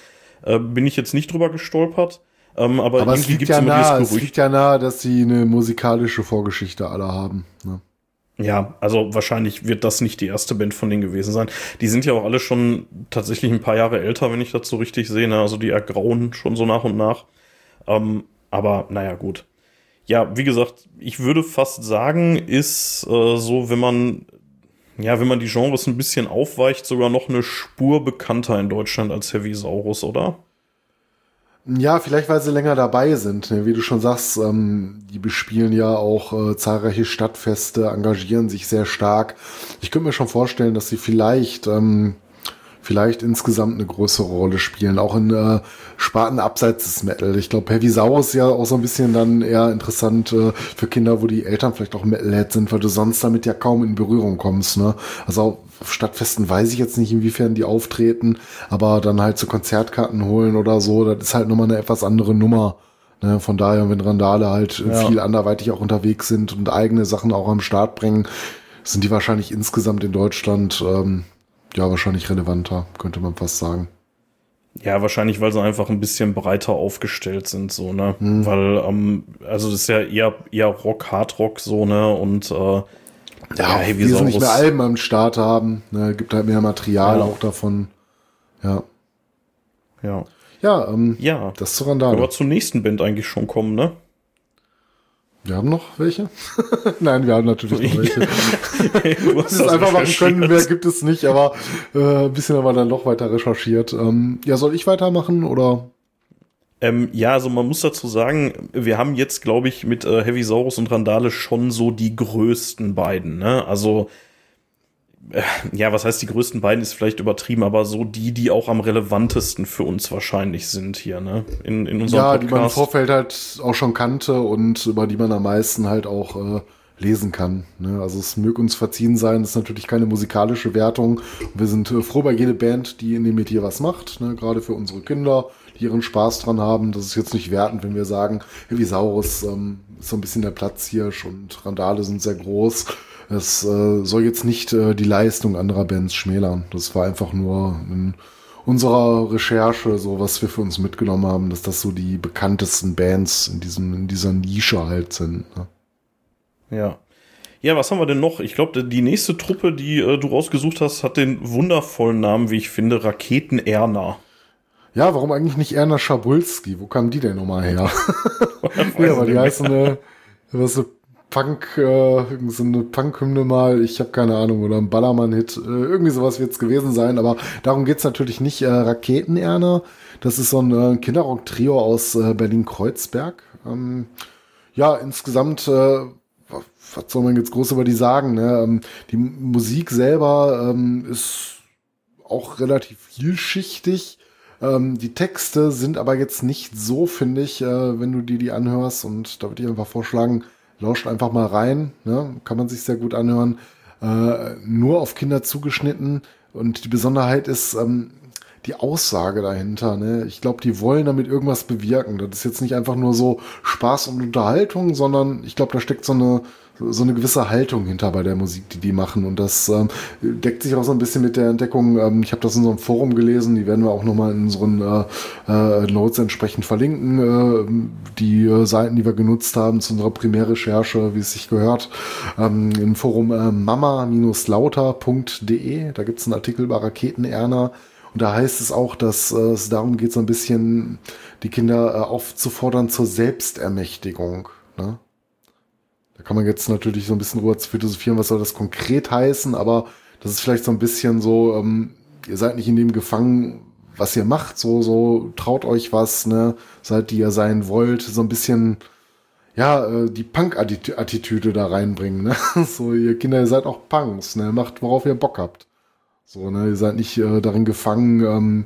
Äh, bin ich jetzt nicht drüber gestolpert. Ähm, aber, Aber es irgendwie liegt ja immer nahe, dieses es liegt ja nahe, dass sie eine musikalische Vorgeschichte alle haben. Ne? Ja, also wahrscheinlich wird das nicht die erste Band von denen gewesen sein. Die sind ja auch alle schon tatsächlich ein paar Jahre älter, wenn ich das so richtig sehe. Ne? Also die ergrauen schon so nach und nach. Ähm, aber naja, gut. Ja, wie gesagt, ich würde fast sagen, ist äh, so, wenn man, ja, wenn man die Genres ein bisschen aufweicht, sogar noch eine Spur bekannter in Deutschland als Heavy Saurus, oder? Ja, vielleicht weil sie länger dabei sind. Ne? Wie du schon sagst, ähm, die bespielen ja auch äh, zahlreiche Stadtfeste, engagieren sich sehr stark. Ich könnte mir schon vorstellen, dass sie vielleicht ähm, vielleicht insgesamt eine größere Rolle spielen, auch in äh, Sparten abseits des Metal. Ich glaube, Heavy Saurus ist ja auch so ein bisschen dann eher interessant äh, für Kinder, wo die Eltern vielleicht auch Metalhead sind, weil du sonst damit ja kaum in Berührung kommst. Ne? Also auf Stadtfesten weiß ich jetzt nicht, inwiefern die auftreten, aber dann halt zu Konzertkarten holen oder so, das ist halt nochmal eine etwas andere Nummer. Ne, von daher, wenn Randale halt ja. viel anderweitig auch unterwegs sind und eigene Sachen auch am Start bringen, sind die wahrscheinlich insgesamt in Deutschland ähm, ja wahrscheinlich relevanter, könnte man fast sagen. Ja, wahrscheinlich, weil sie einfach ein bisschen breiter aufgestellt sind, so, ne? Hm. Weil, ähm, also das ist ja eher, eher Rock, Hardrock, so, ne? Und äh, ja, hey, wir nicht mehr Alben am Start haben. Ne, gibt halt mehr Material ja. auch davon. Ja. Ja. Ja, ähm, ja. das zu Randale. Aber zur nächsten Band eigentlich schon kommen, ne? Wir haben noch welche? Nein, wir haben natürlich noch welche. hast es einfach machen können, wer gibt es nicht, aber äh, ein bisschen haben wir dann noch weiter recherchiert. Ähm, ja, soll ich weitermachen oder? Ähm, ja, also man muss dazu sagen, wir haben jetzt, glaube ich, mit äh, Heavy Saurus und Randale schon so die größten beiden. Ne? Also ja, was heißt die größten beiden ist vielleicht übertrieben, aber so die, die auch am relevantesten für uns wahrscheinlich sind hier, ne? In, in unserem ja, Podcast. die man im Vorfeld halt auch schon kannte und über die man am meisten halt auch äh, lesen kann. Ne? Also es möge uns verziehen sein, das ist natürlich keine musikalische Wertung. Wir sind äh, froh bei jeder Band, die in dem Metier was macht, ne? gerade für unsere Kinder die ihren Spaß dran haben. Das ist jetzt nicht wertend, wenn wir sagen, Heavisaurus ähm, ist so ein bisschen der Platzhirsch und Randale sind sehr groß. Es äh, soll jetzt nicht äh, die Leistung anderer Bands schmälern. Das war einfach nur in unserer Recherche, so was wir für uns mitgenommen haben, dass das so die bekanntesten Bands in diesem in dieser Nische halt sind. Ne? Ja. Ja, was haben wir denn noch? Ich glaube, die nächste Truppe, die äh, du rausgesucht hast, hat den wundervollen Namen, wie ich finde, Raketen Erna. Ja, warum eigentlich nicht Erna Schabulski? Wo kam die denn nochmal her? ja, aber die heißt eine, was so Punk, äh, so eine Punk-Hymne mal, ich habe keine Ahnung, oder ein Ballermann-Hit, äh, irgendwie sowas wird es gewesen sein, aber darum geht's natürlich nicht. Äh, Raketen-Erna, das ist so ein äh, Kinderrock-Trio aus äh, Berlin-Kreuzberg. Ähm, ja, insgesamt, äh, was soll man jetzt groß über die sagen? Ne? Ähm, die Musik selber ähm, ist auch relativ vielschichtig ähm, die Texte sind aber jetzt nicht so, finde ich, äh, wenn du dir die anhörst. Und da würde ich einfach vorschlagen, lauscht einfach mal rein. Ne? Kann man sich sehr gut anhören. Äh, nur auf Kinder zugeschnitten. Und die Besonderheit ist ähm, die Aussage dahinter. Ne? Ich glaube, die wollen damit irgendwas bewirken. Das ist jetzt nicht einfach nur so Spaß und Unterhaltung, sondern ich glaube, da steckt so eine so eine gewisse Haltung hinter bei der Musik, die die machen. Und das ähm, deckt sich auch so ein bisschen mit der Entdeckung. Ähm, ich habe das in so einem Forum gelesen, die werden wir auch nochmal in unseren äh, äh, Notes entsprechend verlinken. Äh, die äh, Seiten, die wir genutzt haben zu unserer Primärrecherche, wie es sich gehört, ähm, im Forum äh, mama-lauter.de. Da gibt es einen Artikel über Raketenerner. Und da heißt es auch, dass äh, es darum geht, so ein bisschen die Kinder aufzufordern zur Selbstermächtigung. Ne? Da kann man jetzt natürlich so ein bisschen drüber philosophieren, was soll das konkret heißen, aber das ist vielleicht so ein bisschen so, ähm, ihr seid nicht in dem gefangen, was ihr macht, so, so, traut euch was, ne, seid die ihr sein wollt, so ein bisschen, ja, äh, die Punk-Attitüde da reinbringen, ne, so, ihr Kinder, ihr seid auch Punks, ne, macht, worauf ihr Bock habt. So, ne, ihr seid nicht äh, darin gefangen, ähm,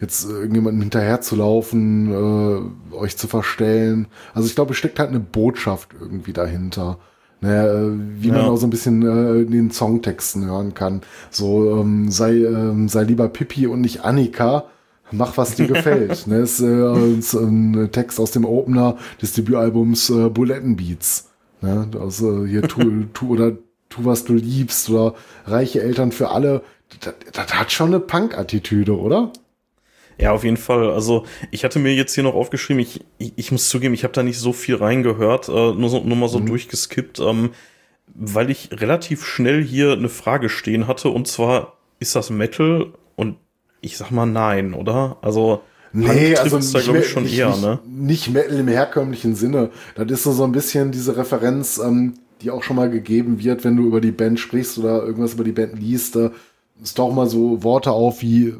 jetzt äh, irgendjemandem hinterher zu laufen, äh, euch zu verstellen. Also ich glaube, es steckt halt eine Botschaft irgendwie dahinter. Naja, äh, wie ja. man auch so ein bisschen äh, in den Songtexten hören kann. So, ähm, sei, ähm, sei lieber Pippi und nicht Annika. Mach, was dir gefällt. ne, ist, äh, ist ein Text aus dem Opener des Debütalbums äh, Bulletin Beats. Ne, also hier tu, tu oder tu, was du liebst oder reiche Eltern für alle. Das, das hat schon eine Punk-Attitüde, oder? Ja, auf jeden Fall. Also ich hatte mir jetzt hier noch aufgeschrieben, ich, ich, ich muss zugeben, ich habe da nicht so viel reingehört, äh, nur, so, nur mal so mhm. durchgeskippt. Ähm, weil ich relativ schnell hier eine Frage stehen hatte und zwar, ist das Metal? Und ich sag mal nein, oder? Also, Nee, Punk also da, nicht, glaub ich, schon nicht, eher, nicht, ne? nicht Metal im herkömmlichen Sinne. Das ist so, so ein bisschen diese Referenz, ähm, die auch schon mal gegeben wird, wenn du über die Band sprichst oder irgendwas über die Band liest. Da ist doch mal so Worte auf wie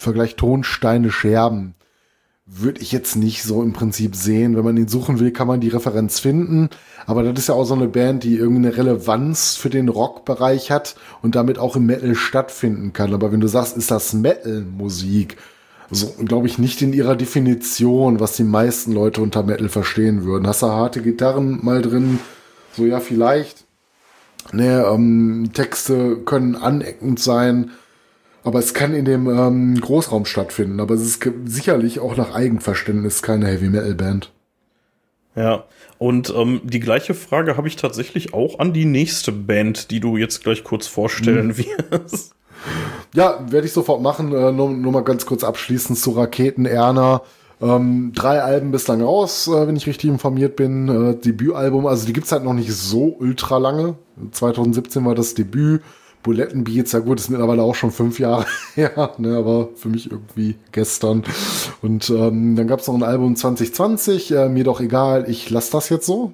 Vergleich Tonsteine, Scherben. Würde ich jetzt nicht so im Prinzip sehen. Wenn man ihn suchen will, kann man die Referenz finden. Aber das ist ja auch so eine Band, die irgendwie eine Relevanz für den Rockbereich hat und damit auch im Metal stattfinden kann. Aber wenn du sagst, ist das Metal-Musik, so glaube ich nicht in ihrer Definition, was die meisten Leute unter Metal verstehen würden. Hast du harte Gitarren mal drin? So ja, vielleicht. Ne, ähm, Texte können aneckend sein, aber es kann in dem ähm, Großraum stattfinden. Aber es ist sicherlich auch nach Eigenverständnis keine Heavy Metal Band. Ja, und ähm, die gleiche Frage habe ich tatsächlich auch an die nächste Band, die du jetzt gleich kurz vorstellen wirst. Ja, werde ich sofort machen. Äh, nur, nur mal ganz kurz abschließend zu Raketen Erna. Ähm, drei Alben bislang raus, äh, wenn ich richtig informiert bin. Äh, Debütalbum, also die gibt's halt noch nicht so ultra lange. 2017 war das Debüt. Bulettenbeats, ja gut, ist mittlerweile auch schon fünf Jahre her, ne, aber für mich irgendwie gestern. Und ähm, dann gab's noch ein Album 2020, äh, mir doch egal, ich lass das jetzt so.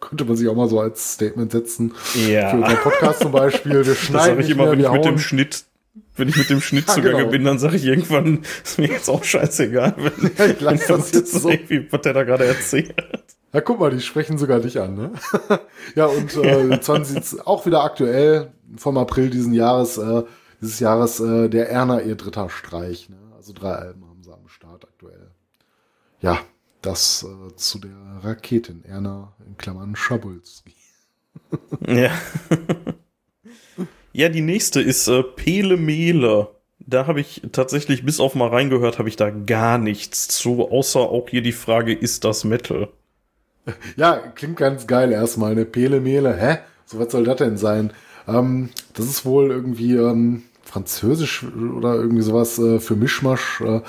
Könnte man sich auch mal so als Statement setzen. Ja. Für unseren Podcast zum Beispiel. Wir Das schneiden sage ich nicht immer, mehr, wenn ich mit dem. Schnitt, wenn ich mit dem Schnitt Ja, zugange genau. bin, dann sage ich irgendwann, ist mir jetzt auch scheißegal, wenn, Ja, ich lass wenn das jetzt so. irgendwie, was der da gerade erzählt. Ja, guck mal, die sprechen sogar dich an, ne? ja, und äh, 20 auch wieder aktuell vom April diesen Jahres, äh, dieses Jahres äh, der Erna ihr dritter Streich, ne? Also drei Alben haben sie am Start aktuell. Ja, das äh, zu der Raketin Erna in Klammern Schabulski. Ja. ja, die nächste ist äh, Pele Mele. Da habe ich tatsächlich bis auf mal reingehört, habe ich da gar nichts zu, außer auch hier die Frage, ist das Metal? Ja, klingt ganz geil erstmal, eine Pele Mele. Hä? So was soll das denn sein? Ähm, das ist wohl irgendwie ähm, französisch oder irgendwie sowas äh, für Mischmasch. Äh,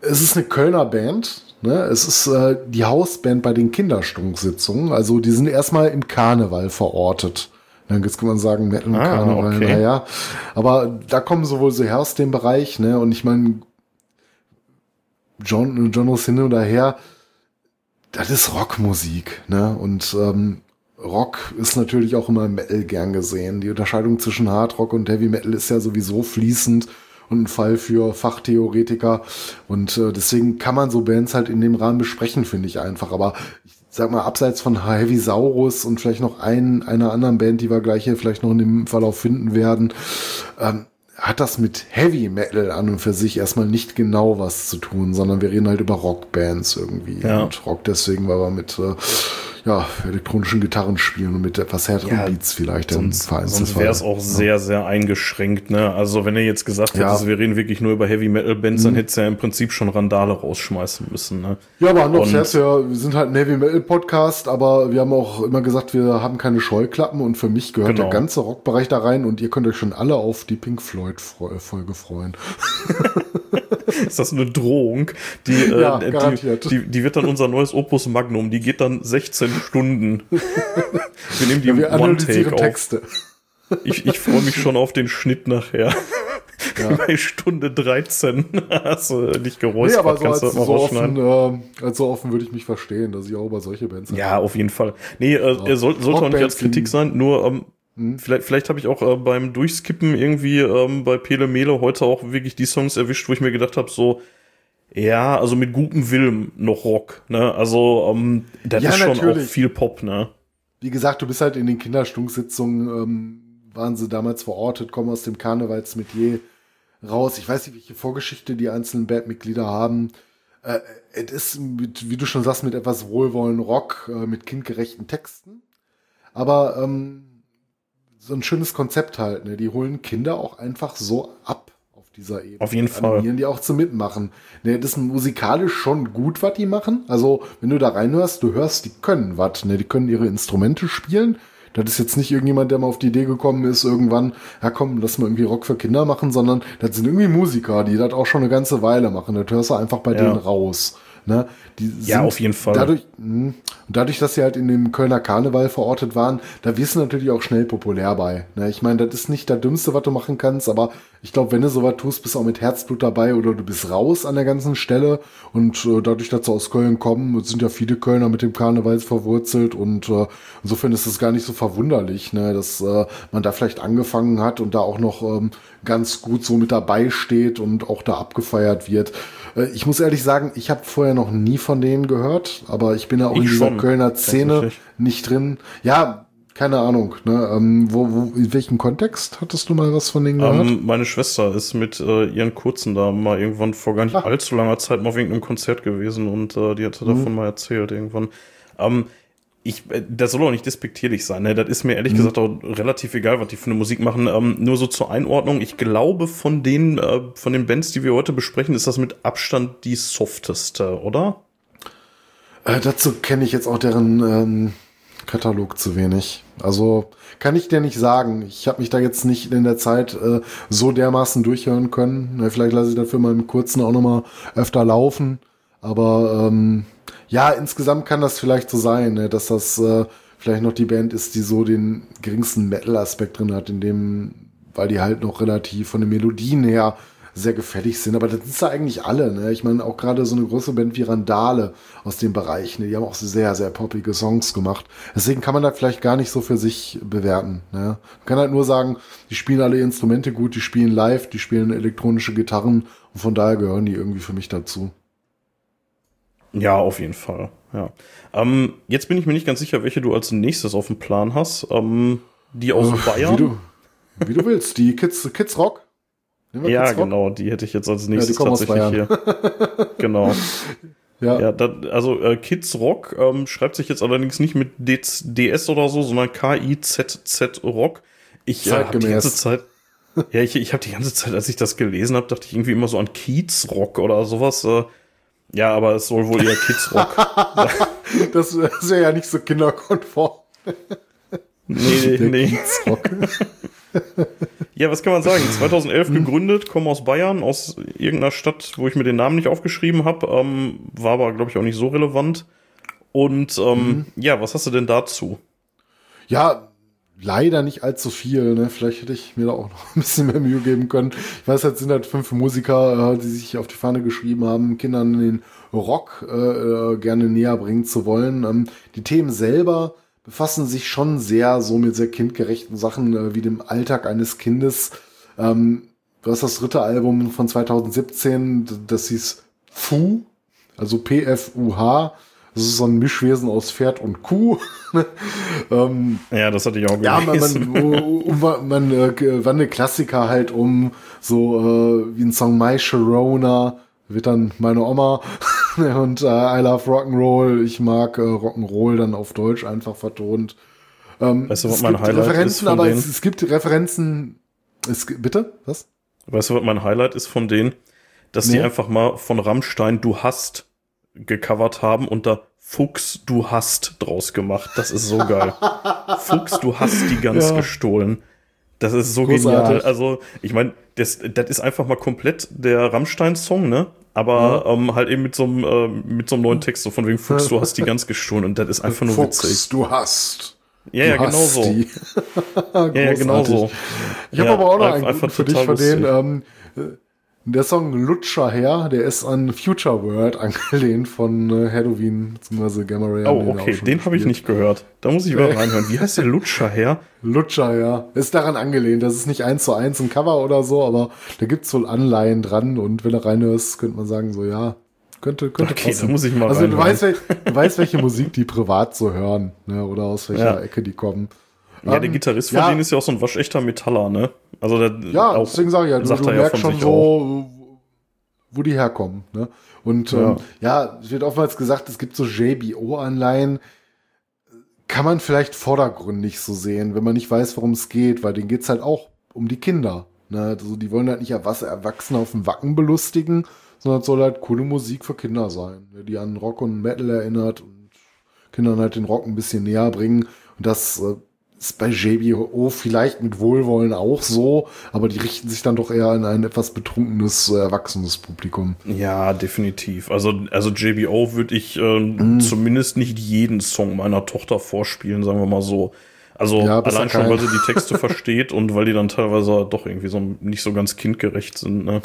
es ist eine Kölner Band. Ne? Es ist äh, die Hausband bei den Kinderstunksitzungen. Also die sind erstmal im Karneval verortet. Dann jetzt kann man sagen, Metal Ah, Karneval, okay. naja. Aber da kommen sie wohl so her aus dem Bereich, ne? Und ich meine, John, Genres hin oder her, das ist Rockmusik, ne? Und ähm, Rock ist natürlich auch immer im Metal gern gesehen. Die Unterscheidung zwischen Hard Rock und Heavy Metal ist ja sowieso fließend und ein Fall für Fachtheoretiker. Und äh, deswegen kann man so Bands halt in dem Rahmen besprechen, finde ich einfach. Aber ich sag mal, abseits von Heavy Saurus und vielleicht noch ein, einer anderen Band, die wir gleich hier vielleicht noch in dem Verlauf finden werden, ähm, hat das mit Heavy Metal an und für sich erstmal nicht genau was zu tun, sondern wir reden halt über Rockbands irgendwie. Ja. Und Rock deswegen, weil wir mit äh, ja, elektronischen Gitarren spielen und mit etwas härteren Ja, Beats vielleicht Sonst, sonst wäre es auch sehr, sehr eingeschränkt. Ne? Also wenn er jetzt gesagt Ja. hätte, wir reden wirklich nur über Heavy Metal Bands, dann hätte er ja im Prinzip schon Randale rausschmeißen müssen. Ne? Ja, aber noch Herz, ja, wir sind halt ein Heavy Metal Podcast, aber wir haben auch immer gesagt, wir haben keine Scheuklappen und für mich gehört Genau. der ganze Rockbereich da rein und ihr könnt euch schon alle auf die Pink Floyd Fre- Folge freuen. Ist das eine Drohung? Die, äh, Ja, die, die, die wird dann unser neues Opus Magnum. Die geht dann 16 Stunden. wir nehmen die Ja, wir analysieren auf. Texte. Ich, ich freue mich schon auf den Schnitt nachher. Ja. Bei Stunde 13 hast du dich Nee, geräuspert, aber so, als so offen, äh, als so offen würde ich mich verstehen, dass ich auch über solche Bands Ja, auf jeden Fall. Nee, äh, er soll, sollte auch nicht als Kritik sein, nur ähm, Hm? Vielleicht, vielleicht habe ich auch äh, beim Durchskippen irgendwie ähm, bei Pele Mele heute auch wirklich die Songs erwischt, wo ich mir gedacht habe, so, ja, also mit gutem Willen noch Rock, ne? Also, ähm, das Ja, ist schon auch natürlich. viel Pop, ne? Wie gesagt, du bist halt in den Kinderstunksitzungen, ähm, waren sie damals verortet, kommen aus dem Karnevalsmetier raus. Ich weiß nicht, welche Vorgeschichte die einzelnen Bandmitglieder haben. Äh, es ist, mit, wie du schon sagst, mit etwas wohlwollenden Rock, äh, mit kindgerechten Texten. Aber ähm, so ein schönes Konzept halt. Ne? Die holen Kinder auch einfach so ab auf dieser Ebene. Auf jeden Und Fall. die auch zu mitmachen. Ne, das ist musikalisch schon gut, was die machen. Also, wenn du da reinhörst, du hörst, die können was. Ne? Die können ihre Instrumente spielen. Das ist jetzt nicht irgendjemand, der mal auf die Idee gekommen ist, irgendwann, ja komm, lass mal irgendwie Rock für Kinder machen, sondern das sind irgendwie Musiker, die das auch schon eine ganze Weile machen. Das hörst du einfach bei Ja. denen raus. Ne? Die Ja, sind auf jeden Fall. Dadurch, mh, dadurch, dass sie halt in dem Kölner Karneval verortet waren, da wirst du natürlich auch schnell populär bei. Ne? Ich meine, das ist nicht das Dümmste, was du machen kannst, aber ich glaube, wenn du sowas tust, bist du auch mit Herzblut dabei oder du bist raus an der ganzen Stelle. Und äh, dadurch, dass sie aus Köln kommen, sind ja viele Kölner mit dem Karneval verwurzelt und äh, insofern ist es gar nicht so verwunderlich, ne, dass äh, man da vielleicht angefangen hat und da auch noch ähm, ganz gut so mit dabei steht und auch da abgefeiert wird. Äh, ich muss ehrlich sagen, ich habe vorher noch nie von denen gehört, aber ich bin ja auch Ich in dieser schon, Kölner Szene nicht drin. Ja, keine Ahnung. Ne? Ähm, wo, wo, in welchem Kontext hattest du mal was von denen gehört? Ähm, meine Schwester ist mit äh, ihren Kurzen da mal irgendwann vor gar nicht Ah. allzu langer Zeit mal auf irgendeinem Konzert gewesen und äh, die hatte Mhm. davon mal erzählt irgendwann. Ähm, ich, äh, das soll auch nicht despektierlich sein, ne? Das ist mir Mhm. ehrlich gesagt auch relativ egal, was die für eine Musik machen. Ähm, nur so zur Einordnung, ich glaube, von den, äh, von den Bands, die wir heute besprechen, ist das mit Abstand die softeste, oder? Äh, dazu kenne ich jetzt auch deren ähm, Katalog zu wenig. Also kann ich dir nicht sagen. Ich habe mich da jetzt nicht in der Zeit äh, so dermaßen durchhören können. Vielleicht lasse ich dafür mal im Kurzen auch noch mal öfter laufen. Aber ähm, ja, insgesamt kann das vielleicht so sein, ne, dass das äh, vielleicht noch die Band ist, die so den geringsten Metal-Aspekt drin hat, in dem, weil die halt noch relativ von den Melodien her sehr gefällig sind. Aber das sind ja eigentlich alle. Ne? Ich meine, auch gerade so eine große Band wie Randale aus dem Bereich, ne? die haben auch sehr, sehr poppige Songs gemacht. Deswegen kann man das vielleicht gar nicht so für sich bewerten. Ne? Man kann halt nur sagen, die spielen alle Instrumente gut, die spielen live, die spielen elektronische Gitarren und von daher gehören die irgendwie für mich dazu. Ja, auf jeden Fall. Ja. Ähm, jetzt bin ich mir nicht ganz sicher, welche du als nächstes auf dem Plan hast. Ähm, die aus Bayern. Wie du, wie du willst. Die Kids, Kids Rock. Ja, Kids Rock? genau, die hätte ich jetzt als nächstes aus tatsächlich hier. genau. Ja. Ja, da, also äh, Kids Rock ähm, schreibt sich jetzt allerdings nicht mit DS, oder so, sondern K-I-Z-Z Rock. Ich äh, habe die ganze Zeit, ja, ich, ich habe die ganze Zeit, als ich das gelesen habe, dachte ich irgendwie immer so an Kiez Rock oder sowas. Äh, ja, aber es soll wohl eher Kids Rock. Das ist ja nicht so kinderkonform. nee, Der nee. Kids Rock. Ja, was kann man sagen? 2011 gegründet, komme aus Bayern, aus irgendeiner Stadt, wo ich mir den Namen nicht aufgeschrieben habe, ähm, war aber, glaube ich, auch nicht so relevant. Und ähm, ja, was hast du denn dazu? Ja, leider nicht allzu viel. Ne? Vielleicht hätte ich mir da auch noch ein bisschen mehr Mühe geben können. Ich weiß, jetzt sind halt fünf Musiker, äh, die sich auf die Fahne geschrieben haben, Kindern den Rock äh, äh, gerne näher bringen zu wollen. Ähm, die Themen selber befassen sich schon sehr so mit sehr kindgerechten Sachen äh, wie dem Alltag eines Kindes. Ähm, du hast das dritte Album von 2017, d- das hieß Fu, also P-F-U-H. Das ist so ein Mischwesen aus Pferd und Kuh. ähm, Ja, das hatte ich auch ja, man, gelesen. man, man, äh, eine Klassiker halt um so äh, wie ein Song My Sharona wird dann meine Oma und äh, I Love Rock'n'Roll. Ich mag äh, Rock'n'Roll dann auf Deutsch einfach vertont. Ähm, Weißt du, was es mein gibt Highlight ist Referenzen, von aber denen? es, es gibt Referenzen. Es, bitte? Was? Weißt du, was mein Highlight ist von denen? Dass die Nee. einfach mal von Rammstein Du hast gecovert haben und da Fuchs, du hast draus gemacht. Das ist so geil. Fuchs, du hast die Gans Ja. gestohlen. Das ist so Großartig. genial. Also, ich meine, das, das ist einfach mal komplett der Rammstein-Song, ne? Aber ähm, halt eben mit so einem äh, mit so einem neuen Text, so von wegen Fuchs, du hast die Gans gestohlen und das ist einfach nur Fuchs, witzig. du hast. Ja, ja, genau so. Ja, ja, genau so. Ich habe Ja, aber auch noch einen für dich von denen. Ähm, äh, der Song Lutscher her, der ist an Future World angelehnt von äh, Halloween bzw. Gamma Ray. Oh, okay, den habe ich nicht gehört. Da muss ich mal reinhören. Wie heißt der Lutscher her? Lutscher, ja. Ist daran angelehnt. Das ist nicht eins zu eins ein Cover oder so, aber da gibt's wohl Anleihen dran und wenn du reinhörst, könnte man sagen, so ja, könnte, könnte Okay, da muss ich mal Also du weißt, du weißt, welche Musik die privat so hören, ne, oder aus welcher Ja. Ecke die kommen. Ja, der Ähm, Gitarrist von ja. denen ist ja auch so ein waschechter Metaller, ne? Also der, Ja, auch, deswegen sage ich ja, du, sagt du ja merkst schon sich auch. so, wo die herkommen. Ne? Und Ja. Ähm, ja, es wird oftmals gesagt, es gibt so JBO-Anleihen. Kann man vielleicht vordergründig so sehen, wenn man nicht weiß, worum es geht, weil denen geht's halt auch um die Kinder. Ne? Also die wollen halt nicht Erwachsene auf dem Wacken belustigen, sondern es soll halt coole Musik für Kinder sein, ne? die an Rock und Metal erinnert und Kindern halt den Rock ein bisschen näher bringen. Und das äh, ist bei JBO vielleicht mit Wohlwollen auch so, aber die richten sich dann doch eher an ein etwas betrunkenes, äh, erwachsenes Publikum. Ja, definitiv. Also, also JBO würde ich äh, mm. zumindest nicht jeden Song meiner Tochter vorspielen, sagen wir mal so. Also ja, allein schon, weil sie die Texte versteht und weil die dann teilweise doch irgendwie so nicht so ganz kindgerecht sind. Ne?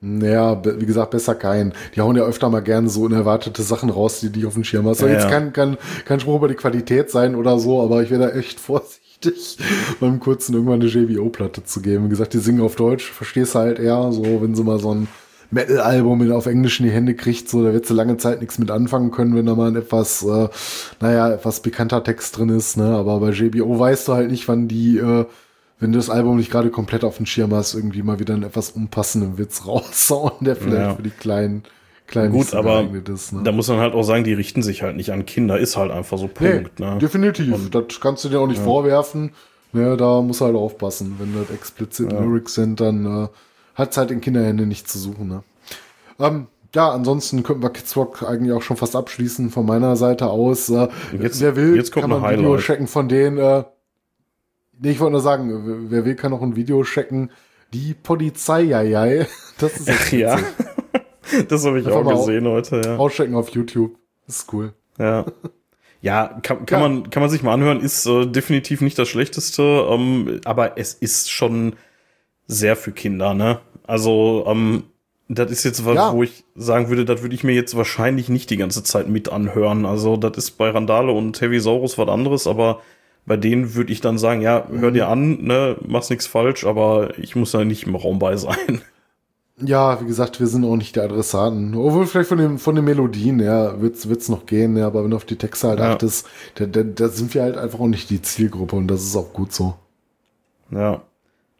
Naja, wie gesagt, besser kein. Die hauen ja öfter mal gerne so unerwartete Sachen raus, die die auf dem Schirm hast. Ja, jetzt kein, kein, kein Spruch über die Qualität sein oder so, aber ich wäre da echt vorsichtig, beim kurzen irgendwann eine JBO-Platte zu geben. Wie gesagt, die singen auf Deutsch, verstehst du halt eher, so, wenn sie mal so ein Metal-Album auf Englisch in die Hände kriegt, so, da wird sie lange Zeit nichts mit anfangen können, wenn da mal ein etwas, äh, naja, etwas bekannter Text drin ist, ne, aber bei JBO weißt du halt nicht, wann die, äh, wenn du das Album nicht gerade komplett auf dem Schirm hast, irgendwie mal wieder einen etwas unpassenden Witz raussauen, der vielleicht ja. für die kleinen kleinen Gut, aber ist, ne? da muss man halt auch sagen, die richten sich halt nicht an Kinder, ist halt einfach so Punkt. Nee, ne? Definitiv, Und, das kannst du dir auch nicht ja. vorwerfen. Ne, da muss halt aufpassen. Wenn das explizit ja. Lyrics sind, dann äh, hat es halt in Kinderhände nicht zu suchen. Ne? Ähm, ja, ansonsten könnten wir Kids Rock eigentlich auch schon fast abschließen von meiner Seite aus. Äh, jetzt, wer will, jetzt kommt kann man ein Video checken von denen. Äh, Nee, ich wollte nur sagen, wer will, kann auch ein Video checken. Die Polizei, ja, ja. Das ist Ach, ja. das habe ich Einfach auch gesehen heute, ja. Auschecken auf YouTube. Das ist cool. Ja. Ja, kann, kann, ja. Man, kann man sich mal anhören, ist äh, definitiv nicht das Schlechteste, ähm, aber es ist schon sehr für Kinder, ne? Also, ähm, das ist jetzt was, ja. wo ich sagen würde, das würde ich mir jetzt wahrscheinlich nicht die ganze Zeit mit anhören. Also, das ist bei Randale und Heavy Saurus was anderes, aber bei denen würde ich dann sagen, ja, hör dir an, ne, machst nichts falsch, aber ich muss da nicht im Raum bei sein. Ja, wie gesagt, wir sind auch nicht die Adressaten. Obwohl vielleicht von, dem, von den Melodien, ja, wird's, wird's noch gehen, ja, aber wenn du auf die Texte halt ja. achtest, da, da, da sind wir halt einfach auch nicht die Zielgruppe und das ist auch gut so. Ja.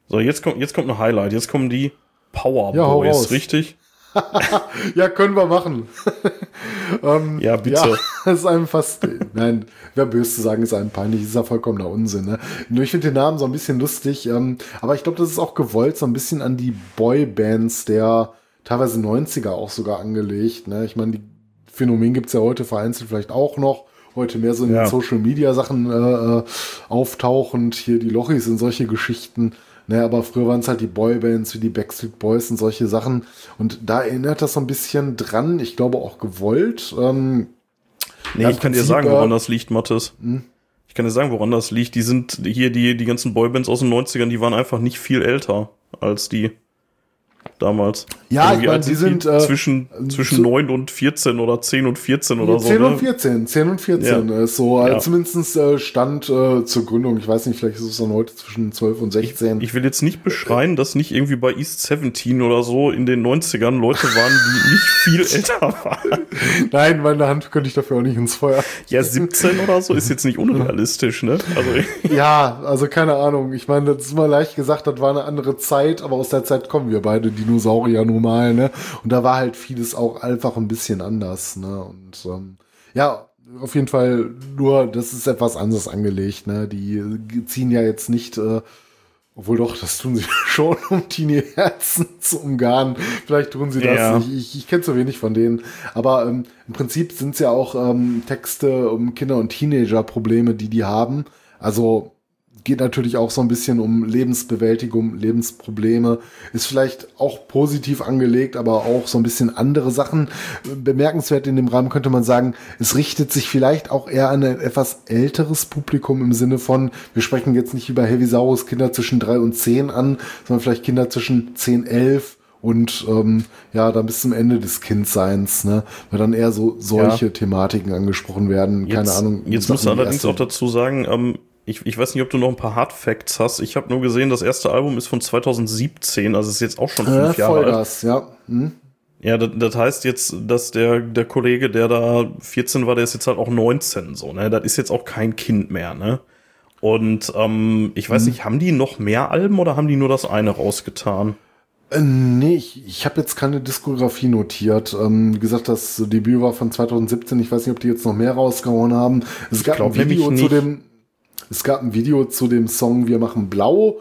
So, jetzt kommt, jetzt kommt ein Highlight. Jetzt kommen die Power ja, Boys, richtig? ja, können wir machen. ähm, ja, bitte. Ja, ist einem fast, nein, wer böse zu sagen, ist einem peinlich, ist ja vollkommener Unsinn. Ne? Nur ich finde den Namen so ein bisschen lustig, ähm, aber ich glaube, das ist auch gewollt, so ein bisschen an die Boybands der teilweise 90er auch sogar angelegt. Ne? Ich meine, die Phänomen gibt's ja heute vereinzelt vielleicht auch noch. Heute mehr so in ja. den Social Media Sachen äh, äh auftauchend. Hier die Lochis sind solche Geschichten. Ne, aber früher waren es halt die Boybands wie die Backstreet Boys und solche Sachen. Und da erinnert das so ein bisschen dran, ich glaube auch gewollt. Ähm, nee, ich kann Prinzip, dir sagen, woran das liegt, Mattes. Hm? Ich kann dir sagen, woran das liegt. Die sind hier, die, die ganzen Boybands aus den 90ern, die waren einfach nicht viel älter als die damals. Ja, Irgendwie ich meine, die sind äh, zwischen, zwischen 9 und 14 oder 10 und 14 oder 10 so. 10 und 14, ne? 10 und 14 ja. ist so, also ja. zumindest äh, Stand äh, zur Gründung. Ich weiß nicht, vielleicht ist es dann heute zwischen 12 und 16. Ich, ich will jetzt nicht beschreien, dass nicht irgendwie bei East 17 oder so in den 90ern Leute waren, die nicht viel älter waren. Nein, meine Hand könnte ich dafür auch nicht ins Feuer. Ja, 17 oder so ist jetzt nicht unrealistisch, ne? Also, ja, also keine Ahnung. Ich meine, das ist mal leicht gesagt, das war eine andere Zeit, aber aus der Zeit kommen wir beide, die Dinosaurier nun mal, ne? Und da war halt vieles auch einfach ein bisschen anders, ne? Und ähm, ja, auf jeden Fall nur, das ist etwas anders angelegt, ne? Die ziehen ja jetzt nicht, äh, obwohl doch, das tun sie schon, um Teenie-Herzen zu umgarnen. Vielleicht tun sie das ja. nicht. Ich, ich kenne zu wenig von denen. Aber ähm, im Prinzip sind es ja auch ähm, Texte um Kinder- und Teenager-Probleme, die die haben. Also geht natürlich auch so ein bisschen um Lebensbewältigung, Lebensprobleme. Ist vielleicht auch positiv angelegt, aber auch so ein bisschen andere Sachen. Bemerkenswert in dem Rahmen könnte man sagen, es richtet sich vielleicht auch eher an ein etwas älteres Publikum im Sinne von, wir sprechen jetzt nicht über Heavy Saurus Kinder zwischen drei und zehn an, sondern vielleicht Kinder zwischen zehn, elf und ähm, ja, dann bis zum Ende des Kindseins, ne, weil dann eher so solche ja. Thematiken angesprochen werden. Jetzt, Keine Ahnung. Jetzt muss allerdings auch dazu sagen, ähm, ich, ich weiß nicht, ob du noch ein paar Hard Facts hast. Ich habe nur gesehen, das erste Album ist von 2017, also ist jetzt auch schon fünf äh, Jahre Vollgas, alt. ja. Hm. Ja, das, das heißt jetzt, dass der, der Kollege, der da 14 war, der ist jetzt halt auch 19, so, ne? Das ist jetzt auch kein Kind mehr, ne? Und ähm, ich weiß hm. nicht, haben die noch mehr Alben oder haben die nur das eine rausgetan? Äh, nee, ich, ich habe jetzt keine Diskografie notiert. Ähm, wie gesagt, das Debüt war von 2017. Ich weiß nicht, ob die jetzt noch mehr rausgehauen haben. Es ich gab ein Video zu dem. Es gab ein Video zu dem Song Wir machen blau.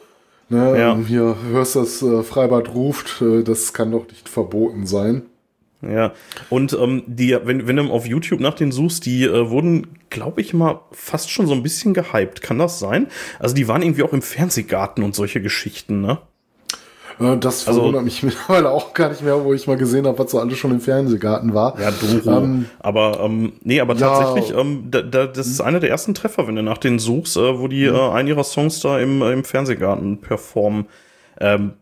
Ne, ja. Hier hörst du das äh, Freibad ruft, äh, das kann doch nicht verboten sein. Ja, und ähm, die, wenn, wenn du auf YouTube nach denen suchst, die äh, wurden, glaube ich mal, fast schon so ein bisschen gehypt. Kann das sein? Also die waren irgendwie auch im Fernsehgarten und solche Geschichten, ne? Das Also- verwundert mich mittlerweile auch gar nicht mehr, wo ich mal gesehen habe, was so alles schon im Fernsehgarten war. Ja, Doro. Ähm, aber ähm, nee, aber ja. tatsächlich, ähm, da, da, das ist einer der ersten Treffer, wenn du nach denen suchst, äh, wo die äh, einen ihrer Songs da im, äh, im Fernsehgarten performen. Ähm,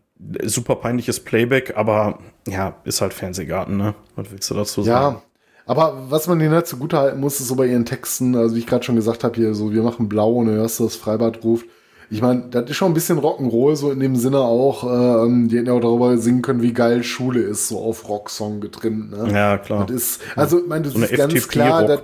super peinliches Playback, aber ja, ist halt Fernsehgarten, ne? Was willst du dazu sagen? Ja, aber was man denen halt zugute halten muss, ist so bei ihren Texten, also wie ich gerade schon gesagt habe, hier so, wir machen blau und du hörst das Freibad ruft. Ich meine, das ist schon ein bisschen Rock'n'Roll, so in dem Sinne auch, ähm, die hätten ja auch darüber singen können, wie geil Schule ist, so auf Rocksong getrimmt, ne? Ja, klar. Das ist, also, ich meine, das so ist ganz klar, das,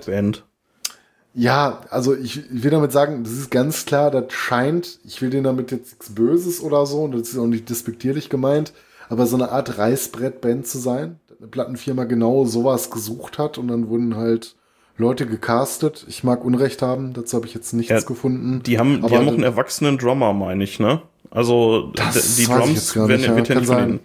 ja, also ich, ich will damit sagen, das ist ganz klar, das scheint, ich will denen damit jetzt nichts Böses oder so, und das ist auch nicht despektierlich gemeint, aber so eine Art Reißbrettband zu sein, eine Plattenfirma genau sowas gesucht hat und dann wurden halt Leute gecastet. Ich mag Unrecht haben, dazu habe ich jetzt nichts Ja, gefunden. Die haben, die haben auch einen erwachsenen Drummer, meine ich, ne? Also Das die Drums werden nicht, ja, wird ja nicht von den.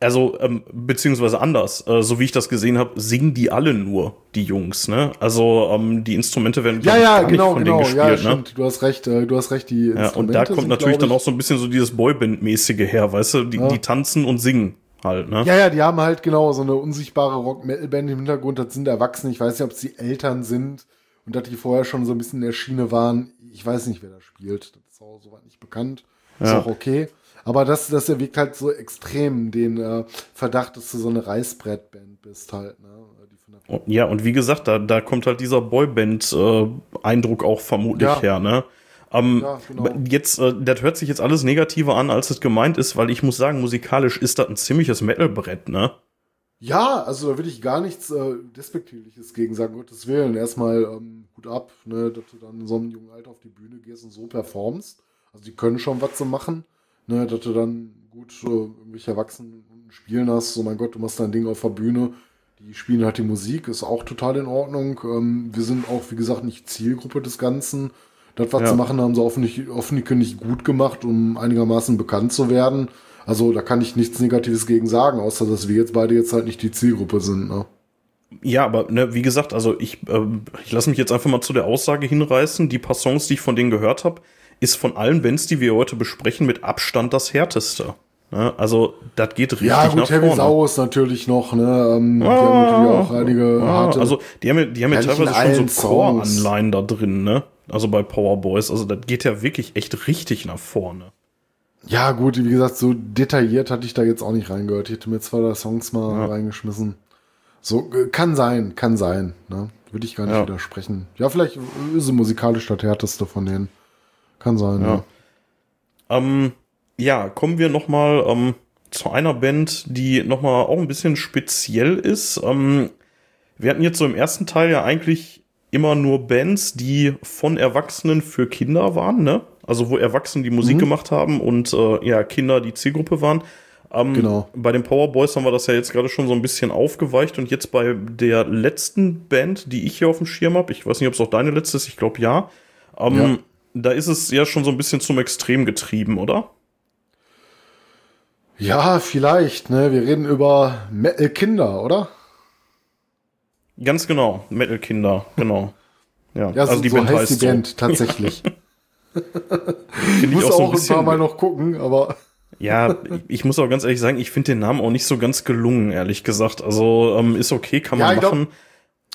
Also, ähm, beziehungsweise anders, äh, so wie ich das gesehen habe, singen die alle nur, die Jungs, ne? Also, ähm, die Instrumente werden ja, ja, gar nicht genau, von genau, denen ja, gespielt, ne? stimmt. Du hast recht, äh, du hast recht, die Ja, und da kommt natürlich dann auch so ein bisschen so dieses Boyband-mäßige her, weißt du? Die, Ja. die tanzen und singen halt, ne? Ja, ja, die haben halt genau so eine unsichtbare Rock-Metal-Band im Hintergrund. Das sind Erwachsene. Ich weiß nicht, ob es die Eltern sind und dass die vorher schon so ein bisschen in der Schiene waren. Ich weiß nicht, wer da spielt. Das ist auch soweit nicht bekannt. Ist Ja. auch okay. Aber das, das erweckt halt so extrem den äh, Verdacht, dass du so eine Reißbrettband bist halt. Ne? Und- Ja, und wie gesagt, da, da kommt halt dieser Boyband-Eindruck auch vermutlich Ja. her, ne? Ähm, Ja, genau. Jetzt, äh, das hört sich jetzt alles negativer an, als es gemeint ist, weil ich muss sagen, musikalisch ist das ein ziemliches Metalbrett, ne? Ja, also da will ich gar nichts äh, Despektierliches gegen sagen, Gottes Willen. Erstmal ähm, gut ab, ne, dass du dann in so einem jungen Alter auf die Bühne gehst und so performst. Also die können schon was zu machen, ne, dass du dann gut äh, irgendwelche Erwachsenen spielen hast. So mein Gott, du machst dein Ding auf der Bühne. Die spielen halt die Musik, ist auch total in Ordnung. Ähm, wir sind auch, wie gesagt, nicht Zielgruppe des Ganzen. Das, was Ja. sie machen, haben sie offensichtlich, offensichtlich gut gemacht, um einigermaßen bekannt zu werden. Also da kann ich nichts Negatives gegen sagen, außer dass wir jetzt beide jetzt halt nicht die Zielgruppe sind. Ne? Ja, aber ne, wie gesagt, also ich, ähm, ich lasse mich jetzt einfach mal zu der Aussage hinreißen. Die paar Songs, die ich von denen gehört habe, ist von allen Bands, die wir heute besprechen, mit Abstand das härteste. Ne? Also, das geht richtig Ja, gut, Heavy. Saurus natürlich noch, ne? Ähm, die Ah, haben natürlich auch einige ah, harte. also die haben ja, die haben ja teilweise schon so Songs. Core-Anleihen da drin, ne? Also bei Power Boys, also das geht ja wirklich echt richtig nach vorne. ja, gut, wie gesagt, so detailliert hatte ich da jetzt auch nicht reingehört. Ich hätte mir zwei, drei Songs mal Ja. reingeschmissen. So, äh, kann sein, kann sein, ne? Würde ich gar nicht Ja. widersprechen. Ja, vielleicht ist sie musikalisch das härteste von denen. Kann sein, Ja. ja. Ähm, ja, kommen wir noch mal ähm, zu einer Band, die noch mal auch ein bisschen speziell ist. Ähm, wir hatten jetzt so im ersten Teil ja eigentlich immer nur Bands, die von Erwachsenen für Kinder waren, ne? Also wo Erwachsene die Musik Mhm. gemacht haben und äh, ja Kinder die Zielgruppe waren. Ähm, Genau. Bei den Power Boys haben wir das ja jetzt gerade schon so ein bisschen aufgeweicht und jetzt bei der letzten Band, die ich hier auf dem Schirm habe, ich weiß nicht, ob es auch deine letzte ist, ich glaube ja. Ähm, Ja. Da ist es ja schon so ein bisschen zum Extrem getrieben, oder? Ja, vielleicht, ne? Wir reden über Metal Kinder, oder? Ganz genau, Metal Kinder, genau. Ja, Ja, so, also die so Band heißt heißt die Band tatsächlich. so. Ich Finde muss ich auch so ein auch ein paar Mal noch gucken, aber Ja, ich muss auch ganz ehrlich sagen, ich finde den Namen auch nicht so ganz gelungen, ehrlich gesagt. Also ähm, ist okay, kann Ja, man ich glaub- machen.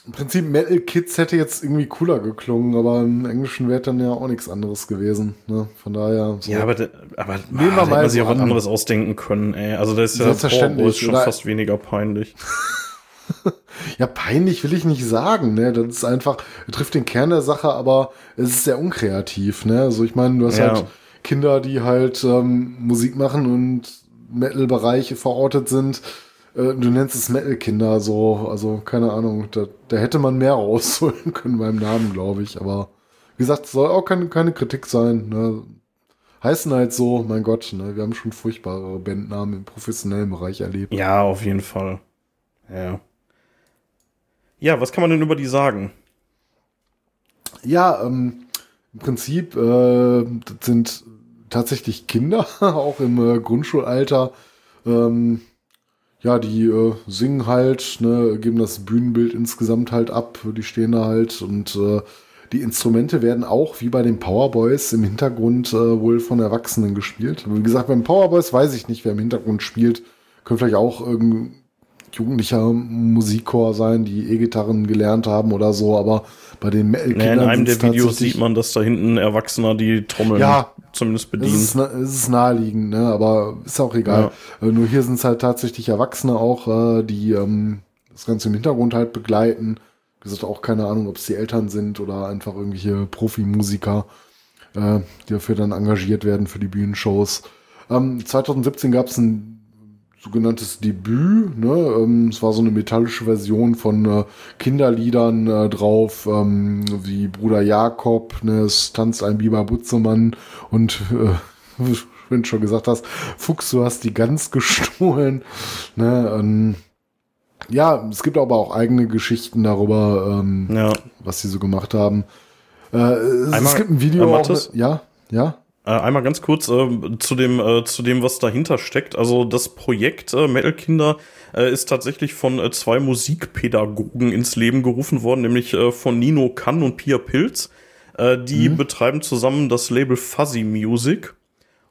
im Prinzip Metal Kids hätte jetzt irgendwie cooler geklungen, aber im Englischen wäre dann ja auch nichts anderes gewesen. Ne? Von daher. So. Ja, aber, aber Nehmen wir da hätte man sich so auch was an. anderes ausdenken können, ey. Also das ist ja Selbstverständlich, Boys schon fast weniger peinlich. Ja, peinlich will ich nicht sagen, ne? Das ist einfach, trifft den Kern der Sache, aber es ist sehr unkreativ, ne? Also ich meine, du hast Ja. halt Kinder, die halt ähm, Musik machen und Metal-Bereiche verortet sind. Äh, du nennst es Metal-Kinder, so, also keine Ahnung, da, da hätte man mehr rausholen können beim Namen, glaube ich. Aber wie gesagt, es soll auch keine, keine Kritik sein. Ne? Heißen halt so, mein Gott, ne? wir haben schon furchtbare Bandnamen im professionellen Bereich erlebt. Ja, auf jeden Fall. Ja. Ja, was kann man denn über die sagen? Ja, ähm, im Prinzip, äh, sind tatsächlich Kinder, auch im äh, Grundschulalter. Ähm, ja, die äh, singen halt, ne, geben das Bühnenbild insgesamt halt ab, die stehen da halt und äh, die Instrumente werden auch wie bei den Powerboys im Hintergrund äh, wohl von Erwachsenen gespielt. Wie gesagt, beim Powerboys weiß ich nicht, wer im Hintergrund spielt. Könnte vielleicht auch irgendein jugendlicher Musikchor sein, die E-Gitarren gelernt haben oder so, aber bei den Metal Kindern. Ja, in einem der Videos sieht man, dass da hinten Erwachsener die Trommeln ja, zumindest bedienen. Es ist, es ist naheliegend, ne? aber ist auch egal. Ja. Äh, nur hier sind es halt tatsächlich Erwachsene auch, äh, die ähm, das Ganze im Hintergrund halt begleiten. Wie gesagt, auch keine Ahnung, ob es die Eltern sind oder einfach irgendwelche Profimusiker, äh, die dafür dann engagiert werden für die Bühnenshows. Ähm, 2017 gab es ein sogenanntes Debüt. Ne? Ähm, es war so eine metallische Version von äh, Kinderliedern äh, drauf, ähm, wie Bruder Jakob, ne? es tanzt ein Biber Butzemann und äh, wenn du schon gesagt hast, Fuchs, du hast die Gans gestohlen. Ne? Ähm, ja, es gibt aber auch eigene Geschichten darüber, ähm, ja. was sie so gemacht haben. Äh, es, Einmal, es gibt ein Video, äh, auch, ja, ja. Äh, einmal ganz kurz äh, zu dem äh, zu dem, was dahinter steckt. Also das Projekt äh, Metal Kinder äh, ist tatsächlich von äh, zwei Musikpädagogen ins Leben gerufen worden, nämlich äh, von Nino Kann und Pia Pilz. Äh, die mhm. betreiben zusammen das Label Fuzzy Music.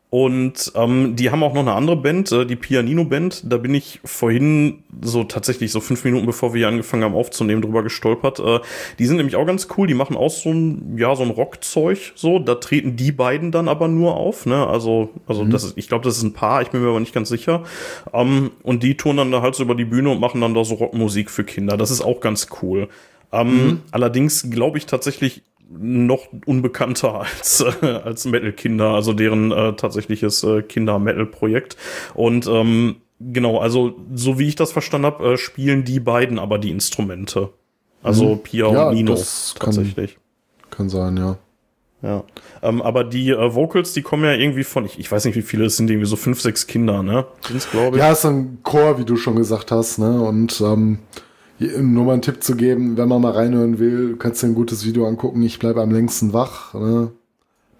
Und ähm, die haben auch noch eine andere Band, äh, die Pianino-Band. Da bin ich vorhin so tatsächlich so fünf Minuten bevor wir hier angefangen haben aufzunehmen, drüber gestolpert. Äh, die sind nämlich auch ganz cool. Die machen auch so ein ja so ein Rockzeug. So, da treten die beiden dann aber nur auf. Ne, also also mhm. das ist, ich glaube, das ist ein Paar. Ich bin mir aber nicht ganz sicher. Ähm, und die touren dann da halt so über die Bühne und machen dann da so Rockmusik für Kinder. Das ist auch ganz cool. Ähm, mhm. Allerdings glaube ich tatsächlich noch unbekannter als, äh, als Metal-Kinder, also deren äh, tatsächliches äh, Kinder-Metal-Projekt. Und ähm, genau, also so wie ich das verstanden habe, äh, spielen die beiden aber die Instrumente. Also mhm. Pia ja, und Nino tatsächlich. Kann, kann sein, ja. Ja, ähm, aber die äh, Vocals, die kommen ja irgendwie von, ich, ich weiß nicht, wie viele es sind, irgendwie so fünf, sechs Kinder, ne? Sind's, glaube ich. Ja, ist ein Chor, wie du schon gesagt hast, ne? Und ähm, nur mal einen Tipp zu geben, wenn man mal reinhören will, kannst du ein gutes Video angucken. Ich bleibe am längsten wach. Ne?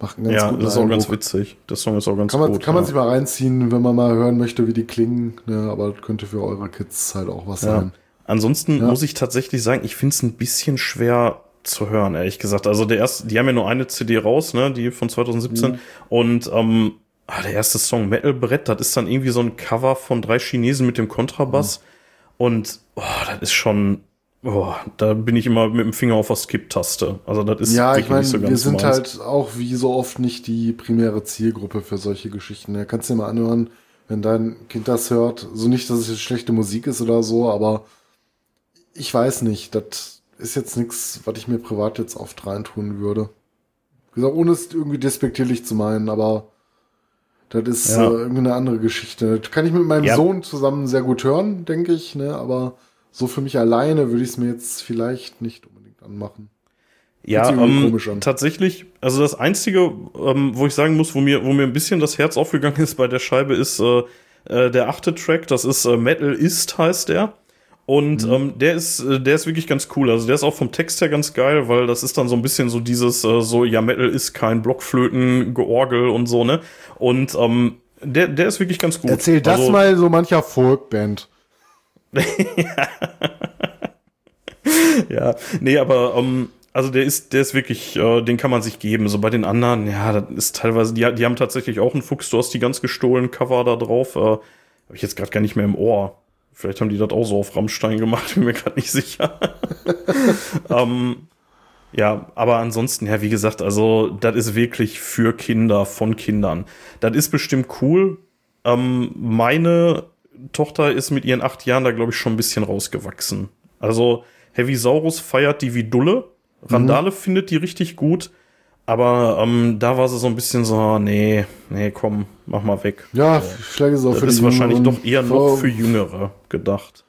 Macht einen ganz ja, das ist auch ganz witzig. Das Song ist auch ganz kann man, gut. Kann ja. man sich mal reinziehen, wenn man mal hören möchte, wie die klingen. Ne? Aber könnte für eure Kids halt auch was ja. sein. Ansonsten ja. muss ich tatsächlich sagen, ich finde es ein bisschen schwer zu hören, ehrlich gesagt. Also der erste, die haben ja nur eine CD raus, ne, die von 2017. Mhm. Und ähm, ah, der erste Song Metal Brett, das ist dann irgendwie so ein Cover von drei Chinesen mit dem Kontrabass. Mhm. Und oh, das ist schon, oh, da bin ich immer mit dem Finger auf der Skip-Taste. Also das ist ja, ich meine, so wir sind meins. halt auch wie so oft nicht die primäre Zielgruppe für solche Geschichten. Da kannst du dir mal anhören, wenn dein Kind das hört. So nicht, dass es jetzt schlechte Musik ist oder so, aber ich weiß nicht. Das ist jetzt nichts, was ich mir privat jetzt oft reintun würde. Wie gesagt, ohne es irgendwie despektierlich zu meinen, aber das ist ja. äh, irgendwie eine andere Geschichte. Das kann ich mit meinem ja. Sohn zusammen sehr gut hören, denke ich, ne? aber so für mich alleine würde ich es mir jetzt vielleicht nicht unbedingt anmachen. Ja, ähm, tatsächlich, also das Einzige, ähm, wo ich sagen muss, wo mir, wo mir ein bisschen das Herz aufgegangen ist bei der Scheibe, ist äh, äh, der achte Track, das ist äh, Metal Ist, heißt der. Und mhm. ähm, der ist, äh, der ist wirklich ganz cool. Also der ist auch vom Text her ganz geil, weil das ist dann so ein bisschen so dieses, äh, so, ja, Metal ist kein Blockflöten, Georgel und so, ne? Und ähm, der, der ist wirklich ganz gut. Erzähl das also, mal so mancher Folkband. ja, nee, aber ähm, also der ist, der ist wirklich, äh, den kann man sich geben. So bei den anderen, ja, das ist teilweise, die, die haben tatsächlich auch einen Fuchs, du hast die ganz gestohlen Cover da drauf. Äh, Habe ich jetzt gerade gar nicht mehr im Ohr. Vielleicht haben die das auch so auf Rammstein gemacht, bin mir gerade nicht sicher. ähm, ja, aber ansonsten, ja, wie gesagt, also das ist wirklich für Kinder, von Kindern. Das ist bestimmt cool. Ähm, meine Tochter ist mit ihren acht Jahren da, glaube ich, schon ein bisschen rausgewachsen. Also Heavy Saurus feiert die wie Dulle. Randale mhm. findet die richtig gut. Aber ähm, da war sie so ein bisschen so, nee, nee, komm, mach mal weg. Ja, so. vielleicht ist es auch das für ist wahrscheinlich doch eher noch für Jüngere gedacht.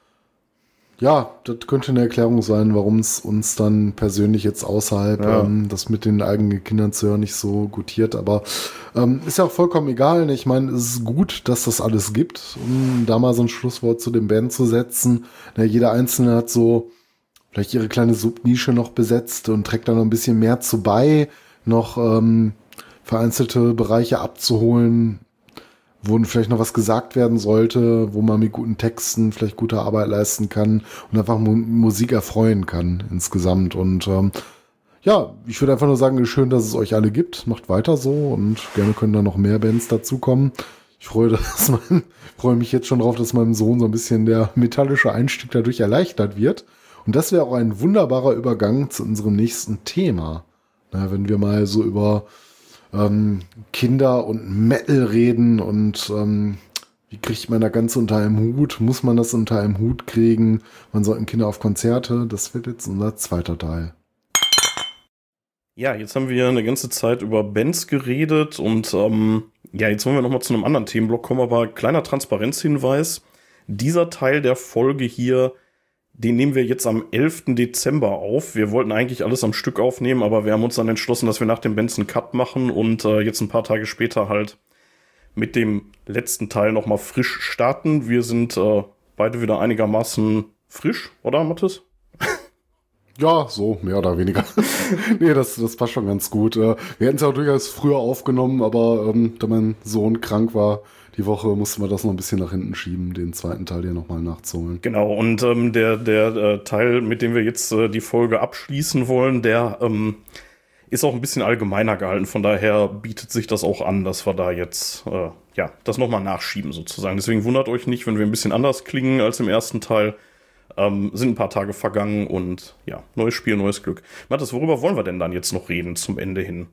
Ja, das könnte eine Erklärung sein, warum es uns dann persönlich jetzt außerhalb ja. ähm, das mit den eigenen Kindern zu hören nicht so gutiert. Aber ähm, ist ja auch vollkommen egal. Ne? Ich meine, es ist gut, dass das alles gibt, um da mal so ein Schlusswort zu dem Band zu setzen. Ja, jeder Einzelne hat so vielleicht ihre kleine Subnische noch besetzt und trägt da noch ein bisschen mehr zu bei noch ähm, vereinzelte Bereiche abzuholen, wo vielleicht noch was gesagt werden sollte, wo man mit guten Texten vielleicht gute Arbeit leisten kann und einfach Mu Musik erfreuen kann insgesamt. Und ähm, ja, ich würde einfach nur sagen, schön, dass es euch alle gibt. Macht weiter so und gerne können da noch mehr Bands dazukommen. Ich freue, dass mein, freue mich jetzt schon drauf, dass meinem Sohn so ein bisschen der metallische Einstieg dadurch erleichtert wird. Und das wäre auch ein wunderbarer Übergang zu unserem nächsten Thema. Na, wenn wir mal so über ähm, Kinder und Metal reden und ähm, wie kriegt man da ganz unter einem Hut? Muss man das unter einem Hut kriegen? Man sollten Kinder auf Konzerte? Das wird jetzt unser zweiter Teil. Ja, jetzt haben wir eine ganze Zeit über Bands geredet und ähm, ja, jetzt wollen wir nochmal zu einem anderen Themenblock kommen, aber kleiner Transparenzhinweis. Dieser Teil der Folge hier den nehmen wir jetzt am 11. Dezember auf. Wir wollten eigentlich alles am Stück aufnehmen, aber wir haben uns dann entschlossen, dass wir nach dem Benson Cut machen und äh, jetzt ein paar Tage später halt mit dem letzten Teil nochmal frisch starten. Wir sind äh, beide wieder einigermaßen frisch, oder Mathis? Ja, so, mehr oder weniger. nee, das, das passt schon ganz gut. Äh, wir hätten es ja durchaus früher aufgenommen, aber ähm, da mein Sohn krank war, die Woche mussten wir das noch ein bisschen nach hinten schieben, den zweiten Teil hier nochmal nachzuholen. Genau, und ähm, der, der äh, Teil, mit dem wir jetzt äh, die Folge abschließen wollen, der ähm, ist auch ein bisschen allgemeiner gehalten. Von daher bietet sich das auch an, dass wir da jetzt äh, ja das nochmal nachschieben sozusagen. Deswegen wundert euch nicht, wenn wir ein bisschen anders klingen als im ersten Teil. Ähm, sind ein paar Tage vergangen und ja, neues Spiel, neues Glück. Mathis, worüber wollen wir denn dann jetzt noch reden zum Ende hin?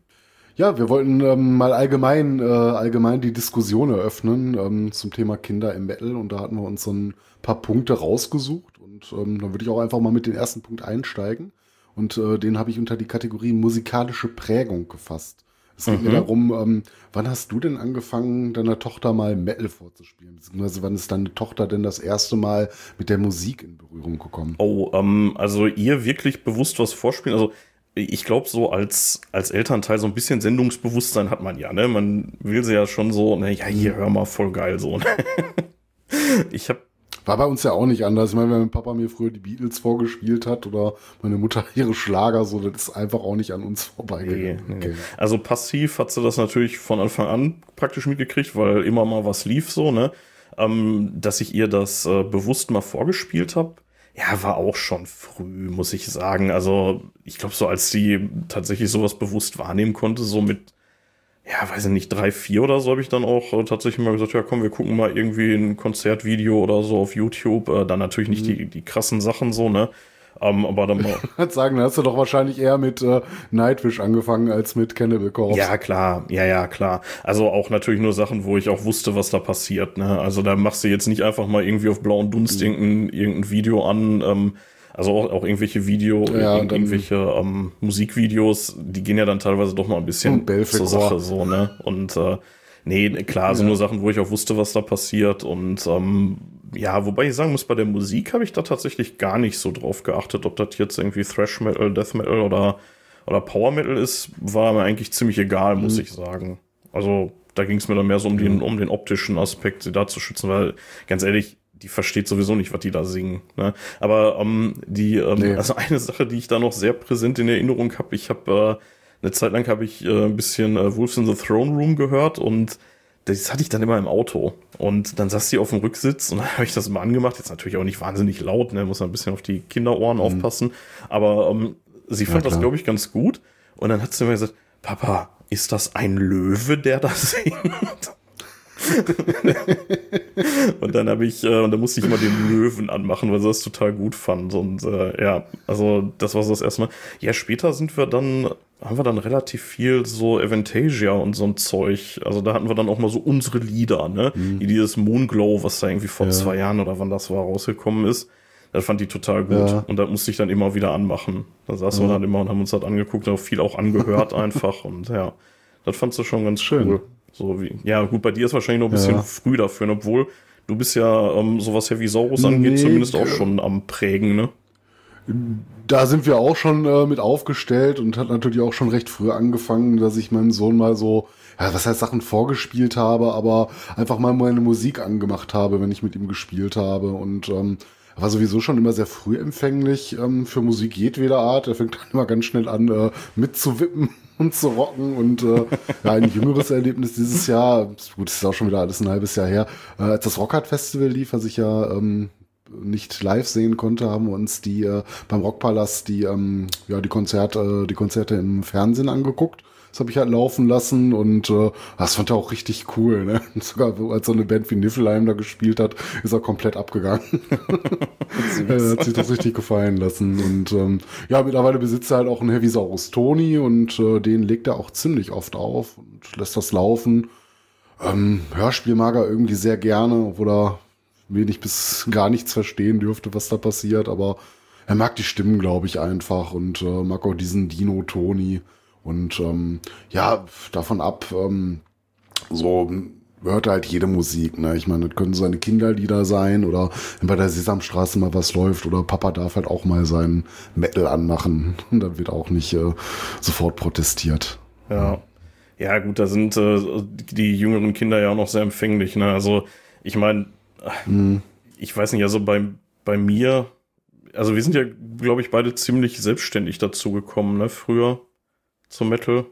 Ja, wir wollten ähm, mal allgemein, äh, allgemein die Diskussion eröffnen ähm, zum Thema Kinder im Metal und da hatten wir uns so ein paar Punkte rausgesucht und ähm, dann würde ich auch einfach mal mit dem ersten Punkt einsteigen und äh, den habe ich unter die Kategorie musikalische Prägung gefasst. Es geht mhm. mir darum, ähm, wann hast du denn angefangen, deiner Tochter mal Metal vorzuspielen? Beziehungsweise wann ist deine Tochter denn das erste Mal mit der Musik in Berührung gekommen? Oh, ähm, also ihr wirklich bewusst was vorspielen? Also ich glaube, so als, als Elternteil so ein bisschen Sendungsbewusstsein hat man ja, ne? Man will sie ja schon so, ne, ja, hier, hör mal, voll geil so. Ne? ich habe war bei uns ja auch nicht anders. Ich meine, wenn mein Papa mir früher die Beatles vorgespielt hat oder meine Mutter ihre Schlager, so, das ist einfach auch nicht an uns vorbeigegangen. Nee, nee. Okay. Also passiv hat sie das natürlich von Anfang an praktisch mitgekriegt, weil immer mal was lief so, ne? Ähm, dass ich ihr das äh, bewusst mal vorgespielt habe, ja, war auch schon früh, muss ich sagen. Also, ich glaube, so als sie tatsächlich sowas bewusst wahrnehmen konnte, so mit, ja, weiß ich nicht, drei, vier oder so, habe ich dann auch äh, tatsächlich mal gesagt, ja, komm, wir gucken mal irgendwie ein Konzertvideo oder so auf YouTube. Äh, dann natürlich nicht mhm. die, die krassen Sachen so, ne? Um, aber dann mal. Ich sagen, da hast du doch wahrscheinlich eher mit äh, Nightwish angefangen als mit Cannibal Corpse. Ja, klar. Ja, ja, klar. Also auch natürlich nur Sachen, wo ich auch wusste, was da passiert. Ne? Also da machst du jetzt nicht einfach mal irgendwie auf blauen Dunst mhm. irgendein, irgendein Video an. Ähm, also auch, auch irgendwelche Video, ja, ir irgendwelche ähm, Musikvideos, die gehen ja dann teilweise doch mal ein bisschen zur Sache so, ne? Und äh, nee, klar, ja. so nur Sachen, wo ich auch wusste, was da passiert. Und ähm, ja, wobei ich sagen muss, bei der Musik habe ich da tatsächlich gar nicht so drauf geachtet, ob das jetzt irgendwie Thrash Metal, Death Metal oder, oder Power Metal ist, war mir eigentlich ziemlich egal, muss mhm. ich sagen. Also da ging es mir dann mehr so um den, um den optischen Aspekt, sie da zu schützen, weil ganz ehrlich, die versteht sowieso nicht, was die da singen. Ne? Aber ähm, die, ähm, nee. also eine Sache, die ich da noch sehr präsent in Erinnerung habe, ich habe äh, eine Zeit lang habe ich äh, ein bisschen äh, Wolves in the Throne Room gehört und das hatte ich dann immer im Auto. Und dann saß sie auf dem Rücksitz und dann habe ich das mal angemacht. Jetzt natürlich auch nicht wahnsinnig laut, ne? muss ein bisschen auf die Kinderohren mhm. aufpassen. Aber ähm, sie fand ja, das, glaube ich, ganz gut. Und dann hat sie mir gesagt, Papa, ist das ein Löwe, der da singt? und dann habe ich, äh, und dann musste ich mal den Löwen anmachen, weil sie das total gut fand. Und äh, ja, also das war so das erste Mal. Ja, später sind wir dann haben wir dann relativ viel so Aventasia und so ein Zeug. Also da hatten wir dann auch mal so unsere Lieder, ne? Mhm. Wie dieses Moonglow, was da irgendwie vor ja. zwei Jahren oder wann das war, rausgekommen ist. Das fand die total gut. Ja. Und da musste ich dann immer wieder anmachen. Da saßen ja. wir dann immer und haben uns das angeguckt, auch viel auch angehört einfach. Und ja, das fandst du schon ganz schön. Cool. So wie, ja, gut, bei dir ist wahrscheinlich noch ein bisschen früh dafür, obwohl du bist ja, ähm, so was Heavy Saurus angeht, nee, zumindest auch schon am Prägen, ne? Da sind wir auch schon äh, mit aufgestellt und hat natürlich auch schon recht früh angefangen, dass ich meinem Sohn mal so, ja, was heißt Sachen vorgespielt habe, aber einfach mal meine Musik angemacht habe, wenn ich mit ihm gespielt habe und ähm, war sowieso schon immer sehr früh empfänglich ähm, für Musik jedweder Art. Er fängt dann immer ganz schnell an, äh, mitzuwippen und zu rocken. Und äh, ja, ein jüngeres Erlebnis dieses Jahr, gut, das ist auch schon wieder alles ein halbes Jahr her, äh, als das Rockhard Festival lief, was ich ja ähm, nicht live sehen konnte, haben wir uns die äh, beim Rockpalast die ähm, ja die Konzerte die Konzerte im Fernsehen angeguckt. Das habe ich halt laufen lassen und äh, das fand er auch richtig cool. Ne? Sogar als so eine Band wie Niffelheim da gespielt hat, ist er komplett abgegangen. er hat sich das richtig gefallen lassen. Und ähm, ja, mittlerweile besitzt er halt auch einen Heavisaurus Tony und äh, den legt er auch ziemlich oft auf und lässt das laufen. Ähm, Hörspiel mag er irgendwie sehr gerne, obwohl er wenig bis gar nichts verstehen dürfte, was da passiert, aber er mag die Stimmen, glaube ich, einfach und äh, mag auch diesen Dino Tony. Und ähm, ja, davon ab, ähm, so hört halt jede Musik. Ne? Ich meine, das können seine Kinderlieder sein oder wenn bei der Sesamstraße mal was läuft oder Papa darf halt auch mal seinen Metal anmachen. Und dann wird auch nicht äh, sofort protestiert. Ja. Ja, gut, da sind äh, die jüngeren Kinder ja auch noch sehr empfänglich. Ne? Also, ich meine, hm. ich weiß nicht, also bei, bei mir, also wir sind ja, glaube ich, beide ziemlich selbstständig dazu gekommen, ne, früher zum Metal?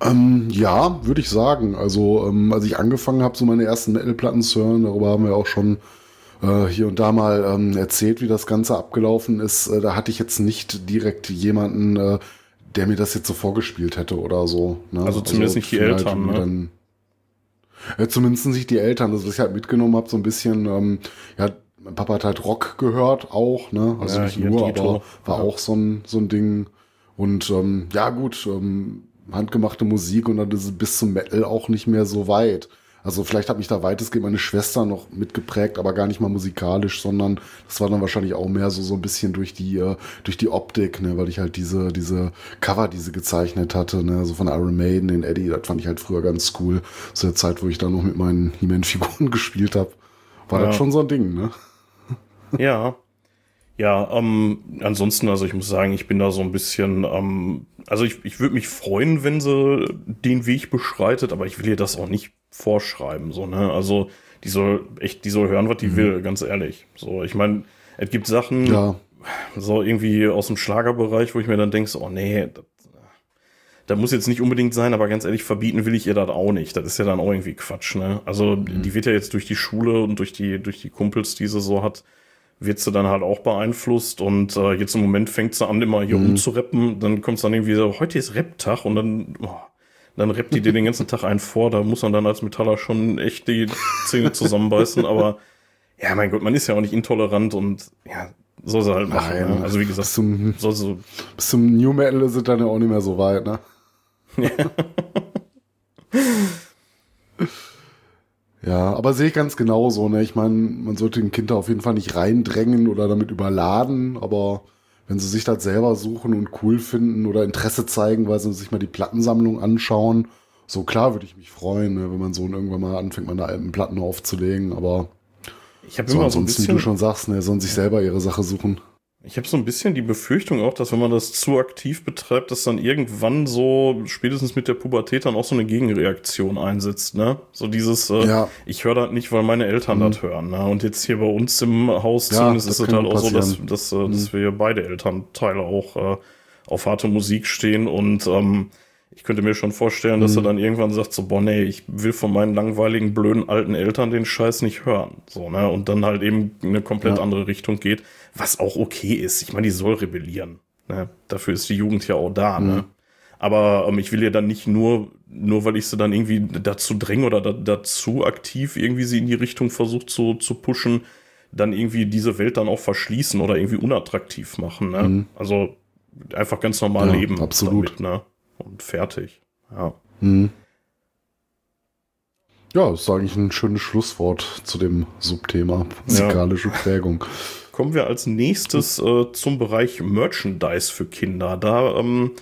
Ähm, ja, würde ich sagen. Also, ähm, als ich angefangen habe, so meine ersten Metal-Platten zu hören, darüber haben wir auch schon äh, hier und da mal ähm, erzählt, wie das Ganze abgelaufen ist. Äh, da hatte ich jetzt nicht direkt jemanden, äh, der mir das jetzt so vorgespielt hätte oder so. Ne? Also zumindest also, nicht die Eltern, halt ne? Dann, äh, zumindest nicht die Eltern. Also was ich halt mitgenommen habe, so ein bisschen, ähm, ja, mein Papa hat halt Rock gehört auch, ne? Also ja, nicht nur, aber war ja. auch so ein, so ein Ding. Und ähm, ja, gut, ähm, handgemachte Musik und dann ist es bis zum Metal auch nicht mehr so weit. Also vielleicht hat mich da weitestgehend meine Schwester noch mitgeprägt, aber gar nicht mal musikalisch, sondern das war dann wahrscheinlich auch mehr so so ein bisschen durch die äh, durch die Optik, ne, weil ich halt diese diese Cover, die sie gezeichnet hatte, ne, so von Iron Maiden, den Eddie, das fand ich halt früher ganz cool. Zu der Zeit, wo ich da noch mit meinen He-Man-Figuren gespielt habe, war ja. das schon so ein Ding, ne? Ja, ja, ähm, ansonsten, also ich muss sagen, ich bin da so ein bisschen, ähm, also ich, ich würde mich freuen, wenn sie den Weg beschreitet, aber ich will ihr das auch nicht vorschreiben, so, ne? Also die soll echt, die soll hören, was die mhm. will, ganz ehrlich. So, ich meine, es gibt Sachen, ja. so irgendwie aus dem Schlagerbereich, wo ich mir dann denke, so, oh nee, das, das muss jetzt nicht unbedingt sein, aber ganz ehrlich, verbieten will ich ihr das auch nicht. Das ist ja dann auch irgendwie Quatsch, ne? Also, mhm. die wird ja jetzt durch die Schule und durch die, durch die Kumpels, die sie so hat, wird sie dann halt auch beeinflusst und äh, jetzt im Moment fängt sie an, immer hier mhm. rumzurappen. Dann kommt es dann irgendwie so, heute ist Rap-Tag und dann, oh, dann rappt die dir den ganzen Tag einen vor. Da muss man dann als Metaller schon echt die Zähne zusammenbeißen. Aber ja, mein Gott, man ist ja auch nicht intolerant und ja, soll sie halt machen. Nein, ne? Also wie gesagt, bis zum, soll sie, bis zum New Metal ist es dann ja auch nicht mehr so weit, ne? Ja. Ja, aber sehe ich ganz genauso. Ne? Ich meine, man sollte den Kinder auf jeden Fall nicht reindrängen oder damit überladen, aber wenn sie sich das selber suchen und cool finden oder Interesse zeigen, weil sie sich mal die Plattensammlung anschauen, so klar würde ich mich freuen, ne? wenn man so irgendwann mal anfängt, meine alten Platten aufzulegen, aber ich habe so immer so ein bisschen, wie du schon sagst, ne, sollen sich selber ihre Sache suchen. Ich habe so ein bisschen die Befürchtung auch, dass wenn man das zu aktiv betreibt, dass dann irgendwann so spätestens mit der Pubertät dann auch so eine Gegenreaktion einsetzt, ne? So dieses, äh, ja. ich höre das nicht, weil meine Eltern mhm. das hören, ne? Und jetzt hier bei uns im Haus ja, zumindest ist es halt auch passieren. so, dass, dass, mhm. dass wir beide Elternteile auch äh, auf harte Musik stehen und ähm, ich könnte mir schon vorstellen, dass mhm. er dann irgendwann sagt, so, boah, nee, ich will von meinen langweiligen, blöden alten Eltern den Scheiß nicht hören. So, ne? Und dann halt eben eine komplett ja. andere Richtung geht, was auch okay ist. Ich meine, die soll rebellieren. Ne? Dafür ist die Jugend ja auch da, ne? mhm. ne? Aber ähm, ich will ja dann nicht nur, nur weil ich sie dann irgendwie dazu dränge oder da, dazu aktiv irgendwie sie in die Richtung versucht zu, zu pushen, dann irgendwie diese Welt dann auch verschließen oder irgendwie unattraktiv machen. Ne? Mhm. Also einfach ganz normal ja, leben. Absolut. Damit, ne? Und fertig. Ja. Hm. Ja, das ist eigentlich ein schönes Schlusswort zu dem Subthema musikalische ja. Prägung. Kommen wir als nächstes äh, zum Bereich Merchandise für Kinder. Da, ähm,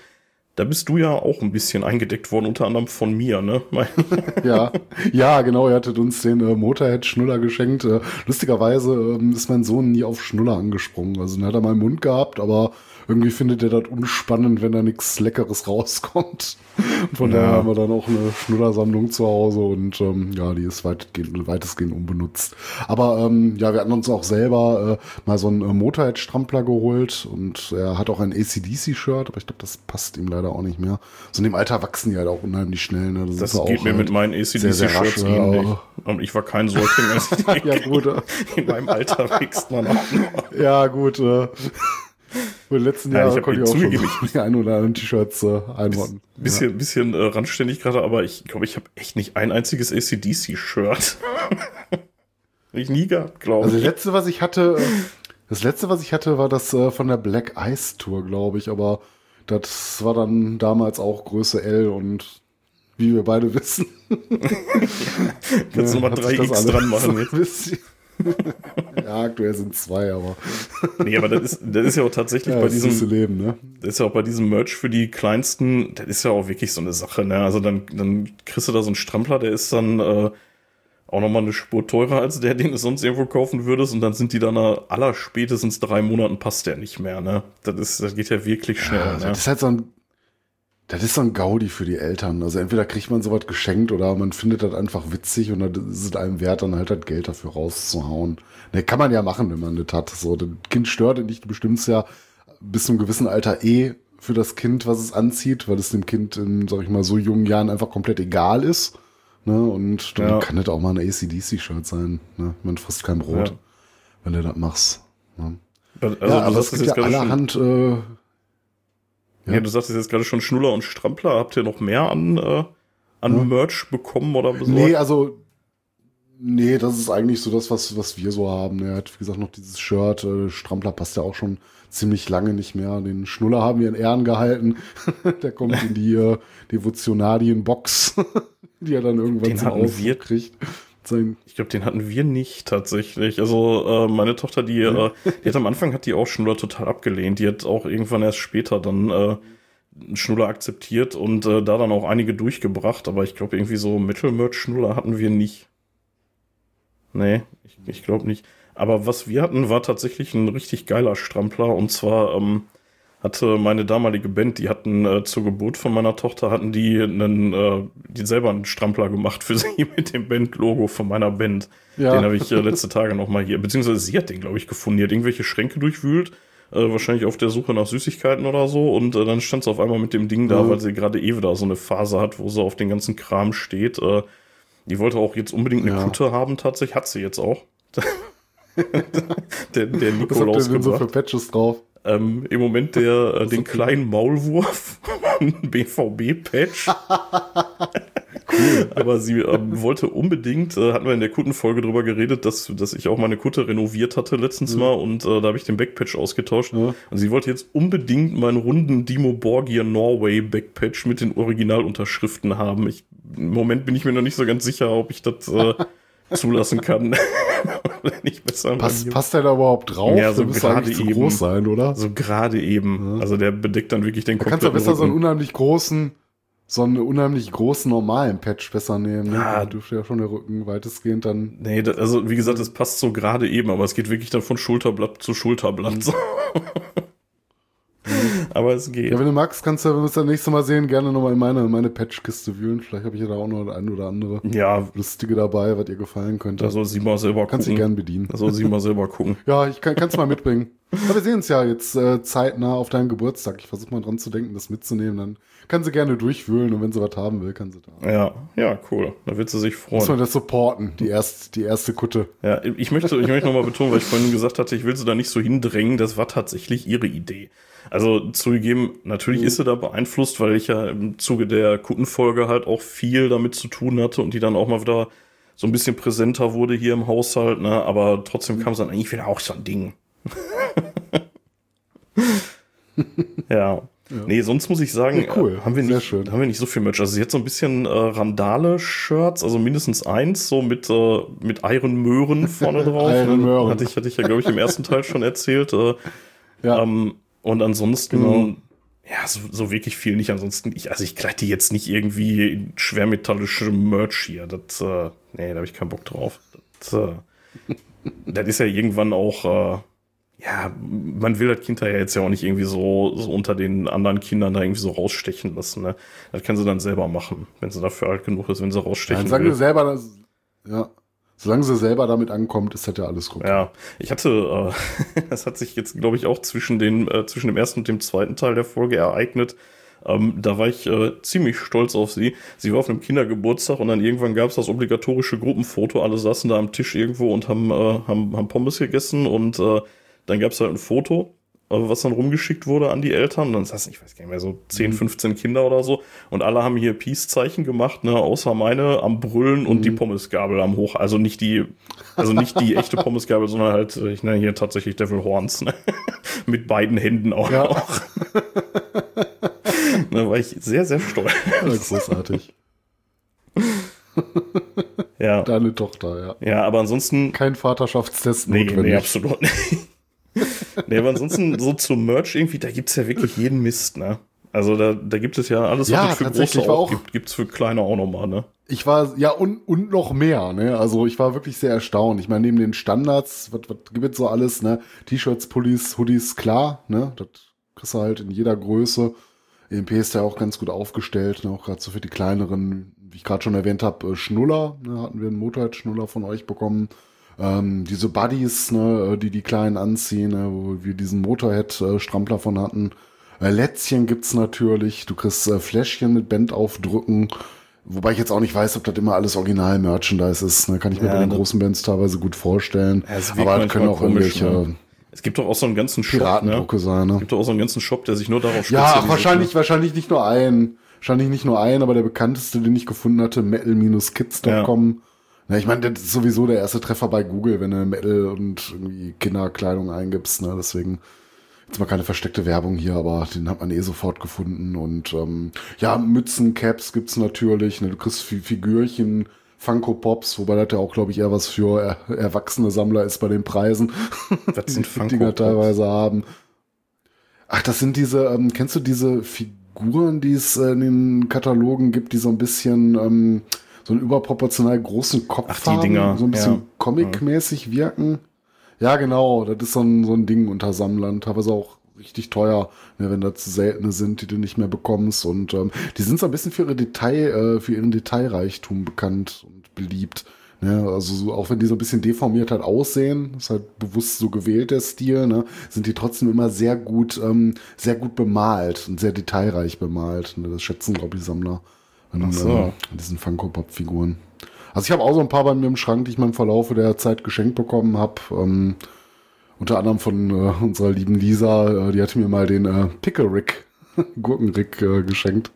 da bist du ja auch ein bisschen eingedeckt worden, unter anderem von mir, ne? ja, ja, genau. Ihr hattet uns den äh, Motorhead-Schnuller geschenkt. Äh, lustigerweise ähm, ist mein Sohn nie auf Schnuller angesprungen. Also, den hat er mal im Mund gehabt, aber irgendwie findet er das unspannend, wenn da nichts Leckeres rauskommt. Von ja. daher haben wir dann auch eine Schnullersammlung zu Hause und ähm, ja, die ist weitgehend, weitestgehend unbenutzt. Aber ähm, ja, wir hatten uns auch selber äh, mal so einen äh, Motorhead-Strampler geholt und er hat auch ein ACDC-Shirt, aber ich glaube, das passt ihm leider auch nicht mehr. So in dem Alter wachsen die halt auch unheimlich schnell. Ne? Das ist geht auch mir halt mit meinen ACDC-Shirts ähnlich. Und ich war kein Säugling, als ich Ja, gut. äh, In meinem Alter wächst man auch noch. Ja, gut. Äh, in den letzten ich Jahren hab konnte ich auch schon zugegeben, so die ein oder anderen T-Shirts äh, einordnen. Bisschen, bisschen äh, randständig gerade, aber ich glaube, ich habe echt nicht ein einziges ACDC-Shirt. Ich nie gehabt, glaube Also das ich. letzte, was ich hatte, äh, das letzte, was ich hatte, war das äh, von der Black Ice Tour, glaube ich. Aber das war dann damals auch Größe L und wie wir beide wissen. Kannst du nochmal hat sich das 3x alles dran machen jetzt. ja, aktuell sind zwei, aber Nee, aber das ist, das ist ja auch tatsächlich ja, bei ist das diesem, Leben, ne? das ist ja auch bei diesem Merch für die kleinsten, das ist ja auch wirklich so eine Sache, ne? Also dann, dann kriegst du da so einen Strampler, der ist dann äh, auch nochmal eine Spur teurer als der, den du sonst irgendwo kaufen würdest, und dann sind die dann aller spätestens drei Monaten passt der nicht mehr, ne? Das ist, das geht ja wirklich schnell, Ja, ne? das ist halt so ein, das ist so ein Gaudi für die Eltern. Also entweder kriegt man sowas geschenkt oder man findet das einfach witzig und dann ist es einem wert, dann halt das Geld dafür rauszuhauen. Ne, kann man ja machen, wenn man das hat. So, das Kind stört nicht, du bestimmst ja bis zu einem gewissen Alter eh für das Kind, was es anzieht, weil es dem Kind in, sag ich mal, so jungen Jahren einfach komplett egal ist. Ne? Und dann Ja. kann das auch mal ein ACDC-Shirt sein. Ne? Man frisst kein Brot, Ja. wenn du das machst. Ne? Also, ja, aber es gibt ja allerhand äh, Ja. Ja. du sagtest jetzt gerade schon Schnuller und Strampler. Habt ihr noch mehr an, äh, an Ja. Merch bekommen oder besorgt? Nee, also, nee, das ist eigentlich so das, was, was wir so haben. Er hat, wie gesagt, noch dieses Shirt. Äh, Strampler passt ja auch schon ziemlich lange nicht mehr. Den Schnuller haben wir in Ehren gehalten. Der kommt in die äh, Devotionalien-Box, die er dann irgendwann Den zum Ausdruck kriegt. Sein, Ich glaube, den hatten wir nicht tatsächlich. Also äh, meine Tochter, die, äh, die hat am Anfang hat die auch Schnuller total abgelehnt. Die hat auch irgendwann erst später dann äh, Schnuller akzeptiert und äh, da dann auch einige durchgebracht. Aber ich glaube, irgendwie so Mittelmerch-Schnuller hatten wir nicht. Nee, ich, ich glaube nicht. Aber was wir hatten, war tatsächlich ein richtig geiler Strampler. Und zwar ähm, hatte meine damalige Band, die hatten äh, zur Geburt von meiner Tochter, hatten die einen, äh, die selber einen Strampler gemacht für sie mit dem Band-Logo von meiner Band. Ja. Den habe ich äh, letzte Tage noch mal hier, beziehungsweise sie hat den, glaube ich, gefunden. Die hat irgendwelche Schränke durchwühlt, äh, wahrscheinlich auf der Suche nach Süßigkeiten oder so. Und äh, dann stand sie auf einmal mit dem Ding da, Mhm. weil sie gerade eh wieder so eine Phase hat, wo sie auf den ganzen Kram steht. Äh, die wollte auch jetzt unbedingt eine Ja. Kutte haben, tatsächlich. Hat sie jetzt auch. der, der was habt ihr Nikolaus denn so für Patches drauf? Ähm, Im Moment der, äh, den kleinen Maulwurf, BVB-Patch. cool. Aber sie ähm, wollte unbedingt, äh, hatten wir in der Kuttenfolge drüber geredet, dass, dass ich auch meine Kutte renoviert hatte letztens mal und äh, da habe ich den Backpatch ausgetauscht. Ja. Und sie wollte jetzt unbedingt meinen runden Dimo Borgir Norway Backpatch mit den Originalunterschriften haben. Ich, Im Moment bin ich mir noch nicht so ganz sicher, ob ich das äh, zulassen kann. Nicht besser mir. passt der da überhaupt drauf? Ja, so gerade eben. groß sein, oder? So gerade eben. Also der bedeckt dann wirklich den kannst du ja kompletten besser so einen Rücken. unheimlich großen, so einen unheimlich großen normalen Patch besser nehmen. Ne? Ja. Dürfte ja schon der Rücken weitestgehend dann. Nee, das, also wie gesagt, es passt so gerade eben, aber es geht wirklich dann von Schulterblatt zu Schulterblatt. So. aber es geht. Ja, wenn du magst, kannst du, wenn wir uns das nächste Mal sehen, gerne nochmal in meine, in meine Patchkiste wühlen. Vielleicht habe ich ja da auch noch ein oder andere Ja, lustige dabei, was ihr gefallen könnte. da soll sie mal selber kannst du gucken. gern bedienen. Da soll sie mal selber gucken. Ja, ich kann es mal mitbringen. Aber wir sehen uns ja jetzt äh, zeitnah auf deinen Geburtstag. Ich versuche mal dran zu denken, das mitzunehmen. Dann kann sie gerne durchwühlen und wenn sie was haben will, kann sie da. Ja, ja, cool. Da wird sie sich Muss man freuen. das supporten, die, erst, die erste Kutte. Ja, ich möchte, ich möchte nochmal betonen, weil ich vorhin gesagt hatte, ich will sie da nicht so hindrängen. Das war tatsächlich ihre Idee. Also zugegeben, natürlich ist sie da beeinflusst, weil ich ja im Zuge der Kuttenfolge halt auch viel damit zu tun hatte und die dann auch mal wieder so ein bisschen präsenter wurde hier im Haushalt, ne? Aber trotzdem kam es dann eigentlich wieder auch so ein Ding. ja. Nee, sonst muss ich sagen, Ja, cool. haben wir nicht, haben wir nicht so viel Merch. Also sie hat so ein bisschen äh, Randale-Shirts, also mindestens eins, so mit, äh, mit Iron-Möhren vorne drauf. Iron Möhren. Hatte ich, hatte ich ja, glaube ich, im ersten Teil schon erzählt. Äh, Ja, ähm, und ansonsten, Genau. ja, so, so wirklich viel nicht. Ansonsten, ich, also ich kleide jetzt nicht irgendwie in schwermetallische Merch hier. Das, äh, nee, da habe ich keinen Bock drauf. Das, äh, das ist ja irgendwann auch, äh, ja, man will das Kind da ja jetzt ja auch nicht irgendwie so, so unter den anderen Kindern da irgendwie so rausstechen lassen. Ne? Das kann sie dann selber machen, wenn sie dafür alt genug ist, wenn sie rausstechen Nein, sagen will. wir selber, dass, ja. Solange sie selber damit ankommt, ist das ja alles gut. Ja, ich hatte, äh, das hat sich jetzt, glaube ich, auch zwischen, den, äh, zwischen dem ersten und dem zweiten Teil der Folge ereignet. Ähm, da war ich äh, ziemlich stolz auf sie. Sie war auf einem Kindergeburtstag und dann irgendwann gab es das obligatorische Gruppenfoto. Alle saßen da am Tisch irgendwo und haben, äh, haben, haben Pommes gegessen und äh, dann gab es halt ein Foto was dann rumgeschickt wurde an die Eltern. Und dann saßen, ich weiß gar nicht mehr, so 10, 15 mhm. Kinder oder so. Und alle haben hier Peace-Zeichen gemacht, ne, außer meine am Brüllen und mhm. die Pommesgabel am Hoch. Also nicht die, also nicht die echte Pommesgabel, sondern halt, ich nenne hier tatsächlich Devil Horns, ne? Mit beiden Händen auch ja. noch. da war ich sehr, sehr stolz. Ja, großartig. ja. Deine Tochter, ja. Ja, aber ansonsten. Kein Vaterschaftstest nee, notwendig. Nee, absolut nicht nee, aber ansonsten so zum Merch irgendwie, da gibt's ja wirklich jeden Mist, ne? Also da, da gibt es ja alles, was ja, es für große auch, auch gibt, gibt's für kleine auch nochmal, ne? Ich war, ja, und, und noch mehr, ne? Also ich war wirklich sehr erstaunt. Ich meine, neben den Standards, was, was gibt es so alles, ne? T-Shirts, Pullis, Hoodies, klar, ne? Das kriegst du halt in jeder Größe. EMP ist ja auch ganz gut aufgestellt, ne? auch gerade so für die kleineren, wie ich gerade schon erwähnt habe, äh, Schnuller, ne? hatten wir einen Motorhead-Schnuller von euch bekommen. Ähm, diese Buddies, ne, die die Kleinen anziehen, ne, wo wir diesen Motorhead-Strampler von hatten. Äh, Lätzchen gibt's natürlich. Du kriegst äh, Fläschchen mit Band aufdrücken. Wobei ich jetzt auch nicht weiß, ob das immer alles Original-Merchandise ist. Ne? Kann ich mir ja, bei den großen Bands teilweise gut vorstellen. Ja, Aber das können auch komisch, irgendwelche ne? Es gibt doch auch so einen ganzen Shop, Piratendrucke ne? sein, ne? Es gibt doch auch so einen ganzen Shop, der sich nur darauf spezialisiert. Ja, wahrscheinlich, ne? wahrscheinlich nicht nur ein. Wahrscheinlich nicht nur ein, aber der bekannteste, den ich gefunden hatte, metal-kids.com. Ja. Ja, ich meine, das ist sowieso der erste Treffer bei Google, wenn du Metal und irgendwie Kinderkleidung eingibst. Ne? Deswegen jetzt mal keine versteckte Werbung hier, aber den hat man eh sofort gefunden. Und ähm, ja, Mützen, Caps gibt's natürlich. Ne? Du kriegst Figürchen, Funko Pops, wobei das ja auch, glaube ich, eher was für er erwachsene Sammler ist bei den Preisen. Was sind Funko die Dinger teilweise haben. Ach, das sind diese, ähm, kennst du diese Figuren, die es äh, in den Katalogen gibt, die so ein bisschen ähm, so einen überproportional großen Kopf Ach, die haben, Dinger. so ein bisschen ja. comic-mäßig wirken. Ja, genau, das ist so ein, so ein Ding unter Sammlern, teilweise auch richtig teuer, ne, wenn das seltene sind, die du nicht mehr bekommst. Und ähm, die sind so ein bisschen für ihre Detail, äh, für ihren Detailreichtum bekannt und beliebt. Ne, also so, auch wenn die so ein bisschen deformiert halt aussehen, ist halt bewusst so gewählt der Stil, ne, sind die trotzdem immer sehr gut, ähm, sehr gut bemalt und sehr detailreich bemalt. Ne, das schätzen, glaube ich, Sammler an, so. äh, diesen Funko-Pop-Figuren. Also ich habe auch so ein paar bei mir im Schrank, die ich mal im Verlaufe der Zeit geschenkt bekommen habe. Ähm, unter anderem von äh, unserer lieben Lisa, äh, die hatte mir mal den äh, Pickle Rick, Gurkenrick äh, geschenkt.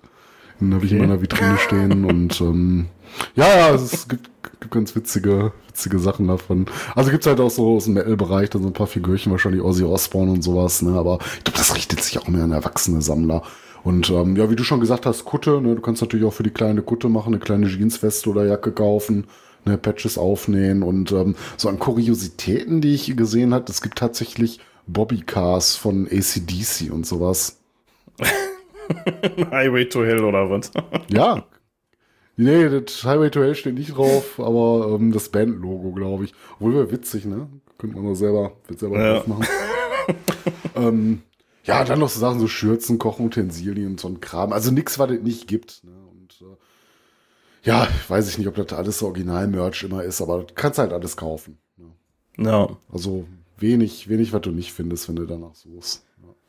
Den habe ich okay. in meiner Vitrine stehen und ähm, ja, ja, es gibt, gibt ganz witzige, witzige Sachen davon. Also gibt's halt auch so aus dem Metal-Bereich, da so ein paar Figürchen, wahrscheinlich Ozzy Osbourne und sowas, ne? Aber ich glaube, das richtet sich auch mehr an erwachsene Sammler. Und ähm, ja, wie du schon gesagt hast, Kutte, ne, du kannst natürlich auch für die kleine Kutte machen, eine kleine Jeansweste oder Jacke kaufen, ne, Patches aufnähen und ähm, so an Kuriositäten, die ich gesehen habe, es gibt tatsächlich Bobbycars von ACDC und sowas. Highway to Hell oder was? ja. Nee, das Highway to Hell steht nicht drauf, aber ähm, das Bandlogo, glaube ich. Obwohl wäre witzig, ne? Könnte man nur selber, selber ja. drauf machen. ähm, ja, dann noch so Sachen, so Schürzen, Kochutensilien und so ein Kram. Also nichts, was es nicht gibt. Ne? Und äh, ja, weiß ich nicht, ob das alles so Original-Merch immer ist, aber du kannst halt alles kaufen. Ne? Ja. Also wenig, wenig, was du nicht findest, wenn du danach suchst.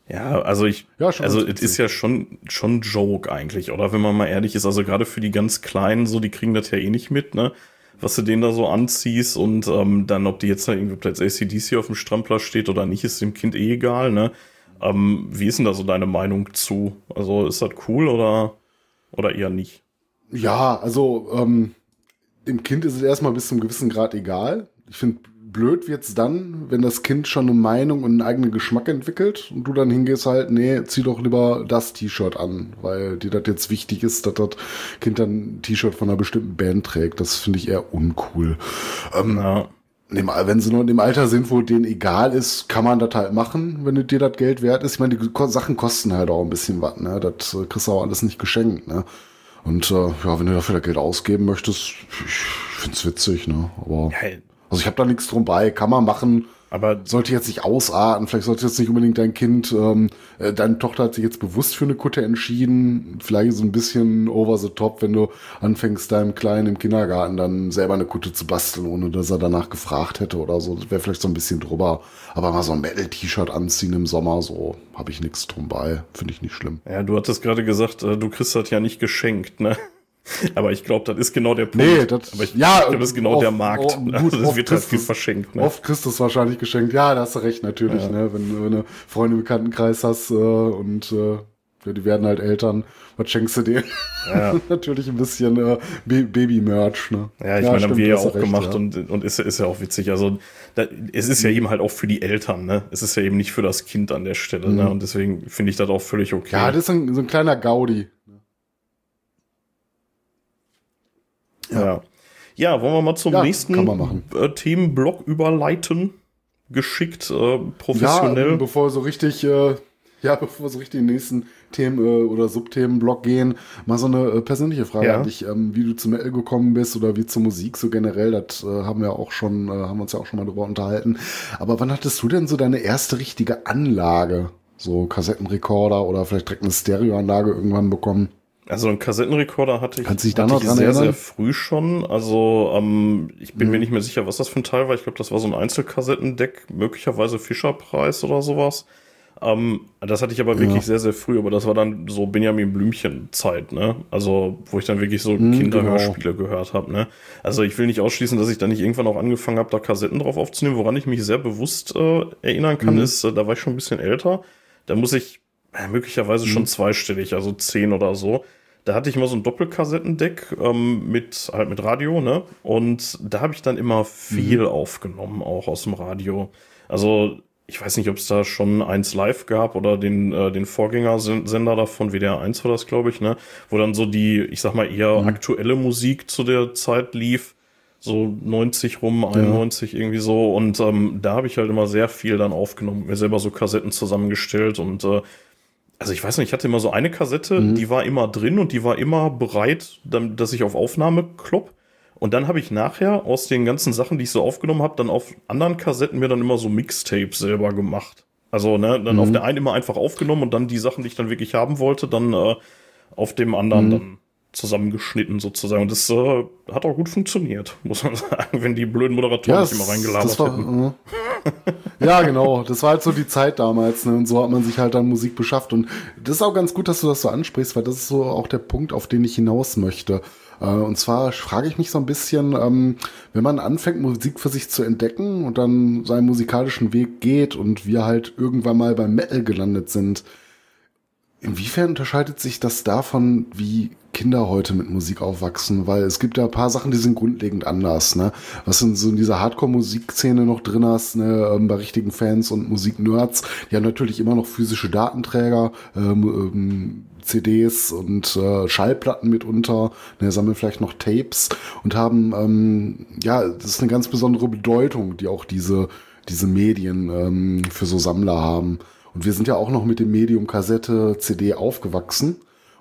Ja, also ich, ja, also es ist ja schon, schon Joke eigentlich, oder wenn man mal ehrlich ist, also gerade für die ganz Kleinen, so, die kriegen das ja eh nicht mit, ne? Was du denen da so anziehst und ähm, dann, ob die jetzt da irgendwie ob da jetzt ACDC auf dem Strampler steht oder nicht, ist dem Kind eh egal, ne? Ähm, wie ist denn da so deine Meinung zu? Also ist das cool oder, oder eher nicht? Ja, also ähm, dem Kind ist es erstmal bis zum gewissen Grad egal. Ich finde, blöd wird's dann, wenn das Kind schon eine Meinung und einen eigenen Geschmack entwickelt und du dann hingehst halt, nee, zieh doch lieber das T-Shirt an, weil dir das jetzt wichtig ist, dass das Kind dann ein T-Shirt von einer bestimmten Band trägt. Das finde ich eher uncool. Ähm, ja wenn sie nur in dem Alter sind, wo denen egal ist, kann man das halt machen, wenn dir das Geld wert ist. Ich meine, die Sachen kosten halt auch ein bisschen was, ne? Das äh, kriegst du auch alles nicht geschenkt, ne? Und äh, ja, wenn du dafür das Geld ausgeben möchtest, ich find's witzig, ne? Aber also ich habe da nichts drum bei, kann man machen, Aber sollte jetzt nicht ausarten, vielleicht sollte jetzt nicht unbedingt dein Kind, ähm, äh, deine Tochter hat sich jetzt bewusst für eine Kutte entschieden, vielleicht so ein bisschen over the top, wenn du anfängst, deinem Kleinen im Kindergarten dann selber eine Kutte zu basteln, ohne dass er danach gefragt hätte oder so. Das wäre vielleicht so ein bisschen drüber. Aber mal so ein Metal-T-Shirt anziehen im Sommer, so habe ich nichts drum bei. Finde ich nicht schlimm. Ja, du hattest gerade gesagt, äh, du kriegst das ja nicht geschenkt, ne? Aber ich glaube, das ist genau der Punkt. Nee, das, Aber ich, ja, ich glaube, das ist genau oft- der Markt. oh, gut, also, das wird halt viel verschenkt. Ne? Oft kriegst du es wahrscheinlich geschenkt. Ja, da hast du recht, natürlich. Ja. Ne? Wenn du eine Freunde im Bekanntenkreis hast äh, und äh, ja, die werden halt Eltern, was schenkst du denen? Ja. natürlich ein bisschen äh, Ba- Baby-Merch. Ne? Ja, ich meine, haben wir du ja auch recht, gemacht ja. und, und ist, ist ja auch witzig. Also, da, es ist ja eben halt auch für die Eltern, ne? Es ist ja eben nicht für das Kind an der Stelle, ne? Und deswegen finde ich das auch völlig okay. Ja, das ist ein, so ein kleiner Gaudi. Ja. ja, wollen wir mal zum Ja, nächsten. Äh, Themenblock überleiten? Geschickt, äh, Ja, professionell. ähm, bevor wir so richtig, äh, ja, bevor so richtig in den nächsten Themen äh, oder Subthemenblock gehen, mal so eine äh, persönliche Frage Ja. an dich, ähm, wie du zum Metal gekommen bist oder wie zur Musik so generell, das äh, haben wir auch schon, äh, haben wir uns ja auch schon mal drüber unterhalten. Aber wann hattest du denn so deine erste richtige Anlage? So Kassettenrekorder oder vielleicht direkt eine Stereoanlage irgendwann bekommen? Also einen Kassettenrekorder hatte ich, Kannst dich da hatte noch ich dran sehr, erinnern? sehr früh schon. Also ähm, ich bin Mhm. mir nicht mehr sicher, was das für ein Teil war. Ich glaube, das war so ein Einzelkassettendeck, möglicherweise Fischerpreis oder sowas. Ähm, das hatte ich aber wirklich Ja. sehr, sehr früh, aber das war dann so Benjamin Blümchen-Zeit, ne? Also, wo ich dann wirklich so Mhm, Kinderhörspiele gehört habe, ne? Also ich will nicht ausschließen, dass ich dann nicht irgendwann auch angefangen habe, da Kassetten drauf aufzunehmen. Woran ich mich sehr bewusst äh, erinnern kann, Mhm. ist, äh, da war ich schon ein bisschen älter. Da muss ich äh, möglicherweise Mhm. schon zweistellig, also zehn oder so. Da hatte ich mal so ein Doppelkassettendeck ähm, mit halt mit Radio, ne? Und da habe ich dann immer viel Mhm. aufgenommen, auch aus dem Radio. Also ich weiß nicht, ob es da schon eins live gab oder den, äh, den Vorgängersender davon, WDR 1 war das, glaube ich, ne? Wo dann so die, ich sag mal, eher Mhm. aktuelle Musik zu der Zeit lief. So 90 rum, 91 irgendwie so. Und ähm, da habe ich halt immer sehr viel dann aufgenommen, mir selber so Kassetten zusammengestellt und äh, also ich weiß nicht, ich hatte immer so eine Kassette, Mhm. die war immer drin und die war immer bereit, dass ich auf Aufnahme klopp. Und dann habe ich nachher aus den ganzen Sachen, die ich so aufgenommen habe, dann auf anderen Kassetten mir dann immer so Mixtapes selber gemacht. Also, ne, dann Mhm. auf der einen immer einfach aufgenommen und dann die Sachen, die ich dann wirklich haben wollte, dann äh, auf dem Mhm. anderen dann zusammengeschnitten sozusagen. Und das äh, hat auch gut funktioniert, muss man sagen, wenn die blöden Moderatoren nicht immer reingelabert war, hätten. ja, genau. Das war halt so die Zeit damals. Ne? Und so hat man sich halt dann Musik beschafft. Und das ist auch ganz gut, dass du das so ansprichst, weil das ist so auch der Punkt, auf den ich hinaus möchte. Äh, Und zwar frage ich mich so ein bisschen, ähm, wenn man anfängt, Musik für sich zu entdecken und dann seinen musikalischen Weg geht und wir halt irgendwann mal beim Metal gelandet sind, Inwiefern unterscheidet sich das davon, wie Kinder heute mit Musik aufwachsen? Weil es gibt ja ein paar Sachen, die sind grundlegend anders, ne? Was in so in dieser Hardcore-Musikszene noch drin hast, ne? Ähm, bei richtigen Fans und Musiknerds, die haben natürlich immer noch physische Datenträger, ähm, ähm, CDs und äh, Schallplatten mitunter, ne, sammeln vielleicht noch Tapes und haben, ähm, ja, das ist eine ganz besondere Bedeutung, die auch diese, diese Medien ähm, für so Sammler haben. Und wir sind ja auch noch mit dem Medium Kassette, CD aufgewachsen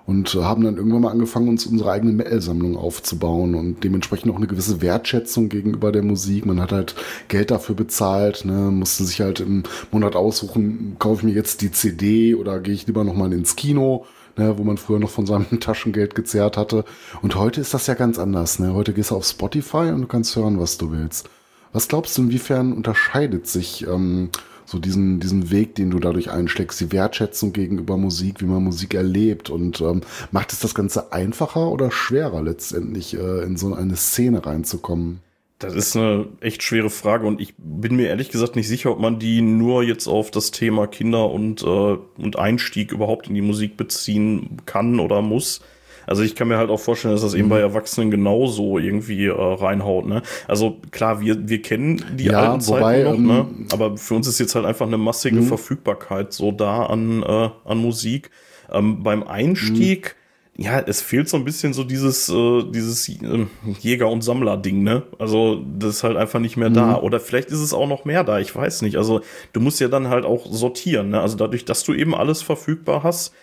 und haben dann irgendwann mal angefangen, uns unsere eigene Metal-Sammlung aufzubauen und dementsprechend auch eine gewisse Wertschätzung gegenüber der Musik. Man hat halt Geld dafür bezahlt, ne, musste sich halt im Monat aussuchen, kaufe ich mir jetzt die CD oder gehe ich lieber nochmal ins Kino, ne, wo man früher noch von seinem Taschengeld gezehrt hatte. Und heute ist das ja ganz anders. Ne? Heute gehst du auf Spotify und du kannst hören, was du willst. Was glaubst du, inwiefern unterscheidet sich ähm, so diesen, diesen Weg, den du dadurch einschlägst, die Wertschätzung gegenüber Musik, wie man Musik erlebt und ähm, macht es das Ganze einfacher oder schwerer letztendlich äh, in so eine Szene reinzukommen? Das ist eine echt schwere Frage und ich bin mir ehrlich gesagt nicht sicher, ob man die nur jetzt auf das Thema Kinder und, äh, und Einstieg überhaupt in die Musik beziehen kann oder muss. Also ich kann mir halt auch vorstellen, dass das eben bei Erwachsenen genauso irgendwie äh, reinhaut. Ne? Also klar, wir, wir kennen die Ja, alten wobei, Zeiten noch, ähm, ne? aber für uns ist jetzt halt einfach eine massige Verfügbarkeit so da an, äh, an Musik. Ähm, beim Einstieg ja, es fehlt so ein bisschen so dieses, äh, dieses äh, Jäger- und Sammler-Ding, ne? Also, das ist halt einfach nicht mehr da. Oder vielleicht ist es auch noch mehr da, ich weiß nicht. Also, du musst ja dann halt auch sortieren, ne? Also, dadurch, dass du eben alles verfügbar hast,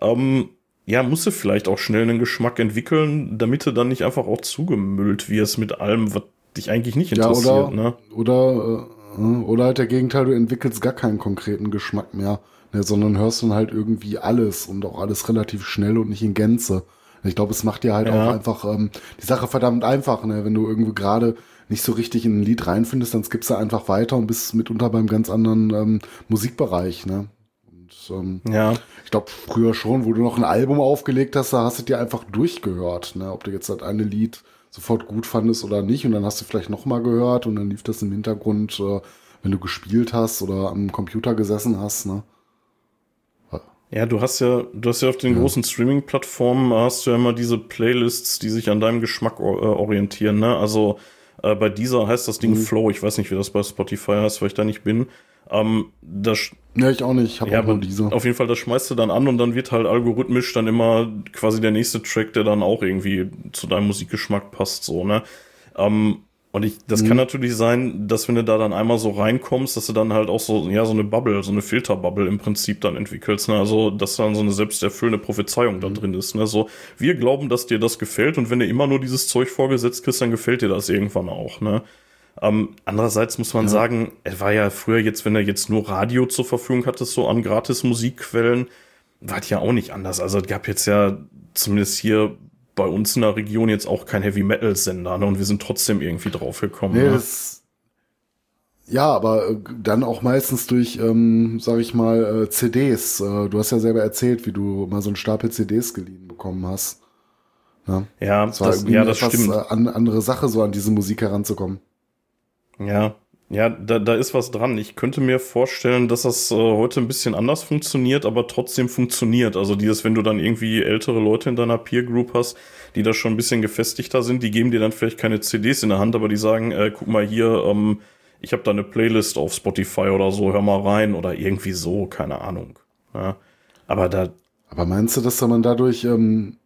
ähm, ja, musst du vielleicht auch schnell einen Geschmack entwickeln, damit du dann nicht einfach auch zugemüllt wirst mit allem, was dich eigentlich nicht Ja, interessiert, oder, ne? oder äh, oder halt der Gegenteil, du entwickelst gar keinen konkreten Geschmack mehr, ne, sondern hörst dann halt irgendwie alles und auch alles relativ schnell und nicht in Gänze. Ich glaube, es macht dir halt Ja. auch einfach ähm, die Sache verdammt einfach, ne? Wenn du irgendwie gerade nicht so richtig in ein Lied reinfindest, dann skippst du einfach weiter und bist mitunter beim ganz anderen ähm, Musikbereich, ne? Und ähm, Ja. ich glaube, früher schon, wo du noch ein Album aufgelegt hast, da hast du dir einfach durchgehört, ne? Ob du jetzt das eine Lied sofort gut fandest oder nicht. Und dann hast du vielleicht noch mal gehört und dann lief das im Hintergrund, äh, wenn du gespielt hast oder am Computer gesessen hast, ne? Ja, du hast ja, du hast ja auf den großen Streaming-Plattformen hast du ja immer diese Playlists, die sich an deinem Geschmack äh, orientieren, ne? Also äh, bei dieser heißt das Ding Flow, ich weiß nicht, wie das bei Spotify heißt, weil ich da nicht bin. Ähm, das, Ja, ich auch nicht. Ich habe ja, auch nur diese. auf jeden Fall, das schmeißt du dann an und dann wird halt algorithmisch dann immer quasi der nächste Track, der dann auch irgendwie zu deinem Musikgeschmack passt, so, ne? Ähm, und ich, das kann natürlich sein, dass wenn du da dann einmal so reinkommst, dass du dann halt auch so, ja, so eine Bubble, so eine Filterbubble im Prinzip dann entwickelst, ne? Also, dass dann so eine selbsterfüllende Prophezeiung da drin ist, ne? So, wir glauben, dass dir das gefällt und wenn du immer nur dieses Zeug vorgesetzt kriegst, dann gefällt dir das irgendwann auch, ne? Ähm, andererseits muss man sagen, es war ja früher jetzt, wenn er jetzt nur Radio zur Verfügung hatte, so an gratis Musikquellen, war es ja auch nicht anders. Also es gab jetzt ja zumindest hier bei uns in der Region jetzt auch kein Heavy Metal Sender, ne? Und wir sind trotzdem irgendwie draufgekommen. Nee, ne? das, ja, aber äh, dann auch meistens durch, ähm, sag ich mal, äh, CDs. Äh, du hast ja selber erzählt, wie du mal so einen Stapel CDs geliehen bekommen hast. Ja, Ja, das war das, ja, eine das etwas stimmt. äh, an, andere Sache, so an diese Musik heranzukommen. Ja, ja, da, da ist was dran. Ich könnte mir vorstellen, dass das äh, heute ein bisschen anders funktioniert, aber trotzdem funktioniert. Also dieses, wenn du dann irgendwie ältere Leute in deiner Peer Group hast, die da schon ein bisschen gefestigter sind, die geben dir dann vielleicht keine CDs in der Hand, aber die sagen, äh, guck mal hier, ähm, ich habe da eine Playlist auf Spotify oder so, hör mal rein oder irgendwie so, keine Ahnung. Ja. Aber da, Aber meinst du, dass man dadurch ähm,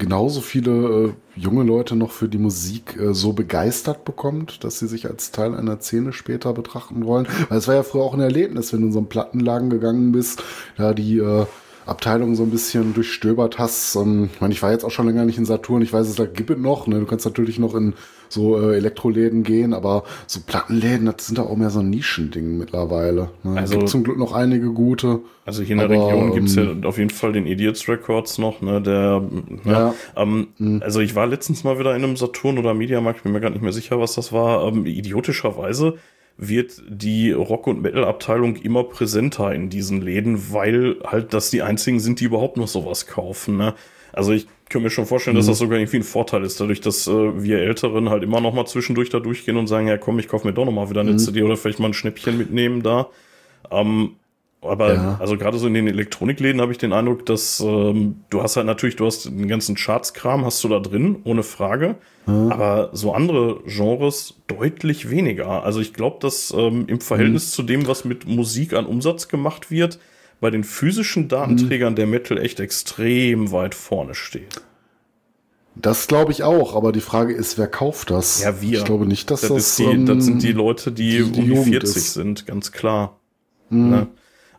genauso viele äh, junge Leute noch für die Musik äh, so begeistert bekommt, dass sie sich als Teil einer Szene später betrachten wollen? Weil es war ja früher auch ein Erlebnis, wenn du in so einen Plattenlagen gegangen bist, da die äh, Abteilung so ein bisschen durchstöbert hast. Ähm, ich meine, ich war jetzt auch schon länger nicht in Saturn, ich weiß, es da gibt es noch. Ne? Du kannst natürlich noch in so äh, Elektroläden gehen, aber so Plattenläden, das sind doch auch mehr so Nischending mittlerweile. Ne? Also- Also, gibt zum Glück noch einige gute. Also hier in der Aber, Region gibt's ja ähm, auf jeden Fall den Idiots Records noch, ne, der, Ja. ja, ähm, also ich war letztens mal wieder in einem Saturn oder Mediamarkt, ich bin mir gar nicht mehr sicher, was das war, ähm, idiotischerweise wird die Rock- und Metal-Abteilung immer präsenter in diesen Läden, weil halt das die einzigen sind, die überhaupt noch sowas kaufen, ne. Also ich könnte mir schon vorstellen, dass das sogar irgendwie ein Vorteil ist, dadurch, dass äh, wir Älteren halt immer noch mal zwischendurch da durchgehen und sagen, ja komm, ich kaufe mir doch noch mal wieder eine CD oder vielleicht mal ein Schnäppchen mitnehmen da. Ähm, aber Ja. also gerade so in den Elektronikläden habe ich den Eindruck, dass ähm, du hast halt natürlich, du hast den ganzen Charts-Kram hast du da drin, ohne Frage. Aber so andere Genres deutlich weniger. Also ich glaube, dass ähm, im Verhältnis zu dem, was mit Musik an Umsatz gemacht wird, bei den physischen Datenträgern der Metal echt extrem weit vorne steht. Das glaube ich auch, aber die Frage ist, wer kauft das? Ja, wir. Ich glaube nicht, dass Das, das. ist die, das sind die Leute, die, die- um die die Jugend 40 ist. sind, ganz klar. Ne?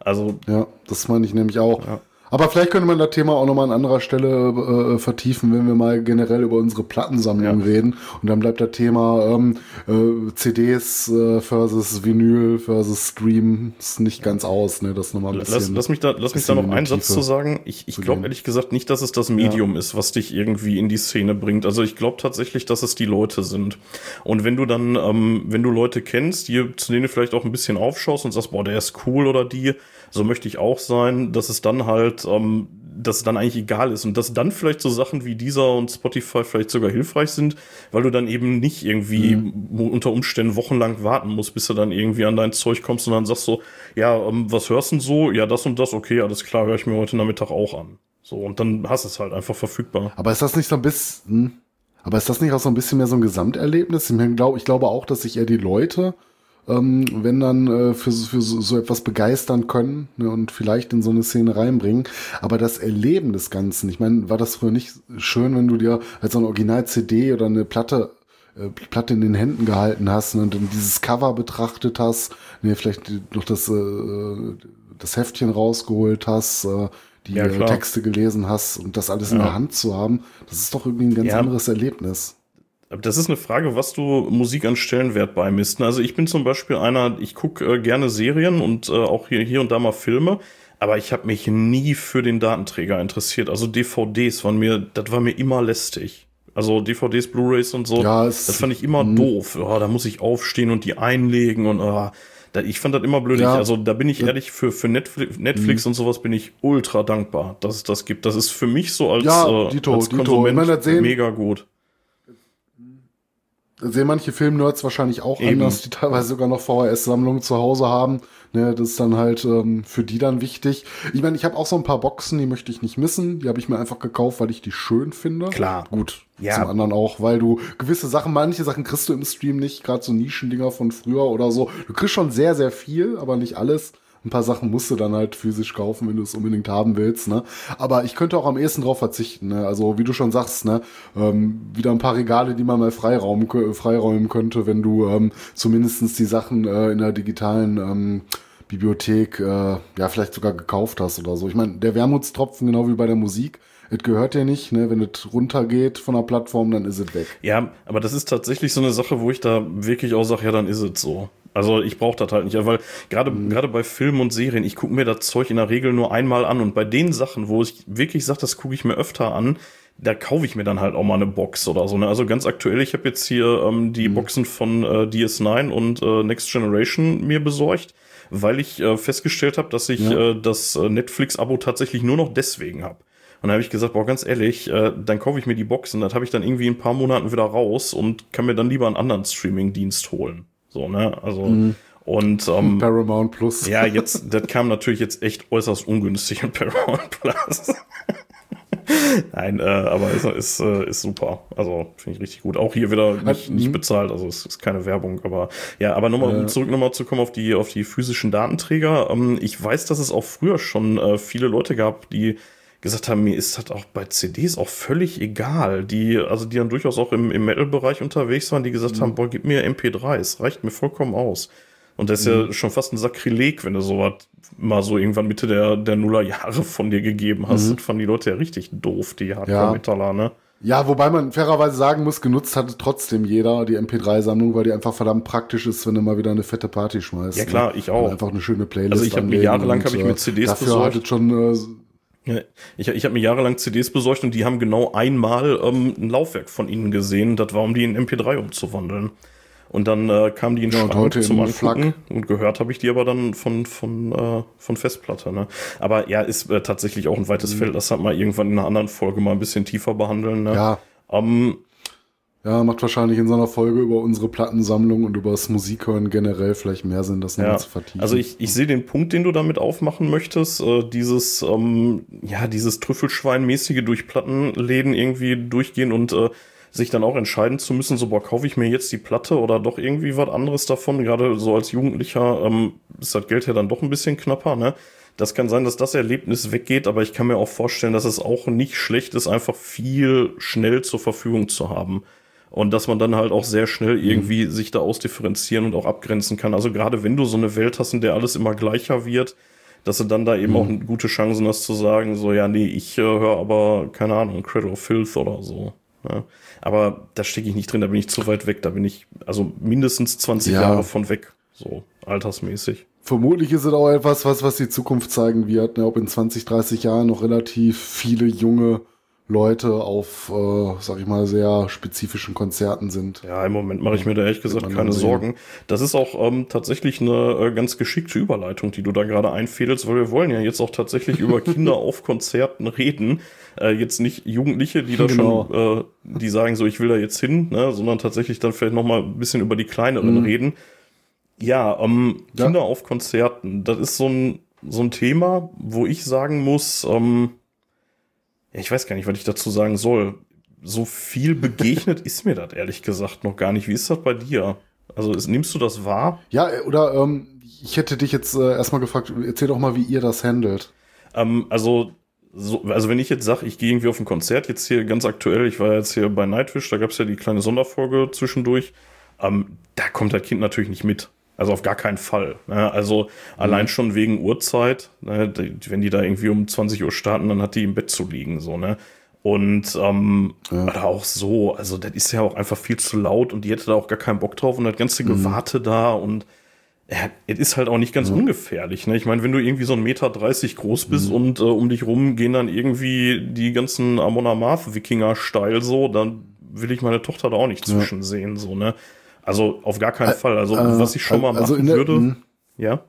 Also Ja, das meine ich nämlich auch. Ja. Aber vielleicht könnte man das Thema auch nochmal an anderer Stelle äh, vertiefen, wenn wir mal generell über unsere Plattensammlung Ja. reden. Und dann bleibt das Thema ähm, äh, CDs äh, versus Vinyl versus Streams nicht ganz aus. Ne? Das nochmal ein bisschen. Lass, lass mich da, lass mich da noch einen Satz zu sagen. Ich, ich glaube ehrlich gesagt nicht, dass es das Medium ist, was dich irgendwie in die Szene bringt. Also ich glaube tatsächlich, dass es die Leute sind. Und wenn du dann, ähm, wenn du Leute kennst, die, zu denen du vielleicht auch ein bisschen aufschaust und sagst, boah, der ist cool oder die, so möchte ich auch sein, dass es dann halt, ähm, dass es dann eigentlich egal ist und dass dann vielleicht so Sachen wie dieser und Spotify vielleicht sogar hilfreich sind, weil du dann eben nicht irgendwie Mhm. unter Umständen wochenlang warten musst, bis du dann irgendwie an dein Zeug kommst und dann sagst so, ja, ähm, was hörst du denn so? Ja, das und das, okay, alles klar, höre ich mir heute Nachmittag auch an. So, und dann hast du es halt einfach verfügbar. Aber ist das nicht so ein bisschen, aber ist das nicht auch so ein bisschen mehr so ein Gesamterlebnis? Ich, meine, glaub, ich glaube auch, dass sich eher die Leute, ähm, wenn dann äh, für, so- für so, so etwas begeistern können ne, und vielleicht in so eine Szene reinbringen. Aber das Erleben des Ganzen, ich meine, war das früher nicht schön, wenn du dir als so ein Original-CD oder eine Platte äh, Platte in den Händen gehalten hast ne, und dann dieses Cover betrachtet hast, ne, vielleicht noch das, äh, das Heftchen rausgeholt hast, äh, die Ja, äh. Texte gelesen hast und das alles in Ja. der Hand zu haben, das ist doch irgendwie ein ganz Ja. anderes Erlebnis. Das ist eine Frage, was du Musik an Stellenwert beimisst. Ne? Also ich bin zum Beispiel einer, ich gucke äh, gerne Serien und äh, auch hier, hier und da mal Filme, aber ich habe mich nie für den Datenträger interessiert. Also DVDs waren mir, das war mir immer lästig. Also DVDs, Blu-rays und so, Ja, das fand ich immer Mhm. doof. Ja, da muss ich aufstehen und die einlegen und ah, da, ich fand das immer blöd. Ja. Also da bin ich ehrlich für, für Netflix, Netflix und sowas bin ich ultra dankbar, dass es das gibt. Das ist für mich so als, Ja, äh, Dito, als Dito. Konsument Ich meine, das sehen- mega gut. Sehen manche Filmnerds wahrscheinlich auch Eben. anders, die teilweise sogar noch VHS-Sammlungen zu Hause haben. Ne, das ist dann halt ähm, für die dann wichtig. Ich meine, ich habe auch so ein paar Boxen, die möchte ich nicht missen. Die habe ich mir einfach gekauft, weil ich die schön finde. Klar. Gut. Ja. Zum anderen auch, weil du gewisse Sachen, manche Sachen kriegst du im Stream nicht, gerade so Nischendinger von früher oder so. Du kriegst schon sehr, sehr viel, aber nicht alles. Ein paar Sachen musst du dann halt physisch kaufen, wenn du es unbedingt haben willst. Ne? Aber ich könnte auch am ehesten drauf verzichten. Ne? Also wie du schon sagst, ne? ähm, wieder ein paar Regale, die man mal freiraum, freiräumen könnte, wenn du ähm, zumindestens die Sachen äh, in der digitalen ähm, Bibliothek äh, ja vielleicht sogar gekauft hast oder so. Ich meine, der Wermutstropfen, genau wie bei der Musik, es gehört dir nicht. Ne? Wenn es runtergeht von der Plattform, dann ist es weg. Ja, aber das ist tatsächlich so eine Sache, wo ich da wirklich auch sage, ja, dann ist es so. Also ich brauche das halt nicht, weil gerade gerade bei Filmen und Serien, ich gucke mir das Zeug in der Regel nur einmal an und bei den Sachen, wo ich wirklich sage, das gucke ich mir öfter an, da kaufe ich mir dann halt auch mal eine Box oder so. Ne? Also ganz aktuell, ich habe jetzt hier ähm, die Boxen von äh, DS9 und äh, Next Generation mir besorgt, weil ich äh, festgestellt habe, dass ich Ja. äh, das äh, Netflix-Abo tatsächlich nur noch deswegen habe. Und da habe ich gesagt, boah, ganz ehrlich, äh, dann kaufe ich mir die Boxen, das habe ich dann irgendwie in ein paar Monaten wieder raus und kann mir dann lieber einen anderen Streaming-Dienst holen. So, ne? Also, und ähm, Paramount Plus. ja, jetzt, das kam natürlich jetzt echt äußerst ungünstig in Paramount Plus. Nein, äh, aber ist, ist, äh, ist super. Also finde ich richtig gut. Auch hier wieder nicht, Mhm. nicht bezahlt, also es ist keine Werbung, aber ja, aber nochmal, um zurück nochmal zu kommen auf die, auf die physischen Datenträger. Ähm, ich weiß, dass es auch früher schon äh, viele Leute gab, die gesagt haben, mir ist das auch bei CDs auch völlig egal. Die, also die dann durchaus auch im, im Metal-Bereich unterwegs waren, die gesagt haben, boah, gib mir MP3, es reicht mir vollkommen aus. Und das ist ja schon fast ein Sakrileg, wenn du sowas mal so irgendwann Mitte der, der Nullerjahre von dir gegeben hast. Das fanden die Leute ja richtig doof, die Hardcore-Metaller, ne? Ja, wobei man fairerweise sagen muss, genutzt hatte trotzdem jeder die MP3-Sammlung, weil die einfach verdammt praktisch ist, wenn du mal wieder eine fette Party schmeißt. Ja, klar, ne? ich auch. Einfach eine schöne Playlist. Also ich hab mir anlegen jahrelang und, hab ich mir äh, CDs Dafür besorgt. hat es schon, äh, Ich, ich habe mir jahrelang CDs besorgt und die haben genau einmal ähm, ein Laufwerk von ihnen gesehen. Das war, um die in MP3 umzuwandeln. Und dann äh, kamen die in Ja, heute zum Angucken und gehört habe ich die aber dann von, von, äh, von Festplatte. Ne? Aber ja, ist äh, tatsächlich auch ein Mhm. weites Feld. Das hat man irgendwann in einer anderen Folge mal ein bisschen tiefer behandeln. Ne? ja, Ähm, ja, macht wahrscheinlich in so einer Folge über unsere Plattensammlung und über das Musikhören generell vielleicht mehr Sinn, das nochmal Ja, zu vertiefen. also ich, ich sehe den Punkt, den du damit aufmachen möchtest, äh, dieses, ähm, ja, dieses Trüffelschwein-mäßige durch Plattenläden irgendwie durchgehen und äh, sich dann auch entscheiden zu müssen, so, boah, kaufe ich mir jetzt die Platte oder doch irgendwie was anderes davon? Gerade so als Jugendlicher ähm, ist das Geld ja dann doch ein bisschen knapper, ne? Das kann sein, dass das Erlebnis weggeht, aber ich kann mir auch vorstellen, dass es auch nicht schlecht ist, einfach viel schnell zur Verfügung zu haben. Und dass man dann halt auch sehr schnell irgendwie sich da ausdifferenzieren und auch abgrenzen kann. Also gerade wenn du so eine Welt hast, in der alles immer gleicher wird, dass du dann da eben auch gute Chancen hast zu sagen, so, ja, nee, ich äh, höre aber, keine Ahnung, Cradle of Filth oder so. Ne? Aber da stecke ich nicht drin, da bin ich zu weit weg, da bin ich also mindestens 20 Ja. Jahre von weg, so altersmäßig. Vermutlich ist es auch etwas, was, was die Zukunft zeigen wird, ne? ob in 20, 30 Jahren noch relativ viele junge Leute auf, äh, sag ich mal, sehr spezifischen Konzerten sind. Ja, im Moment mache ich mir da ehrlich gesagt keine. Sorgen. Das ist auch ähm, tatsächlich eine äh, ganz geschickte Überleitung, die du da gerade einfädelst, weil wir wollen ja jetzt auch tatsächlich über Kinder auf Konzerten reden. Äh, jetzt nicht Jugendliche, die da Genau. schon, äh, die sagen so, ich will da jetzt hin, ne, sondern tatsächlich dann vielleicht noch mal ein bisschen über die kleineren reden. Ja, ähm, Ja. Kinder auf Konzerten, das ist so ein, so ein Thema, wo ich sagen muss, ähm, ja, ich weiß gar nicht, was ich dazu sagen soll. So viel begegnet ist mir das ehrlich gesagt noch gar nicht. Wie ist das bei dir? Also ist, nimmst du das wahr? Ja, äh, oder ähm, ich hätte dich jetzt äh, erstmal gefragt, erzähl doch mal, wie ihr das handelt. Ähm, also, so, also wenn ich jetzt sage, ich gehe irgendwie auf ein Konzert, jetzt hier ganz aktuell, ich war jetzt hier bei Nightwish, da gab es ja die kleine Sonderfolge zwischendurch, ähm, da kommt das Kind natürlich nicht mit. Also auf gar keinen Fall. Ne? Also allein schon wegen Uhrzeit, ne? wenn die da irgendwie um 20 Uhr starten, dann hat die im Bett zu liegen. So, ne? Und ähm, oder auch so, also das ist ja auch einfach viel zu laut und die hätte da auch gar keinen Bock drauf und das ganze Gewarte da und ja, es ist halt auch nicht ganz ungefährlich. Ne? Ich meine, wenn du irgendwie so ein Meter dreißig groß bist und äh, um dich rum gehen dann irgendwie die ganzen Amon Amarth-Wikinger-Style so, dann will ich meine Tochter da auch nicht zwischen sehen. So, ne? Also auf gar keinen Fall. Also äh, was ich schon mal also machen der- würde, Mhm. ja.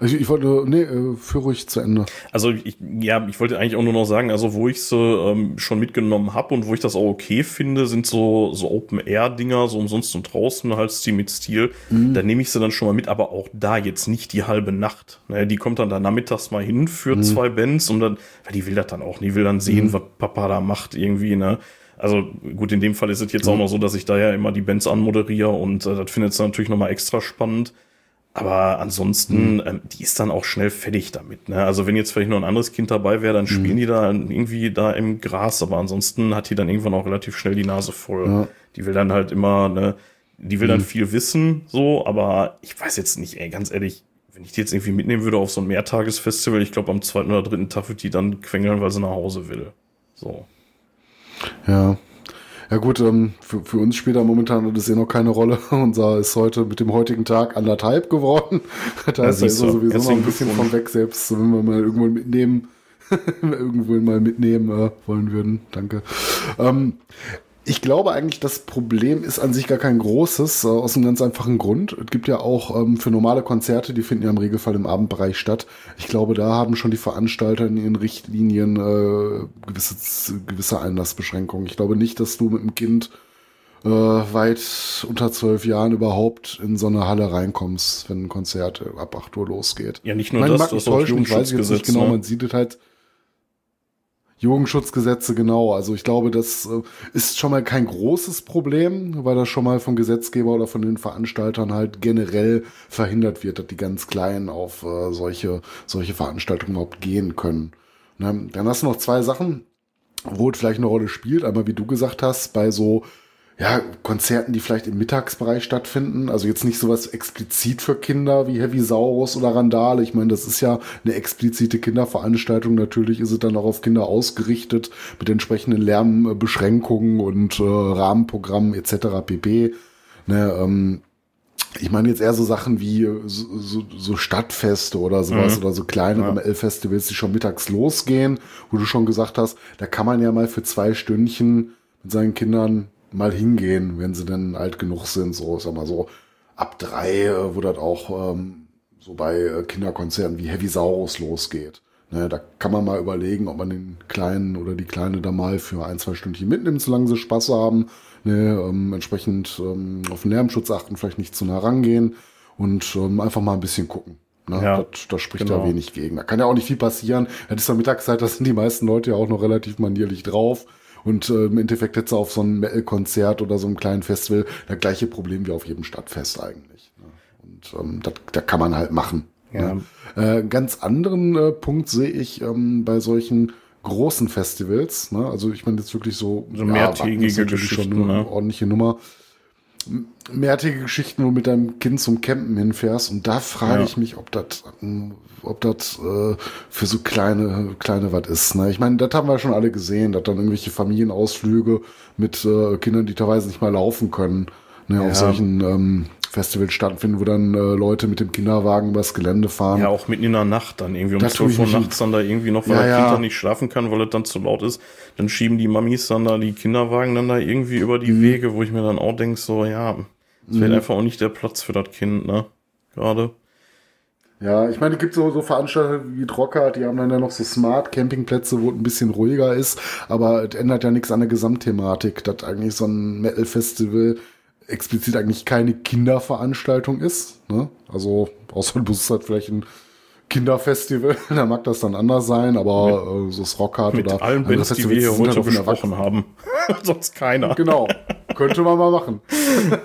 Also ich wollte, nee, äh, führ ruhig zu Ende. Also ich, ja, ich wollte eigentlich auch nur noch sagen, also wo ich sie ähm, schon mitgenommen habe und wo ich das auch okay finde, sind so, so Open-Air-Dinger, so umsonst und draußen, halt Stil mit Stil. Da nehme ich sie dann schon mal mit, aber auch da jetzt nicht die halbe Nacht. Ne, die kommt dann da nachmittags mal hin für zwei Bands und dann, weil die will das dann auch, die will dann sehen, was Papa da macht irgendwie, ne. Also gut, in dem Fall ist es jetzt auch noch so, dass ich da ja immer die Bands anmoderiere und äh, das findet sie natürlich nochmal extra spannend. Aber ansonsten, ähm, die ist dann auch schnell fertig damit. Ne? Also wenn jetzt vielleicht noch ein anderes Kind dabei wäre, dann spielen die da irgendwie da im Gras. Aber ansonsten hat die dann irgendwann auch relativ schnell die Nase voll. Ja. Die will dann halt immer, ne, die will dann viel wissen, so. Aber ich weiß jetzt nicht, ey, ganz ehrlich, wenn ich die jetzt irgendwie mitnehmen würde auf so ein Mehrtagesfestival, ich glaube am zweiten oder dritten Tag wird die dann quengeln, weil sie nach Hause will. So. Ja. Ja gut, ähm, für, für uns spielt da momentan das eh noch keine Rolle. Unser ist heute mit dem heutigen Tag anderthalb geworden. Da ist er du. sowieso noch ein bisschen von weg, selbst wenn wir mal irgendwo mitnehmen, irgendwo mal mitnehmen äh, wollen würden. Danke. Ähm, ich glaube eigentlich, das Problem ist an sich gar kein großes, äh, aus einem ganz einfachen Grund. Es gibt ja auch ähm, für normale Konzerte, die finden ja im Regelfall im Abendbereich statt. Ich glaube, da haben schon die Veranstalter in ihren Richtlinien äh, gewisse, gewisse Einlassbeschränkungen. Ich glaube nicht, dass du mit dem Kind äh, weit unter zwölf Jahren überhaupt in so eine Halle reinkommst, wenn ein Konzert ab 8 Uhr losgeht. Ja, nicht nur Man das, mag das täuschen, ich weiß jetzt nicht genau, ne? man sieht es halt. Jugendschutzgesetze, genau. Also ich glaube, das äh, ist schon mal kein großes Problem, weil das schon mal vom Gesetzgeber oder von den Veranstaltern halt generell verhindert wird, dass die ganz Kleinen auf äh, solche, solche Veranstaltungen überhaupt gehen können. Ne? Dann hast du noch zwei Sachen, wo es vielleicht eine Rolle spielt. Einmal, wie du gesagt hast, bei so ja, Konzerten, die vielleicht im Mittagsbereich stattfinden. Also jetzt nicht sowas explizit für Kinder wie Heavy Saurus oder Randale. Ich meine, das ist ja eine explizite Kinderveranstaltung. Natürlich ist es dann auch auf Kinder ausgerichtet mit entsprechenden Lärmbeschränkungen und äh, Rahmenprogrammen etc. pp. Ne, ähm, ich meine jetzt eher so Sachen wie äh, so, so, so Stadtfeste oder sowas oder so kleinere ML-Festivals, die schon mittags losgehen, wo du schon gesagt hast, da kann man ja mal für zwei Stündchen mit seinen Kindern mal hingehen, wenn sie dann alt genug sind, so, sag mal so, ab drei, äh, wo das auch ähm, so bei äh, Kinderkonzerten wie Heavy Saurus losgeht. Ne, da kann man mal überlegen, ob man den Kleinen oder die Kleine da mal für ein, zwei Stündchen mitnimmt, solange sie Spaß haben. Ne, ähm, entsprechend ähm, auf den Lärmschutz achten, vielleicht nicht zu nah rangehen und ähm, einfach mal ein bisschen gucken. Ne? Ja, das, das spricht genau. ja wenig gegen. Da kann ja auch nicht viel passieren. Das ist ja Mittagszeit, da sind die meisten Leute ja auch noch relativ manierlich drauf. Und äh, im Endeffekt hättest du auf so einem Metal-Konzert oder so einem kleinen Festival das gleiche Problem wie auf jedem Stadtfest eigentlich. Ne? Und ähm, das, das kann man halt machen. Ja. Ne? Äh, ganz anderen äh, Punkt sehe ich ähm, bei solchen großen Festivals. Ne? Also ich meine jetzt wirklich so, So mehrtägige ist natürlich Geschichten, schon eine ne? ordentliche Nummer. Mehrtägige Geschichten, wo du mit deinem Kind zum Campen hinfährst. Und da frage Ja. ich mich, ob das ob das äh, für so kleine, kleine was ist. Ne? Ich meine, das haben wir schon alle gesehen, dass dann irgendwelche Familienausflüge mit äh, Kindern, die teilweise nicht mal laufen können, ne, Ja. auf solchen ähm, Festivals stattfinden, wo dann äh, Leute mit dem Kinderwagen übers Gelände fahren. Ja, auch mitten in der Nacht dann irgendwie um Da tue 12 ich Uhr nachts dann da irgendwie noch, weil Ja, das ja. Kind dann nicht schlafen kann, weil es dann zu laut ist. Dann schieben die Mamis dann da die Kinderwagen dann da irgendwie über Mhm. die Wege, wo ich mir dann auch denk so, ja, es wäre einfach auch nicht der Platz für das Kind, ne? Gerade. Ja, ich meine, es gibt so, so Veranstalter wie Drocker, die haben dann ja noch so Smart Campingplätze, wo es ein bisschen ruhiger ist, aber es ändert ja nichts an der Gesamtthematik, dass eigentlich so ein Metal-Festival explizit eigentlich keine Kinderveranstaltung ist. Ne? Also, außer du bist halt vielleicht ein Kinderfestival, da mag das dann anders sein, aber äh, so das Rockhard Mit oder allen Bands, die wir hier sind heute halt auf besprochen haben. Sonst keiner. Genau, könnte man mal machen.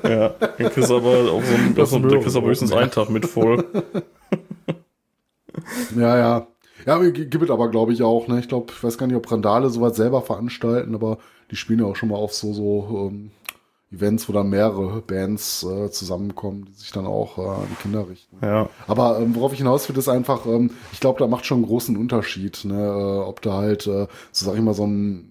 Ja, dann kriegst aber auch so ein, Das das, da kriegst aber höchstens einen Tag mit voll. Ja, ja. Ja, gibt es aber, glaube ich, auch. Ne? Ich glaube, ich weiß gar nicht, ob Randale sowas selber veranstalten, aber die spielen ja auch schon mal auf so, so ähm, Events, wo dann mehrere Bands äh, zusammenkommen, die sich dann auch äh, an die Kinder richten. Ja. Aber ähm, worauf ich hinaus will, ist einfach, ähm, ich glaube, da macht schon einen großen Unterschied, ne? äh, ob da halt, äh, so sag ich mal, so ein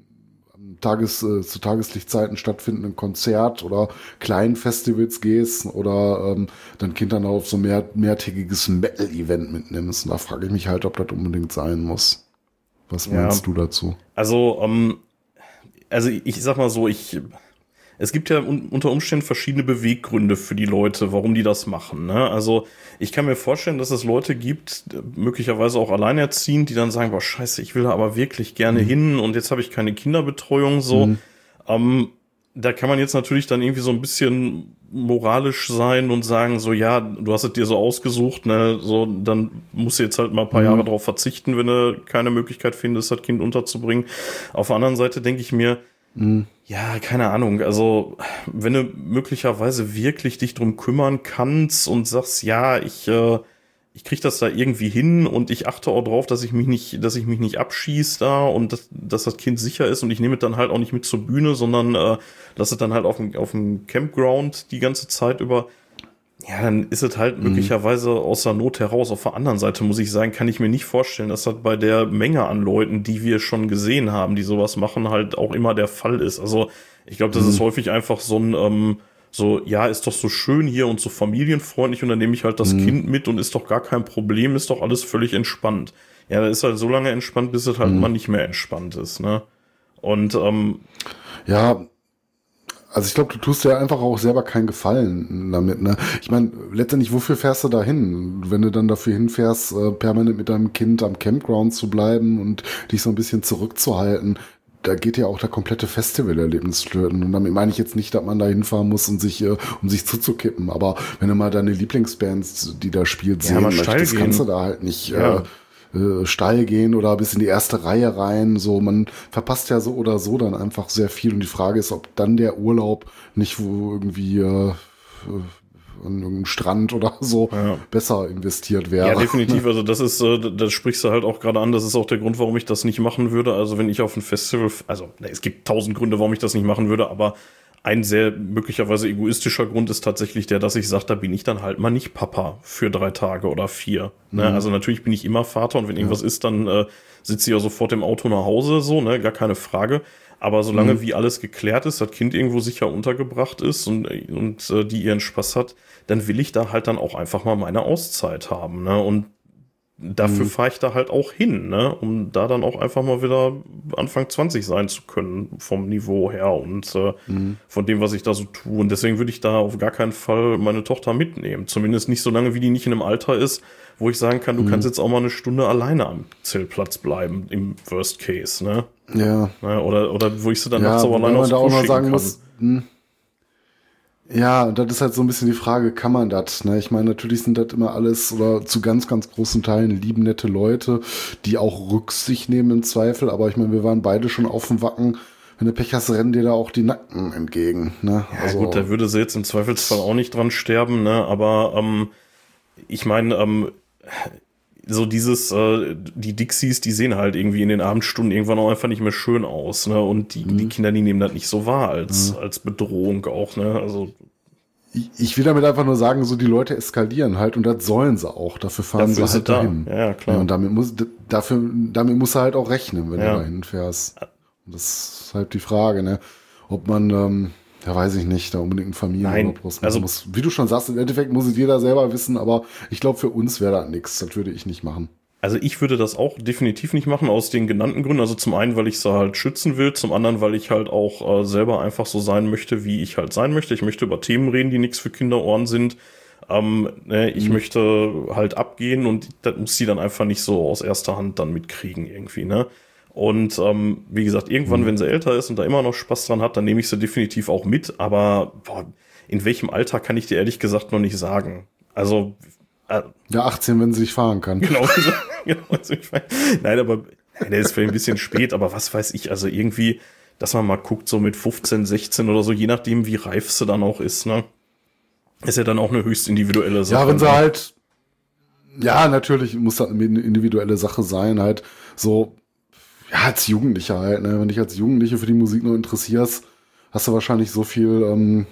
Tages, äh, zu Tageslichtzeiten stattfindenden Konzert oder kleinen Festivals gehst oder ähm, dein Kind dann auf so mehr, mehrtägiges Metal-Event mitnimmst. Und da frage ich mich halt, ob das unbedingt sein muss. Was Ja. meinst du dazu? Also, ähm, also ich sag mal so, ich, es gibt ja un unter Umständen verschiedene Beweggründe für die Leute, warum die das machen. Ne? Also ich kann mir vorstellen, dass es Leute gibt, möglicherweise auch alleinerziehend, die dann sagen, boah, scheiße, ich will da aber wirklich gerne hin und jetzt habe ich keine Kinderbetreuung so. Ähm, da kann man jetzt natürlich dann irgendwie so ein bisschen moralisch sein und sagen, so ja, du hast es dir so ausgesucht, ne, so dann musst du jetzt halt mal ein paar Jahre darauf verzichten, wenn du keine Möglichkeit findest, das Kind unterzubringen. Auf der anderen Seite denke ich mir, ja, keine Ahnung, also wenn du möglicherweise wirklich dich drum kümmern kannst und sagst, ja, ich äh, ich krieg das da irgendwie hin und ich achte auch drauf, dass ich mich nicht, dass ich mich nicht abschieß da und dass, dass das Kind sicher ist und ich nehme es dann halt auch nicht mit zur Bühne, sondern äh, lasse es dann halt auf dem, auf dem Campground die ganze Zeit über. Ja, dann ist es halt möglicherweise aus der Not heraus. Auf der anderen Seite muss ich sagen, kann ich mir nicht vorstellen, dass das bei der Menge an Leuten, die wir schon gesehen haben, die sowas machen, halt auch immer der Fall ist. Also ich glaube, das ist häufig einfach so ein, ähm, so, ja, ist doch so schön hier und so familienfreundlich und dann nehme ich halt das Kind mit und ist doch gar kein Problem, ist doch alles völlig entspannt. Ja, da ist halt so lange entspannt, bis es halt mal nicht mehr entspannt ist, ne? Und ähm, Ja, also ich glaube, du tust dir einfach auch selber keinen Gefallen damit. Ne? Ich meine, letztendlich, wofür fährst du da hin? Wenn du dann dafür hinfährst, äh, permanent mit deinem Kind am Campground zu bleiben und dich so ein bisschen zurückzuhalten, da geht ja auch der komplette Festivalerlebnis flöten. Und damit meine ich jetzt nicht, dass man da hinfahren muss, um sich, äh, um sich zuzukippen. Aber wenn du mal deine Lieblingsbands, die da spielt, Ja, sehen möchtest, kannst du da halt nicht Ja. äh, äh, steil gehen oder bis in die erste Reihe rein. So, man verpasst ja so oder so dann einfach sehr viel. Und die Frage ist, ob dann der Urlaub nicht wo irgendwie äh, äh, an irgendeinem Strand oder so Ja. besser investiert wäre. Ja, definitiv. Also das ist, äh, das sprichst du halt auch gerade an. Das ist auch der Grund, warum ich das nicht machen würde. Also wenn ich auf ein Festival, also ne, es gibt tausend Gründe, warum ich das nicht machen würde, aber ein sehr möglicherweise egoistischer Grund ist tatsächlich der, dass ich sage, da bin ich dann halt mal nicht Papa für drei Tage oder vier. Ne? Also natürlich bin ich immer Vater und wenn irgendwas ist, dann äh, sitze ich ja sofort im Auto nach Hause, so, ne, gar keine Frage. Aber solange wie alles geklärt ist, das Kind irgendwo sicher untergebracht ist und, und äh, die ihren Spaß hat, dann will ich da halt dann auch einfach mal meine Auszeit haben. Ne? Und dafür fahre ich da halt auch hin, ne? um da dann auch einfach mal wieder Anfang 20 sein zu können vom Niveau her und äh, von dem, was ich da so tue. Und deswegen würde ich da auf gar keinen Fall meine Tochter mitnehmen. Zumindest nicht so lange, wie die nicht in einem Alter ist, wo ich sagen kann, du kannst jetzt auch mal eine Stunde alleine am Zeltplatz bleiben, im Worst Case, ne? ja. Ne? Oder, oder wo ich sie dann Ja, nachts auch alleine aufs Klo schicken kann. muss, hm, ja, das ist halt so ein bisschen die Frage, kann man das? Ne? Ich meine, natürlich sind das immer alles oder zu ganz, ganz großen Teilen lieben nette Leute, die auch Rücksicht nehmen im Zweifel, aber ich meine, wir waren beide schon auf dem Wacken. Wenn du Pech hast, rennen dir da auch die Nacken entgegen. Ne? Ja gut, da würde sie jetzt im Zweifelsfall auch nicht dran sterben, ne? Aber ähm, ich meine, ähm, so dieses, äh, die Dixies, die sehen halt irgendwie in den Abendstunden irgendwann auch einfach nicht mehr schön aus, ne? Und die, Mhm. die Kinder, die nehmen das nicht so wahr als, als Bedrohung auch, ne? Also ich, ich will damit einfach nur sagen, so die Leute eskalieren halt und das sollen sie auch. Dafür fahren Dafür sie halt da. dahin. Ja, ja, klar. und damit muss, dafür, damit muss er halt auch rechnen, wenn Ja. du dahin fährst. Und das ist halt die Frage, ne? Ob man, ähm, ja weiß ich nicht, da unbedingt Nein, draus also- muss. Wie du schon sagst, im Endeffekt muss es jeder selber wissen, aber ich glaube, für uns wäre das nichts. Das würde ich nicht machen. Also ich würde das auch definitiv nicht machen, aus den genannten Gründen. Also zum einen, weil ich sie halt schützen will, zum anderen, weil ich halt auch äh, selber einfach so sein möchte, wie ich halt sein möchte. Ich möchte über Themen reden, die nichts für Kinderohren sind. Ähm, ne, ich möchte halt abgehen und das muss sie dann einfach nicht so aus erster Hand dann mitkriegen irgendwie, ne? Und ähm, wie gesagt, irgendwann, wenn sie älter ist und da immer noch Spaß dran hat, dann nehme ich sie definitiv auch mit. Aber boah, in welchem Alter kann ich dir ehrlich gesagt noch nicht sagen. Also äh, Ja, 18, wenn sie sich fahren kann. Genau. genau so ich mein, nein, aber nein, der ist vielleicht ein bisschen spät, aber was weiß ich, also irgendwie, dass man mal guckt, so mit 15, 16 oder so, je nachdem, wie reif sie dann auch ist, ne? Ist ja dann auch eine höchst individuelle Sache. Ja, wenn sie ne? halt, ja, natürlich muss das eine individuelle Sache sein, halt so, ja, als Jugendlicher halt, ne? Wenn dich als Jugendliche für die Musik nur interessierst, hast du wahrscheinlich so viel ähm,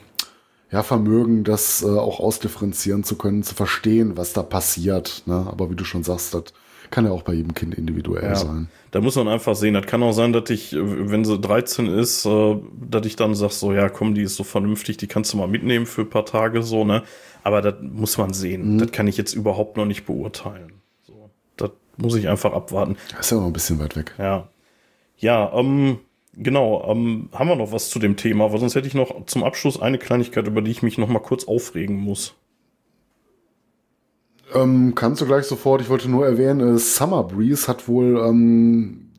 ja, Vermögen, das äh, auch ausdifferenzieren zu können, zu verstehen, was da passiert. Ne? Aber wie du schon sagst, das kann ja auch bei jedem Kind individuell Ja. sein. Da muss man einfach sehen. Das kann auch sein, dass ich, wenn sie 13 ist, äh, dass ich dann sag so, ja, komm, die ist so vernünftig, die kannst du mal mitnehmen für ein paar Tage so, ne? Aber das muss man sehen. Das kann ich jetzt überhaupt noch nicht beurteilen. Muss ich einfach abwarten. Das ist ja noch ein bisschen weit weg. Ja. Ja, ähm, genau. Ähm, haben wir noch was zu dem Thema? Weil sonst hätte ich noch zum Abschluss eine Kleinigkeit, über die ich mich noch mal kurz aufregen muss. Ähm, kannst du gleich sofort, ich wollte nur erwähnen, äh, Summer Breeze hat wohl ähm,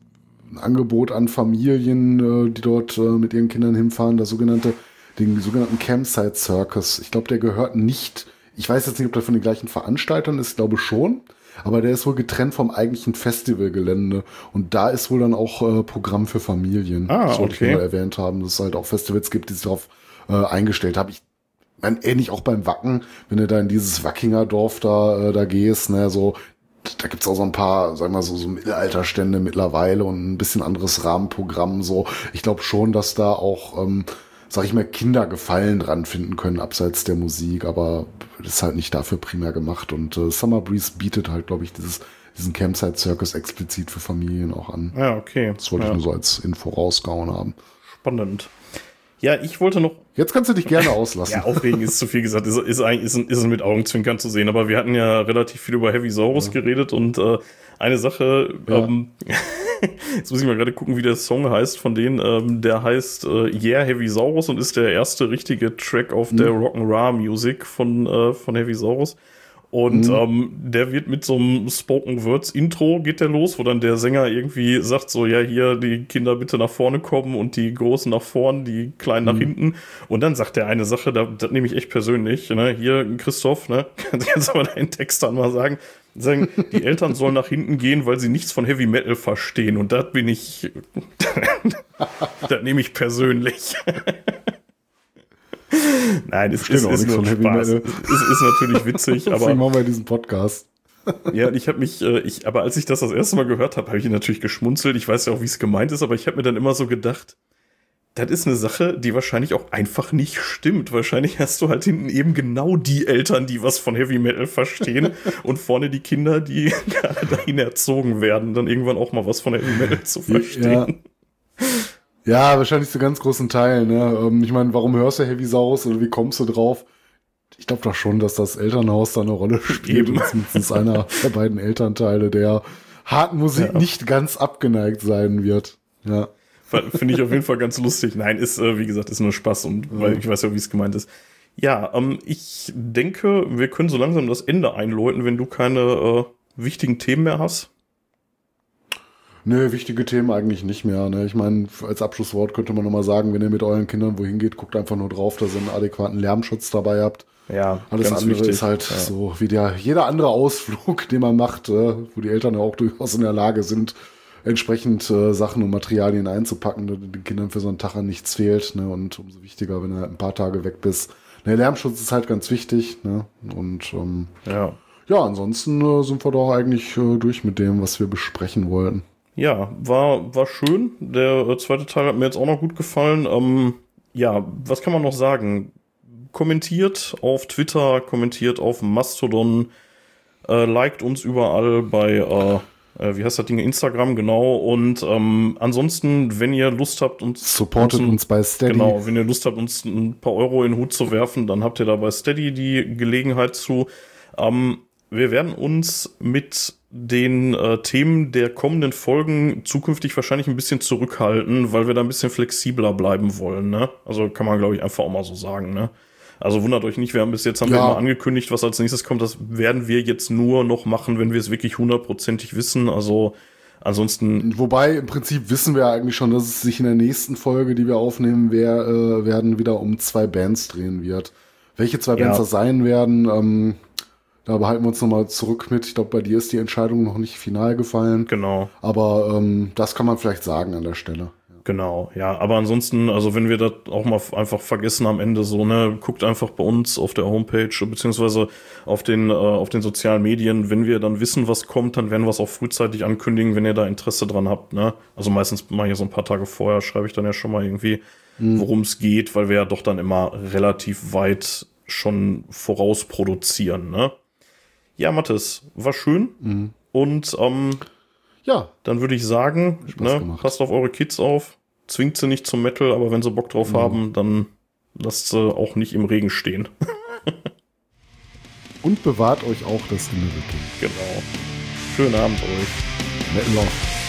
ein Angebot an Familien, äh, die dort äh, mit ihren Kindern hinfahren, das sogenannte, den sogenannten Campsite Circus. Ich glaube, der gehört nicht, ich weiß jetzt nicht, ob der von den gleichen Veranstaltern ist, glaube schon, aber der ist wohl getrennt vom eigentlichen Festivalgelände und da ist wohl dann auch äh, Programm für Familien. Ah, das wollte okay. ich nur erwähnt haben, dass es halt auch Festivals gibt, die sich darauf äh, eingestellt haben. Ich man, ähnlich auch beim Wacken, wenn du da in dieses Wackinger Dorf da, äh, da gehst, ne, so, da gibt's auch so ein paar, sag mal so, so Mittelalterstände mittlerweile und ein bisschen anderes Rahmenprogramm, so. Ich glaube schon, dass da auch, ähm, sag ich mal, Kinder Gefallen dran finden können, abseits der Musik, aber das ist halt nicht dafür primär gemacht und äh, Summer Breeze bietet halt, glaube ich, dieses, diesen Campsite Circus explizit für Familien auch an. Ja, okay. Das wollte ja, ich nur so als Info rausgehauen haben. Spannend. Ja, ich wollte noch Jetzt kannst du dich gerne auslassen. Ja, aufregen ist zu viel gesagt, ist, ist eigentlich ist, ist mit Augenzwinkern zu sehen, aber wir hatten ja relativ viel über Heavy Saurus geredet und äh, eine Sache, Ja. ähm, jetzt muss ich mal gerade gucken, wie der Song heißt von denen, ähm, der heißt äh, Yeah Heavy Saurus und ist der erste richtige Track auf der Rock'n'Roll Music von, äh, von Heavy Saurus. Und ähm, der wird mit so einem Spoken Words Intro geht der los, wo dann der Sänger irgendwie sagt so, ja, hier die Kinder bitte nach vorne kommen und die Großen nach vorn, die Kleinen nach hinten. Und dann sagt der eine Sache, da, das nehme ich echt persönlich, ne, hier Christoph, ne, kannst du jetzt aber deinen Text dann mal sagen, sagen, die Eltern sollen nach hinten gehen, weil sie nichts von Heavy Metal verstehen. Und das bin ich, das nehme ich persönlich. Nein, es ist, ist nur Spaß. Es ist, ist natürlich witzig, aber Deswegen machen wir diesen Podcast. ja, ich habe mich, äh, ich, aber als ich das das erste Mal gehört habe, habe ich natürlich geschmunzelt. Ich weiß ja auch, wie es gemeint ist, aber ich habe mir dann immer so gedacht, das ist eine Sache, die wahrscheinlich auch einfach nicht stimmt. Wahrscheinlich hast du halt hinten eben genau die Eltern, die was von Heavy Metal verstehen und vorne die Kinder, die gerade dahin erzogen werden, dann irgendwann auch mal was von Heavy Metal zu verstehen. Ja, wahrscheinlich zu ganz großen Teilen. Ne? Ähm, Ich meine, warum hörst du Heavy Saurus oder wie kommst du drauf? Ich glaube doch schon, dass das Elternhaus da eine Rolle spielt. Zumindest einer der beiden Elternteile der harten Musik Ja. nicht ganz abgeneigt sein wird. Ja. Finde ich auf jeden Fall ganz lustig. Nein, ist, äh, wie gesagt, ist nur Spaß und weil ich weiß ja, wie es gemeint ist. Ja, ähm, ich denke, wir können so langsam das Ende einläuten, wenn du keine äh, wichtigen Themen mehr hast. Nö, wichtige Themen eigentlich nicht mehr. Ne? Ich meine, als Abschlusswort könnte man nochmal sagen, wenn ihr mit euren Kindern wohin geht, guckt einfach nur drauf, dass ihr einen adäquaten Lärmschutz dabei habt. Ja, Alles andere ist halt Ja. so wie der jeder andere Ausflug, den man macht, äh, wo die Eltern ja auch durchaus in der Lage sind, entsprechend äh, Sachen und Materialien einzupacken, dass den Kindern für so einen Tag an nichts fehlt. Ne? Und umso wichtiger, wenn du halt ein paar Tage weg bist. Der Lärmschutz ist halt ganz wichtig. Ne? Und ähm, Ja. ja, ansonsten äh, sind wir doch eigentlich äh, durch mit dem, was wir besprechen wollten. Ja, war, war schön. Der äh, zweite Teil hat mir jetzt auch noch gut gefallen. Ähm, ja, was kann man noch sagen? Kommentiert auf Twitter, kommentiert auf Mastodon, äh, liked uns überall bei, äh, äh, wie heißt das Ding, Instagram, genau. Und ähm, ansonsten, wenn ihr Lust habt, uns Supportet uns, uns bei Steady. Genau, wenn ihr Lust habt, uns ein paar Euro in den Hut zu werfen, dann habt ihr da bei Steady die Gelegenheit zu. Ähm, wir werden uns mit den äh, Themen der kommenden Folgen zukünftig wahrscheinlich ein bisschen zurückhalten, weil wir da ein bisschen flexibler bleiben wollen. Ne? Also kann man, glaube ich, einfach auch mal so sagen. Ne? Also wundert euch nicht, wir haben bis jetzt haben wir Ja. immer angekündigt, was als nächstes kommt. Das werden wir jetzt nur noch machen, wenn wir es wirklich hundertprozentig wissen. Also ansonsten Wobei im Prinzip wissen wir eigentlich schon, dass es sich in der nächsten Folge, die wir aufnehmen wer, äh, werden, wieder um zwei Bands drehen wird. Welche zwei Ja. Bands das sein werden, ähm, da behalten wir uns nochmal zurück mit. Ich glaube, bei dir ist die Entscheidung noch nicht final gefallen. genau. Aber ähm, das kann man vielleicht sagen an der Stelle. Genau, ja, aber ansonsten, also wenn wir das auch mal einfach vergessen am Ende so, ne, guckt einfach bei uns auf der Homepage beziehungsweise auf den äh, auf den sozialen Medien, wenn wir dann wissen, was kommt, dann werden wir es auch frühzeitig ankündigen, wenn ihr da Interesse dran habt, ne? Also meistens mache ich ja so ein paar Tage vorher, schreibe ich dann ja schon mal irgendwie, worum es geht, weil wir ja doch dann immer relativ weit schon vorausproduzieren. Ne? Ja, Mathis, war schön. Und ähm, Ja, dann würde ich sagen, ne, passt auf eure Kids auf, zwingt sie nicht zum Metal, aber wenn sie Bock drauf haben, dann lasst sie auch nicht im Regen stehen. und bewahrt euch auch das Kind. genau. Schönen Abend euch. Metal Love.